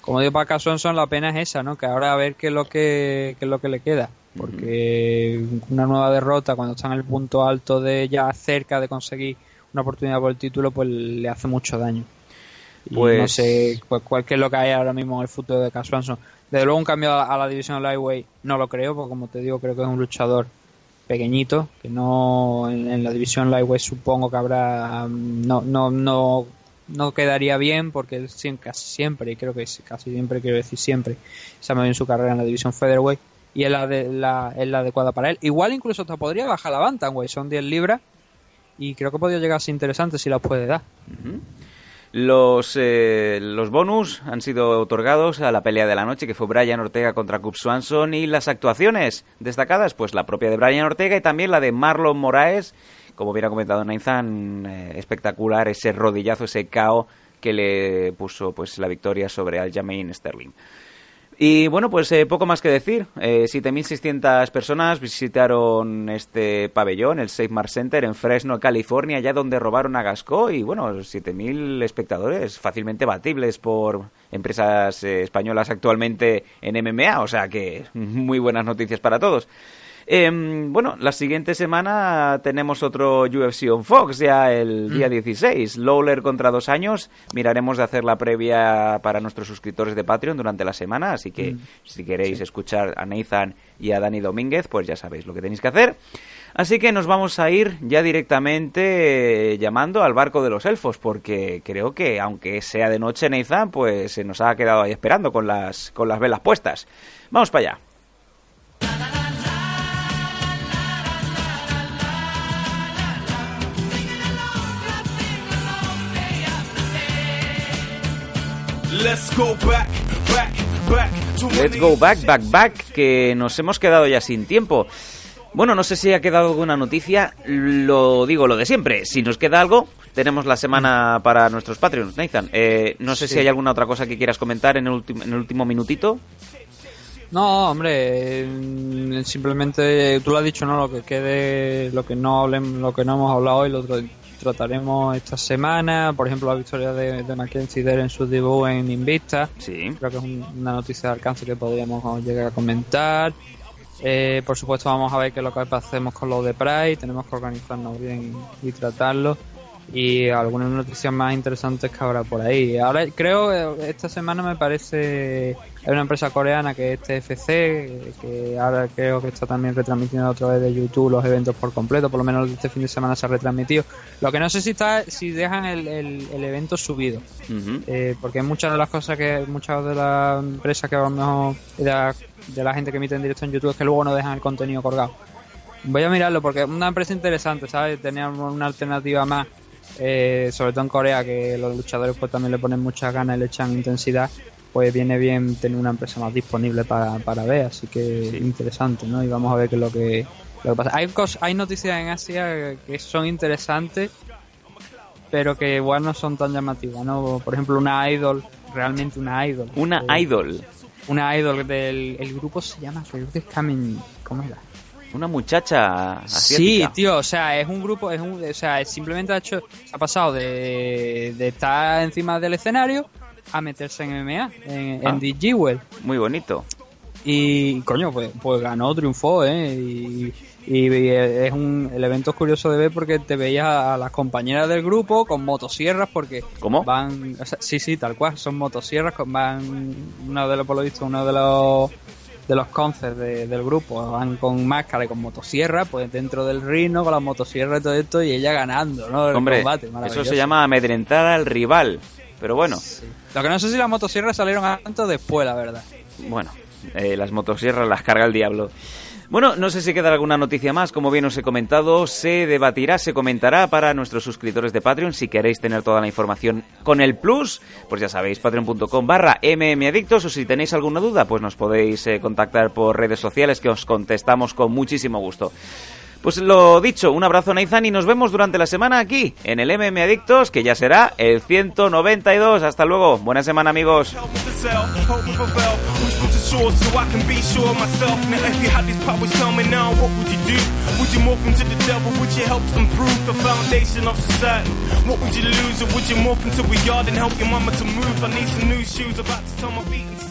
Como digo para Swanson la pena es esa no que ahora a ver qué es lo que qué es lo que le queda. Porque una nueva derrota cuando está en el punto alto de ya cerca de conseguir una oportunidad por el título pues le hace mucho daño y Pues- no sé pues, cuál es lo que hay ahora mismo en el futuro de Cass Swanson. Desde luego un cambio a la, a la división lightweight no lo creo, porque como te digo, creo que es un luchador pequeñito, que no en, en la división lightweight supongo que habrá mm, no no no no quedaría bien porque él casi siempre, y creo que casi siempre quiero decir siempre, se ha movido en su carrera en la división featherweight y es la, de, la, es la adecuada para él. Igual incluso hasta podría bajar la bantamweight, son 10 libras y creo que podría llegar a ser interesante si las puede dar. Los, eh, los bonus han sido otorgados a la pelea de la noche, que fue Brian Ortega contra Cub Swanson, y las actuaciones destacadas, pues la propia de Brian Ortega y también la de Marlon Moraes, como hubiera comentado Nathan, eh, espectacular ese rodillazo, ese KO que le puso pues la victoria sobre Aljamain Sterling. Y bueno, pues eh, poco más que decir. Eh, 7.600 personas visitaron este pabellón, el Safe Mart Center en Fresno, California, allá donde robaron a Gasco. Y bueno, 7.000 espectadores fácilmente batibles por empresas eh, españolas actualmente en MMA. O sea que muy buenas noticias para todos. Em, bueno, la siguiente semana tenemos otro UFC on Fox, ya el día 16. Lawler contra dos años. Miraremos de hacer la previa para nuestros suscriptores de Patreon durante la semana. Así que Mm. si queréis escuchar a Nathan y a Dani Domínguez, pues ya sabéis lo que tenéis que hacer. Así que nos vamos a ir ya directamente eh, llamando al barco de los elfos, porque creo que aunque sea de noche Nathan, pues se nos ha quedado ahí esperando con las, con las velas puestas. Vamos para allá. Let's go back, back, back to when Let's go back, back, back, que nos hemos quedado ya sin tiempo. Bueno, no sé si ha quedado alguna noticia, lo digo lo de siempre. Si nos queda algo, tenemos la semana para nuestros Patreons. Nathan, eh, no sé Sí. si hay alguna otra cosa que quieras comentar en el, ultim- en el último minutito. No, hombre, eh, simplemente tú lo has dicho, ¿no? Lo que quede, lo que no hablem- lo que no hemos hablado hoy lo trataremos esta semana. Por ejemplo, la victoria de, de Mackenzie en su debut en Invicta. Sí. Creo que es un- una noticia de alcance que podríamos llegar a comentar. Eh, por supuesto, vamos a ver qué es lo que hacemos con lo de Pride. Tenemos que organizarnos bien y tratarlo. Y algunas noticias más interesantes que habrá por ahí. Ahora creo que esta semana me parece hay una empresa coreana que es TFC, que ahora creo que está también retransmitiendo a través de YouTube los eventos por completo, por lo menos este fin de semana se ha retransmitido. Lo que no sé si está si dejan el, el- el evento subido, eh, porque muchas de las cosas que muchas de las empresas que a lo mejor de la, de la gente que emite en directo en YouTube es que luego no dejan el contenido colgado. Voy a mirarlo porque es una empresa interesante, ¿sabes? Teníamos una alternativa más, eh, sobre todo en Corea, que los luchadores pues también le ponen muchas ganas y le echan intensidad, pues viene bien tener una empresa más disponible para, para ver, así que interesante, ¿no? Y vamos a ver qué es lo que, lo que pasa. Hay, cos- hay noticias en Asia que son interesantes, pero que igual no son tan llamativas, ¿no? Por ejemplo, una idol, realmente una idol. Una Eh, idol. Una idol del el grupo se llama, creo que es Kamen, ¿cómo era? Una muchacha Sí, asiática. tío, o sea, es un grupo, es un, o sea, simplemente ha hecho, ha pasado de, de estar encima del escenario a meterse en MMA, en, Ah. en The Jewel. Muy bonito. Y coño, pues, pues ganó, triunfó, ¿eh? Y, y es un, el evento es curioso de ver porque te veías a las compañeras del grupo con motosierras porque ¿Cómo? van, o sea, sí, sí, tal cual, son motosierras, con- van, uno de los, por lo visto, uno de los de los concerts de- del grupo van con máscara y con motosierra, pues dentro del rino con la motosierra y todo esto y ella ganando, ¿no? El Hombre, combate, eso se llama amedrentar al rival. Pero bueno, Lo que no sé si las motosierras salieron antes o después, la verdad. bueno, eh, las motosierras las carga el diablo. Bueno, no sé si queda alguna noticia más. Como bien os he comentado, se debatirá, se comentará para nuestros suscriptores de Patreon. Si queréis tener toda la información con el plus, pues ya sabéis, patreon.com barra mmadictos. O si tenéis alguna duda, pues nos podéis eh, contactar por redes sociales que os contestamos con muchísimo gusto. Pues lo dicho, un abrazo Nathan y nos vemos durante la semana aquí en el MM Adictos, que ya será el 192. Hasta luego, buena semana amigos. To to shore so I can be sure of myself. Now, if you had these powers tell me now, what would you do? Would you morph into the devil? Would you help improve the foundation of society? What would you lose? Or would you morph into a yard and help your mama to move? I need some new shoes about to tell my feet